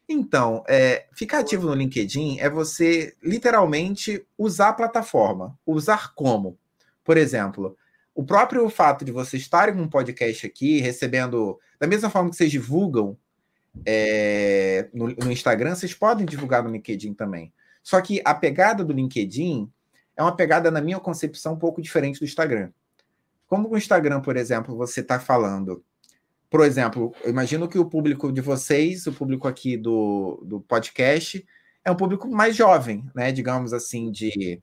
Então, é, ficar ativo no LinkedIn é você literalmente usar a plataforma. Usar como? Por exemplo, o próprio fato de vocês estarem com um podcast aqui, recebendo, da mesma forma que vocês divulgam é, no, no, Instagram, vocês podem divulgar no LinkedIn também. Só que a pegada do LinkedIn é uma pegada, na minha concepção, um pouco diferente do Instagram. Como o Instagram, por exemplo, você está falando. Por exemplo, eu imagino que o público de vocês, o público aqui do, do podcast, é um público mais jovem, né? Digamos assim, de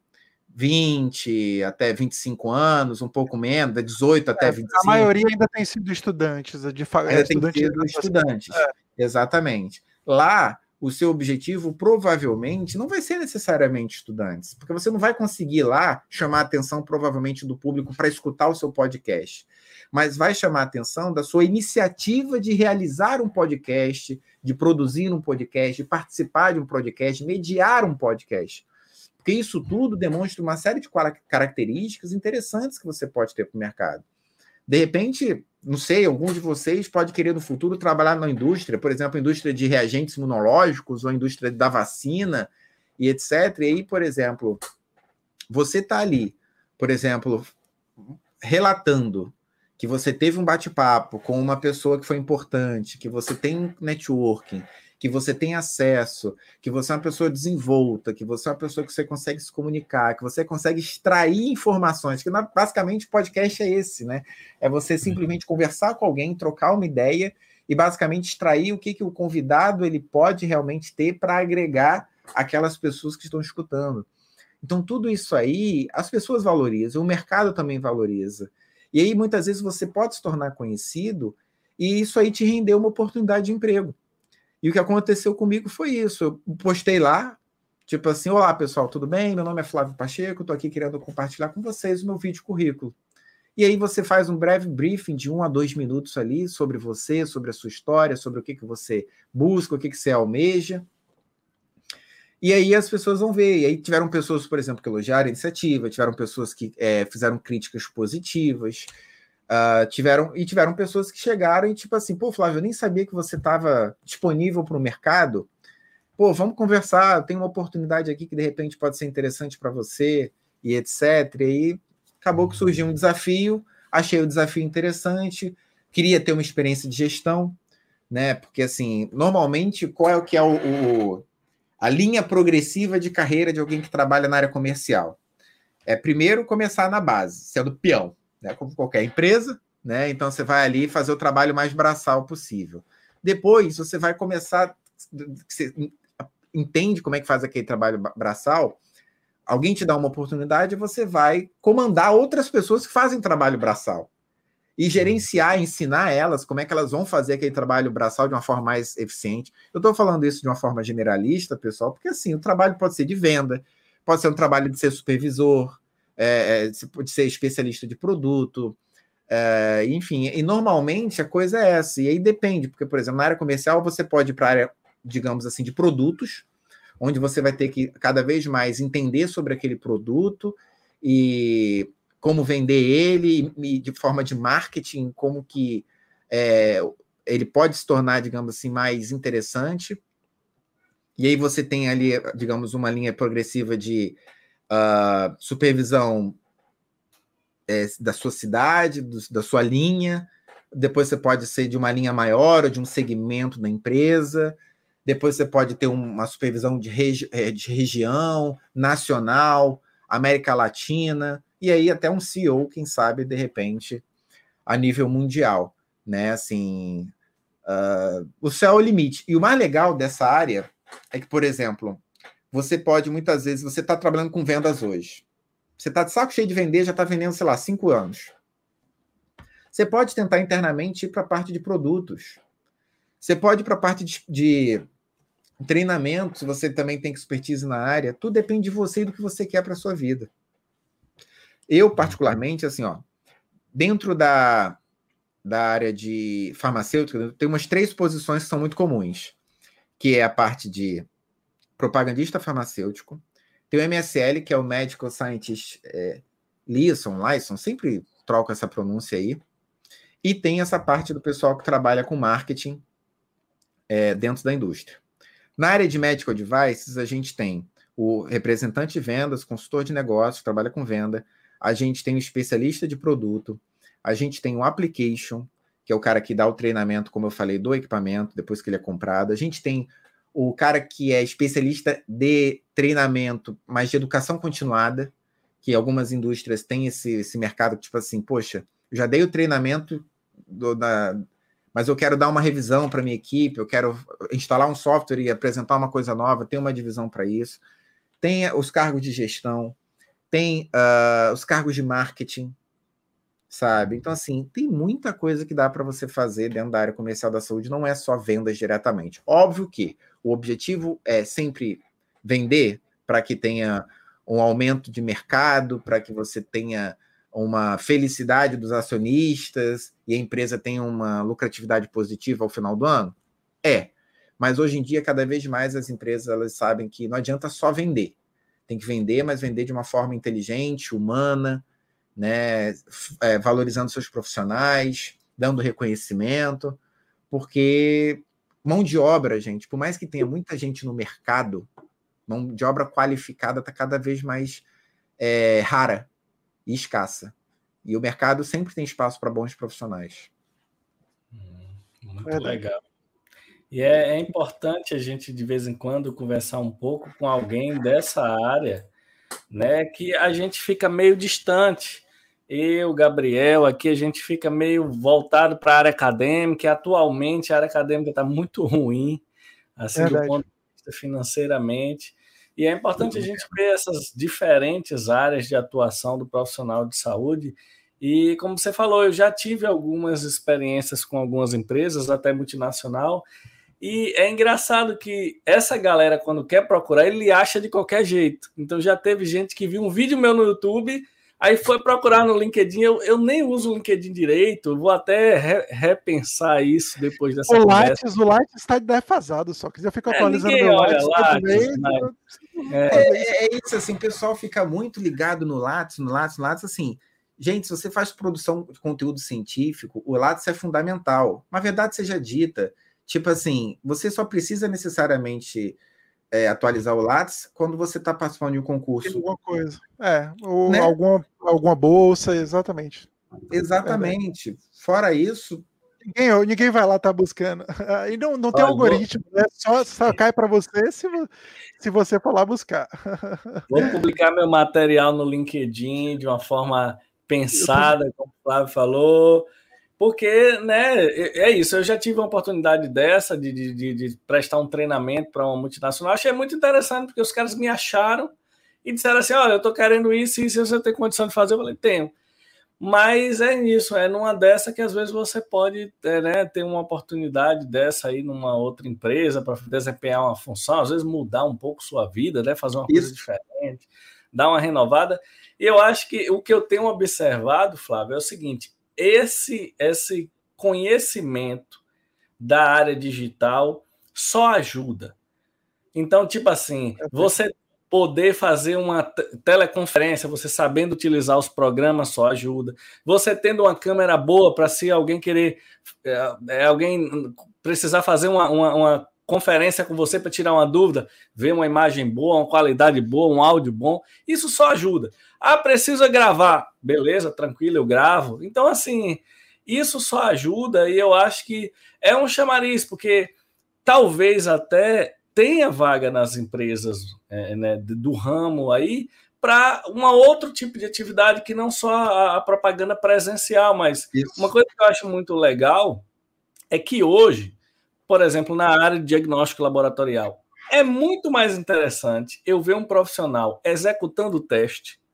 20 até 25 anos, um pouco menos, de 18 até 25. A maioria ainda tem sido estudantes, de ainda é, tem sido estudantes. É. Exatamente. Lá, o seu objetivo provavelmente não vai ser necessariamente estudantes, porque você não vai conseguir lá chamar a atenção provavelmente do público para escutar o seu podcast, mas vai chamar a atenção da sua iniciativa de realizar um podcast, de produzir um podcast, de participar de um podcast, mediar um podcast. Porque isso tudo demonstra uma série de características interessantes que você pode ter para o mercado. De repente, não sei, algum de vocês pode querer no futuro trabalhar na indústria, por exemplo, indústria de reagentes imunológicos ou indústria da vacina e etc. E aí, por exemplo, você está ali, por exemplo, relatando que você teve um bate-papo com uma pessoa que foi importante, que você tem networking, que você tem acesso, que você é uma pessoa desenvolta, que você é uma pessoa que você consegue se comunicar, que você consegue extrair informações, que basicamente podcast é esse, né? É você uhum. simplesmente conversar com alguém, trocar uma ideia e basicamente extrair o que, que o convidado ele pode realmente ter para agregar aquelas pessoas que estão escutando. Então, tudo isso aí, as pessoas valorizam, o mercado também valoriza. E aí, muitas vezes, você pode se tornar conhecido e isso aí te render uma oportunidade de emprego. E o que aconteceu comigo foi isso. Eu postei lá, tipo assim: Olá, pessoal, tudo bem? Meu nome é Flávio Pacheco, estou aqui querendo compartilhar com vocês o meu vídeo currículo. E aí você faz um breve briefing de um a dois minutos ali sobre você, sobre a sua história, sobre o que, que você busca, o que, que você almeja. E aí as pessoas vão ver. E aí tiveram pessoas, por exemplo, que elogiaram a iniciativa, tiveram pessoas que é, fizeram críticas positivas, Uh, tiveram e tiveram pessoas que chegaram e tipo assim, pô, Flávio, eu nem sabia que você estava disponível para o mercado. Pô, vamos conversar. Tem uma oportunidade aqui que de repente pode ser interessante para você e etc. E aí acabou que surgiu um desafio. Achei o desafio interessante. Queria ter uma experiência de gestão, né? Porque assim, normalmente qual é o que é o, o a linha progressiva de carreira de alguém que trabalha na área comercial? É primeiro começar na base, sendo peão né, como qualquer empresa, né? Então você vai ali fazer o trabalho mais braçal possível. Depois você vai começar, você entende como é que faz aquele trabalho braçal, alguém te dá uma oportunidade, você vai comandar outras pessoas que fazem trabalho braçal e gerenciar, ensinar elas como é que elas vão fazer aquele trabalho braçal de uma forma mais eficiente. Eu estou falando isso de uma forma generalista, pessoal, porque assim, o trabalho pode ser de venda, pode ser um trabalho de ser supervisor, é, você é, pode ser especialista de produto, é, enfim, e normalmente a coisa é essa, e aí depende, porque, por exemplo, na área comercial você pode ir para a área, digamos assim, de produtos, onde você vai ter que cada vez mais entender sobre aquele produto e como vender ele, e de forma de marketing, como que é, ele pode se tornar, digamos assim, mais interessante. E aí você tem ali, digamos, uma linha progressiva de uh, supervisão é, da sua cidade, do, da sua linha. Depois você pode ser de uma linha maior ou de um segmento da empresa. Depois você pode ter uma supervisão de, regi é, de região, nacional, América Latina, e aí até um CEO, quem sabe, de repente, a nível mundial. Né? Assim, uh, o céu é o limite. E o mais legal dessa área é que, por exemplo, você pode muitas vezes, você está trabalhando com vendas hoje. Você está de saco cheio de vender, já está vendendo, sei lá, cinco anos. Você pode tentar internamente ir para a parte de produtos. Você pode ir para a parte de, de treinamento, se você também tem expertise na área. Tudo depende de você e do que você quer para a sua vida. Eu, particularmente, assim, ó, dentro da, da área de farmacêutica, tem umas três posições que são muito comuns, que é a parte de propagandista farmacêutico. Tem o MSL, que é o Medical Scientist é, Liaison, Lyson, sempre troco essa pronúncia aí. E tem essa parte do pessoal que trabalha com marketing é, dentro da indústria. Na área de medical devices, a gente tem o representante de vendas, consultor de negócios, trabalha com venda, a gente tem o especialista de produto, a gente tem o application, que é o cara que dá o treinamento, como eu falei, do equipamento, depois que ele é comprado. A gente tem o cara que é especialista de treinamento, mas de educação continuada, que algumas indústrias têm esse, esse mercado, tipo assim, poxa, já dei o treinamento do, da, mas eu quero dar uma revisão para minha equipe, eu quero instalar um software e apresentar uma coisa nova, tem uma divisão para isso. Tem os cargos de gestão, tem uh, os cargos de marketing, sabe? Então, assim, tem muita coisa que dá para você fazer dentro da área comercial da saúde, não é só vendas diretamente. Óbvio que o objetivo é sempre vender para que tenha um aumento de mercado, para que você tenha uma felicidade dos acionistas e a empresa tem uma lucratividade positiva ao final do ano? É. Mas hoje em dia, cada vez mais as empresas elas sabem que não adianta só vender. Tem que vender, mas vender de uma forma inteligente, humana, né? É, valorizando seus profissionais, dando reconhecimento, porque mão de obra, gente, por mais que tenha muita gente no mercado, mão de obra qualificada está cada vez mais é, rara e escassa. E o mercado sempre tem espaço para bons profissionais. Hum, muito é legal. E é, é, importante a gente, de vez em quando, conversar um pouco com alguém dessa área, né? Que a gente fica meio distante. Eu, Gabriel, aqui a gente fica meio voltado para a área acadêmica. Atualmente a área acadêmica está muito ruim, assim, Verdade. do ponto de vista financeiramente. E é importante a gente ver essas diferentes áreas de atuação do profissional de saúde. E como você falou, eu já tive algumas experiências com algumas empresas, até multinacional, e é engraçado que essa galera, quando quer procurar, ele acha de qualquer jeito. Então já teve gente que viu um vídeo meu no YouTube Aí foi procurar no LinkedIn, eu, eu nem uso o LinkedIn direito, vou até re, repensar isso depois dessa o conversa. Lattes, o Lattes está defasado, só quiser ficar é, atualizando meu Lattes, Lattes né? é, é, é, isso, assim, o pessoal fica muito ligado no Lattes, no Lattes, no Lattes, assim, gente, se você faz produção de conteúdo científico, o Lattes é fundamental, uma verdade seja dita, tipo assim, você só precisa necessariamente é, atualizar o Lattes quando você está participando de um concurso. Alguma coisa. É, ou né? alguma, alguma bolsa, exatamente. Exatamente. É Fora isso. Ninguém, ninguém vai lá estar tá buscando. E não, não tem Olha, algoritmo, vou... né? Só, só cai para você se, se você for lá buscar. Vou publicar meu material no LinkedIn de uma forma pensada, como o Flávio falou. Porque, né, é isso. Eu já tive uma oportunidade dessa de, de, de prestar um treinamento para uma multinacional. Achei muito interessante, porque os caras me acharam e disseram assim: olha, eu estou querendo isso e se você tem condição de fazer, eu falei: tenho. Mas é isso, é numa dessa que às vezes você pode é, né, ter uma oportunidade dessa aí numa outra empresa para desempenhar uma função, às vezes mudar um pouco sua vida, né, fazer uma coisa diferente, dar uma renovada. E eu acho que o que eu tenho observado, Flávio, é o seguinte: esse, esse conhecimento da área digital só ajuda. Então, tipo assim, você poder fazer uma teleconferência, você sabendo utilizar os programas só ajuda. Você tendo uma câmera boa para se alguém querer, é, é, alguém precisar fazer uma, uma, uma conferência com você para tirar uma dúvida, ver uma imagem boa, uma qualidade boa, um áudio bom, isso só ajuda. Ah, precisa gravar. Beleza, tranquilo, eu gravo. Então, assim, isso só ajuda e eu acho que é um chamariz, porque talvez até tenha vaga nas empresas é, né, do ramo aí para um outro tipo de atividade que não só a, a propaganda presencial, mas isso. uma coisa que eu acho muito legal é que hoje, por exemplo, na área de diagnóstico laboratorial, é muito mais interessante eu ver um profissional executando o teste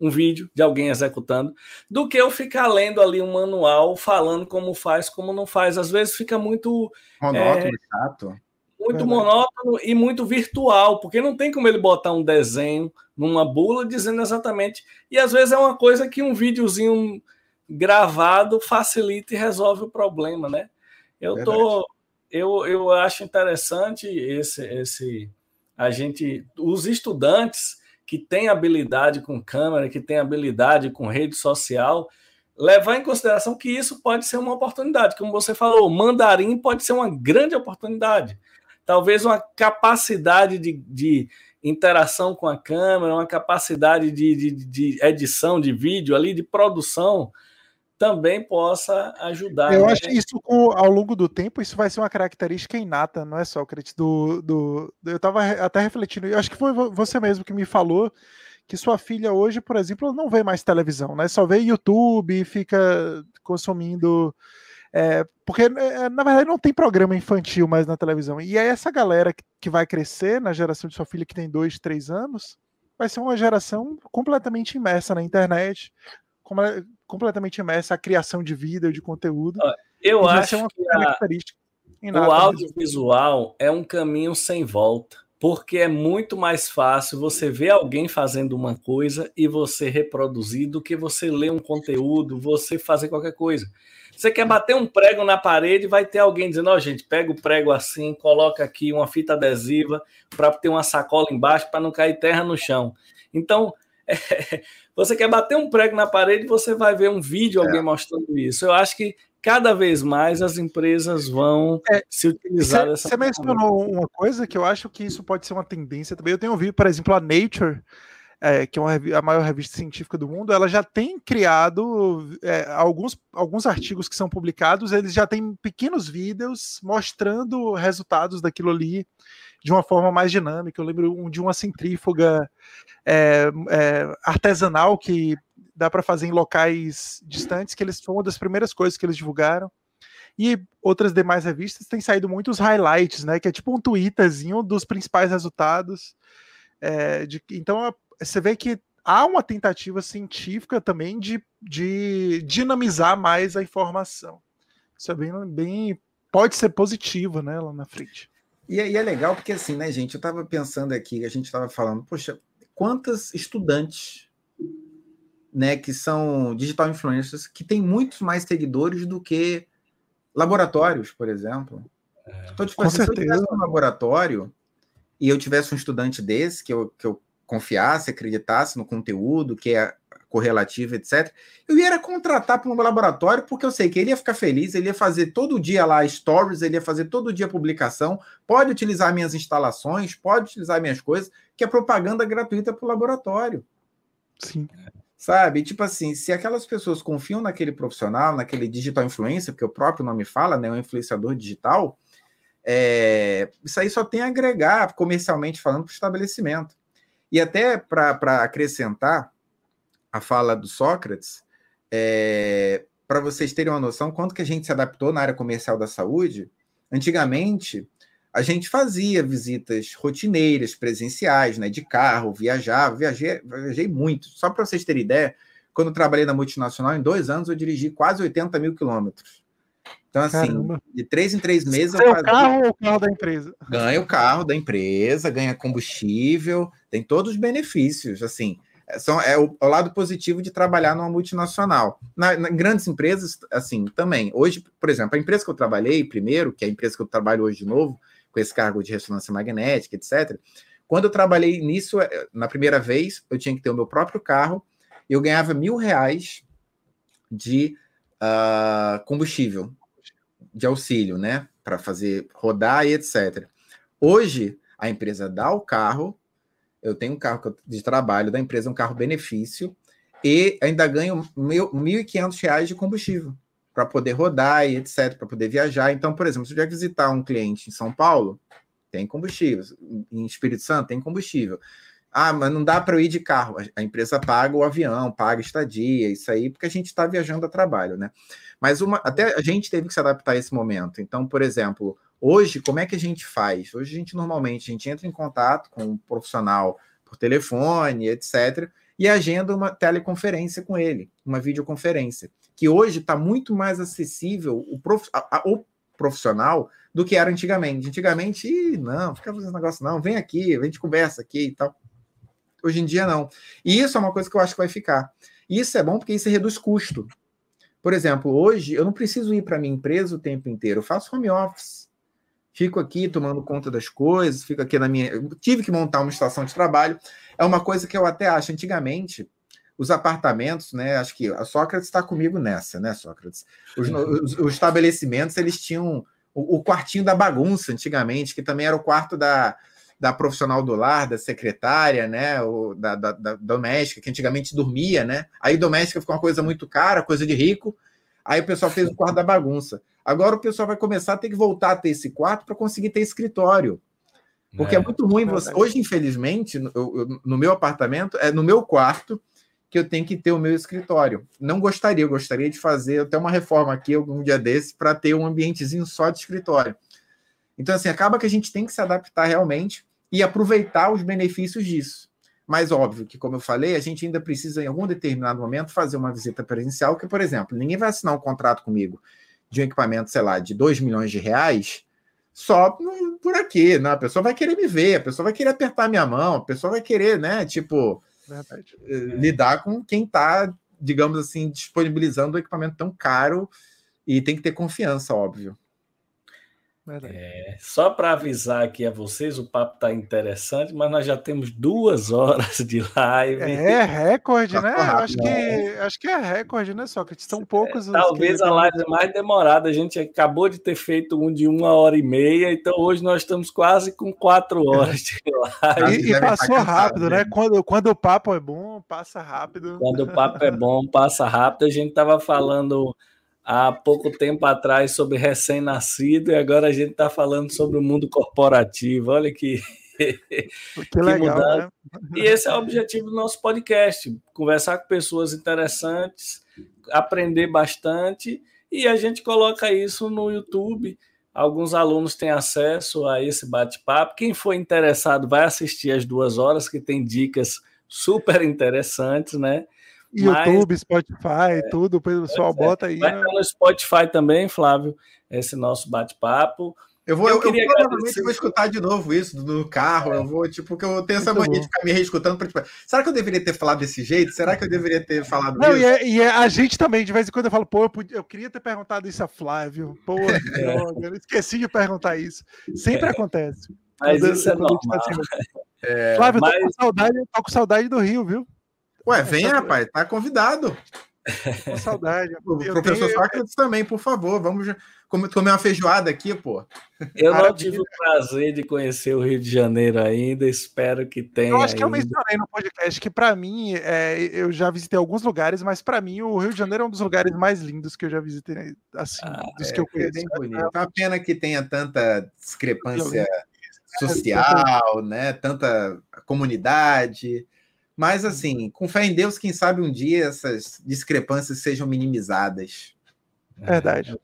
um vídeo de alguém executando, do que eu ficar lendo ali um manual falando como faz, como não faz. Às vezes fica muito monótono, é, chato. Muito é monótono e muito virtual, porque não tem como ele botar um desenho numa bula dizendo exatamente. E às vezes é uma coisa que um videozinho gravado facilita e resolve o problema, né? Eu tô eu, eu acho interessante esse esse a gente os estudantes que tem habilidade com câmera, que tem habilidade com rede social, levar em consideração que isso pode ser uma oportunidade. Como você falou, mandarim pode ser uma grande oportunidade. talvez uma capacidade de, de interação com a câmera, uma capacidade de, de, de, edição de vídeo ali, de produção, também possa ajudar. Eu né? acho que isso, ao longo do tempo, isso vai ser uma característica inata, não é, Sócrates? Do, do, eu estava até refletindo, eu acho que foi você mesmo que me falou que sua filha hoje, por exemplo, não vê mais televisão, né? Só vê YouTube, fica consumindo. É, porque, é, na verdade, não tem programa infantil mais na televisão. E é essa galera que, que vai crescer na geração de sua filha, que tem dois, três anos, vai ser uma geração completamente imersa na internet, completamente imersa a criação de vídeo, de conteúdo. Eu acho que a, o audiovisual é um caminho sem volta porque é muito mais fácil você ver alguém fazendo uma coisa e você reproduzir do que você ler um conteúdo, você fazer qualquer coisa. Você quer bater um prego na parede, vai ter alguém dizendo: Ó, oh, gente, pega o prego assim, coloca aqui uma fita adesiva para ter uma sacola embaixo para não cair terra no chão. Então, é, você quer bater um prego na parede, você vai ver um vídeo alguém é. mostrando isso. Eu acho que cada vez mais as empresas vão é, se utilizar dessa Você mencionou uma coisa que eu acho que isso pode ser uma tendência também. Eu tenho ouvido, por exemplo, a Nature, é, que é uma, a maior revista científica do mundo, ela já tem criado é, alguns, alguns artigos que são publicados, eles já têm pequenos vídeos mostrando resultados daquilo ali de uma forma mais dinâmica. Eu lembro de uma centrífuga é, é, artesanal que dá para fazer em locais distantes, que eles foi uma das primeiras coisas que eles divulgaram. E outras demais revistas têm saído muitos highlights, né? Que é tipo um twitterzinho dos principais resultados. É, de, então você vê que há uma tentativa científica também de, de dinamizar mais a informação. Isso é bem, bem pode ser positivo, né, lá na frente. E, e é legal porque assim, né, gente? Eu estava pensando aqui, a gente estava falando, poxa, quantas estudantes né, que são digital influencers, que têm muitos mais seguidores do que laboratórios, por exemplo. É, então, tipo, assim, se eu tivesse um laboratório e eu tivesse um estudante desse, que eu, que eu confiasse, acreditasse no conteúdo, que é correlativo, etc., eu ia contratar para um laboratório, porque eu sei que ele ia ficar feliz, ele ia fazer todo dia lá stories, ele ia fazer todo dia publicação, pode utilizar minhas instalações, pode utilizar minhas coisas, que é propaganda gratuita para o laboratório. Sim. Sabe? Tipo assim, se aquelas pessoas confiam naquele profissional, naquele digital influencer, porque o próprio nome fala, né? Um influenciador digital, é, isso aí só tem a agregar comercialmente falando para o estabelecimento. E até para acrescentar a fala do Sócrates, é, para vocês terem uma noção, quanto que a gente se adaptou na área comercial da saúde, antigamente a gente fazia visitas rotineiras, presenciais, né, de carro, viajava, viajei, viajei muito. Só para vocês terem ideia, quando eu trabalhei na multinacional, em dois anos eu dirigi quase 80 mil quilômetros. Então, assim, Caramba. de três em três meses. Eu fazia... carro ou o carro da empresa? Ganha o carro da empresa, ganha combustível, tem todos os benefícios. Assim, são, é, o, é o lado positivo de trabalhar numa multinacional. Na, na, grandes empresas, assim, também. Hoje, por exemplo, a empresa que eu trabalhei primeiro, que é a empresa que eu trabalho hoje de novo, com esse cargo de ressonância magnética, etc. Quando eu trabalhei nisso, é, na primeira vez, eu tinha que ter o meu próprio carro, eu ganhava mil reais de uh, combustível, de auxílio, né? Para fazer rodar e etc. Hoje, a empresa dá o carro, eu tenho um carro de trabalho da empresa, um carro benefício, e ainda ganho R$ 1.500 de combustível para poder rodar e etc, para poder viajar. Então, por exemplo, se eu vier visitar um cliente em São Paulo, tem combustível. Em Espírito Santo, tem combustível. Ah, mas não dá para eu ir de carro. A empresa paga o avião, paga estadia, isso aí, porque a gente está viajando a trabalho, né? Mas uma, até a gente teve que se adaptar a esse momento. Então, por exemplo, hoje, como é que a gente faz? Hoje a gente normalmente a gente entra em contato com um profissional por telefone, etc., e agenda uma teleconferência com ele, uma videoconferência que hoje está muito mais acessível o, prof, a, a, o profissional do que era antigamente. Antigamente, Ih, não, fica fazendo negócio, não, vem aqui, a gente conversa aqui e tal. Hoje em dia, não. E isso é uma coisa que eu acho que vai ficar. Isso é bom porque isso reduz custo. Por exemplo, hoje eu não preciso ir para minha empresa o tempo inteiro, eu faço home office. Fico aqui tomando conta das coisas, fico aqui na minha. Eu tive que montar uma estação de trabalho. É uma coisa que eu até acho antigamente os apartamentos, né? Acho que a Sócrates está comigo nessa, né, Sócrates? Os, os, os, estabelecimentos eles tinham o, o, quartinho da bagunça, antigamente, que também era o quarto da, da profissional do lar, da secretária, né? O, da, da, da doméstica, que antigamente dormia, né? Aí doméstica ficou uma coisa muito cara, coisa de rico. Aí o pessoal fez o quarto da bagunça. Agora o pessoal vai começar a ter que voltar a ter esse quarto para conseguir ter escritório. Porque é, é muito ruim você. Hoje, infelizmente, no, no meu apartamento, é no meu quarto que eu tenho que ter o meu escritório. Não gostaria, eu gostaria de fazer até uma reforma aqui algum dia desse para ter um ambientezinho só de escritório. Então, assim, acaba que a gente tem que se adaptar realmente e aproveitar os benefícios disso. Mas óbvio que, como eu falei, a gente ainda precisa, em algum determinado momento, fazer uma visita presencial, que, por exemplo, ninguém vai assinar um contrato comigo de um equipamento, sei lá, de 2 milhões de reais só por aqui, né? A pessoa vai querer me ver, a pessoa vai querer apertar minha mão, a pessoa vai querer, né, tipo, Verdade. Eh, lidar com quem está, digamos assim, disponibilizando um equipamento tão caro e tem que ter confiança, óbvio. É, só para avisar aqui a vocês, o papo está interessante, mas nós já temos duas horas de live. É recorde, tá né? Acho que, acho que é recorde, né? Só que são poucos. É, talvez a live é mais demorada. A gente acabou de ter feito um de uma hora e meia, então hoje nós estamos quase com quatro horas de live. E, e passou rápido, né? Quando, quando o papo é bom, passa rápido. Quando o papo é bom, passa rápido. A gente estava falando há pouco tempo atrás sobre recém-nascido e agora a gente está falando sobre o mundo corporativo. Olha que. que legal, né? E esse é o objetivo do nosso podcast: conversar com pessoas interessantes, aprender bastante e a gente coloca isso no YouTube. Alguns alunos têm acesso a esse bate-papo. Quem for interessado vai assistir as duas horas, que tem dicas super interessantes, né? YouTube, Mas, Spotify, é, tudo, o pessoal é, bota aí. Vai né? no Spotify também, Flávio, esse nosso bate-papo. Eu vou, eu, eu provavelmente vou escutar de novo isso no carro. É. Eu vou, tipo, porque eu tenho essa Muito mania bom. de ficar me reescutando. Pra, tipo, será que eu deveria ter falado desse jeito? Será que eu deveria ter falado Não, isso? E, é, e é, a gente também, de vez em quando, eu falo, pô, eu, podia, eu queria ter perguntado isso a Flávio. Pô, é. eu esqueci de perguntar isso. Sempre é. acontece. Mas isso é normal. Assim, é, Flávio, mas... tô, com saudade, tô com saudade do Rio, viu? Ué, vem, rapaz, tá convidado. Com saudade. O professor tenho... Sócrates também, por favor. Vamos comer uma feijoada aqui, pô. Eu não tive o prazer de conhecer o Rio de Janeiro ainda, espero que tenha. Eu acho que ainda. eu mencionei no podcast que, para mim, é, eu já visitei alguns lugares, mas para mim, o Rio de Janeiro é um dos lugares mais lindos que eu já visitei, assim, ah, dos é, que eu conheço. É bem bonito. É uma pena que tenha tanta discrepância social, né? Tanta comunidade. Mas, assim, com fé em Deus, quem sabe um dia essas discrepâncias sejam minimizadas. Verdade.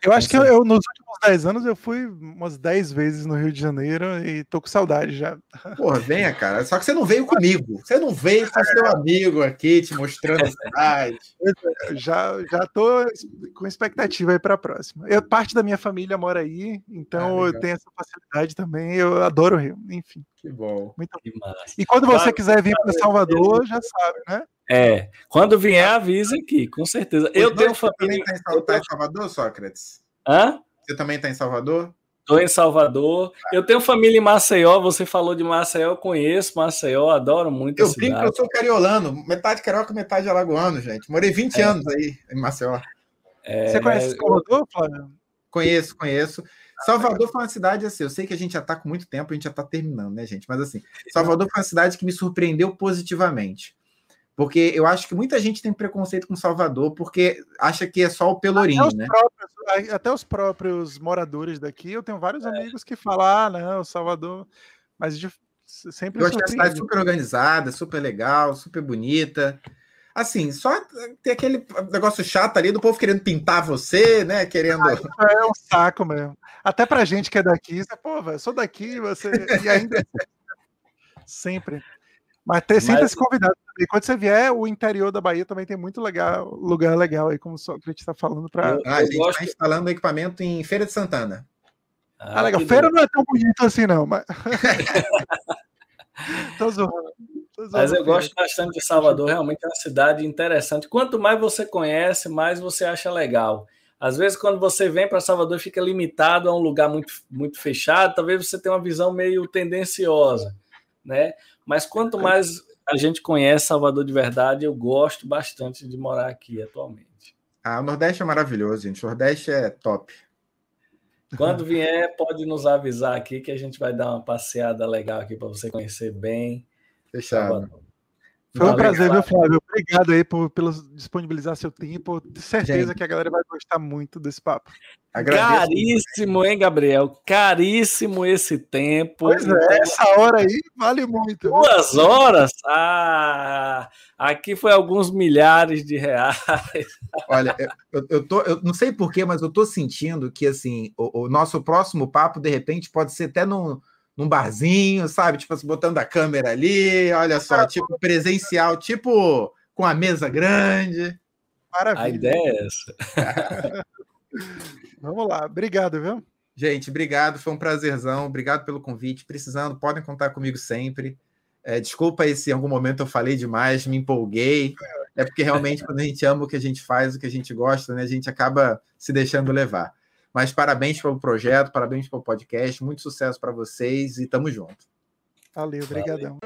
Eu acho que eu, eu, nos últimos 10 anos eu fui umas 10 vezes no Rio de Janeiro e tô com saudade já. Porra, venha, cara. Só que você não veio comigo. Você não veio com seu amigo aqui te mostrando a cidade. É, já, já tô com expectativa aí para a próxima. Eu, parte da minha família mora aí, então ah, eu tenho essa facilidade também. Eu adoro o Rio, enfim. Que bom. Muito que E quando você quiser vir para Salvador, já sabe, né? É, quando vier, avisa aqui, com certeza. Eu tenho família. Você também está em, Salvador, Sócrates? Hã? Você também está em Salvador? Estou em Salvador. Eu tenho família em Maceió. Você falou de Maceió, eu conheço Maceió, adoro muito. Eu brinco que eu sou cariolano, metade carioca, metade alagoano, gente. Morei 20 é. anos aí em Maceió. É, você conhece Salvador, Flávio? Conheço, conheço. Salvador foi uma cidade assim, eu sei que a gente já está com muito tempo, a gente já está terminando, né, gente? Mas assim, Salvador foi uma cidade que me surpreendeu positivamente. Porque eu acho que muita gente tem preconceito com Salvador porque acha que é só o Pelourinho, até né? Próprios, até os próprios moradores daqui, eu tenho vários é. amigos que falam, ah, não, Salvador, mas de, sempre. Eu achei a cidade super organizada, super legal, super bonita. Assim, só tem aquele negócio chato ali do povo querendo pintar você, né? Querendo. Ah, é um saco mesmo. Até pra gente que é daqui, você, pô, velho, sou daqui, você. E ainda. sempre. Mas ter, sempre esse convidado também. Quando você vier, o interior da Bahia também tem muito legal, lugar legal aí, como o Sócrates está falando para. Ah, a gente está gosto... instalando equipamento em Feira de Santana. Ah, ah legal. Feira não é tão bonito assim, não, mas. Tô zoando. Mas eu gosto bastante de Salvador, realmente é uma cidade interessante. Quanto mais você conhece, mais você acha legal. Às vezes, quando você vem para Salvador, fica limitado a um lugar muito, muito fechado, talvez você tenha uma visão meio tendenciosa, né? Mas quanto mais a gente conhece Salvador de verdade, eu gosto bastante de morar aqui atualmente. Ah, o Nordeste é maravilhoso, gente. O Nordeste é top. Quando vier, pode nos avisar aqui que a gente vai dar uma passeada legal aqui para você conhecer bem. Fechado. Foi um prazer, meu Flávio. Obrigado aí por, por disponibilizar seu tempo. Tenho certeza Gente. que a galera vai gostar muito desse papo. Agradeço. Caríssimo, hein, Gabriel? Caríssimo esse tempo. Pois é, essa hora aí vale muito. Duas né? horas? Ah, aqui foi alguns milhares de reais. Olha, eu, eu, tô, eu não sei porquê, mas eu tô sentindo que assim, o, o nosso próximo papo, de repente, pode ser até no num barzinho, sabe? Tipo, assim, botando a câmera ali, olha só, tipo presencial, tipo com a mesa grande. Maravilha. A ideia é essa. Vamos lá, obrigado, viu? Gente, obrigado, foi um prazerzão, obrigado pelo convite. Precisando, podem contar comigo sempre. É, desculpa aí se em algum momento eu falei demais, me empolguei. É porque realmente, quando a gente ama o que a gente faz, o que a gente gosta, né, a gente acaba se deixando levar. Mas parabéns pelo projeto, parabéns pelo podcast, muito sucesso para vocês e tamo junto. Valeu, obrigadão.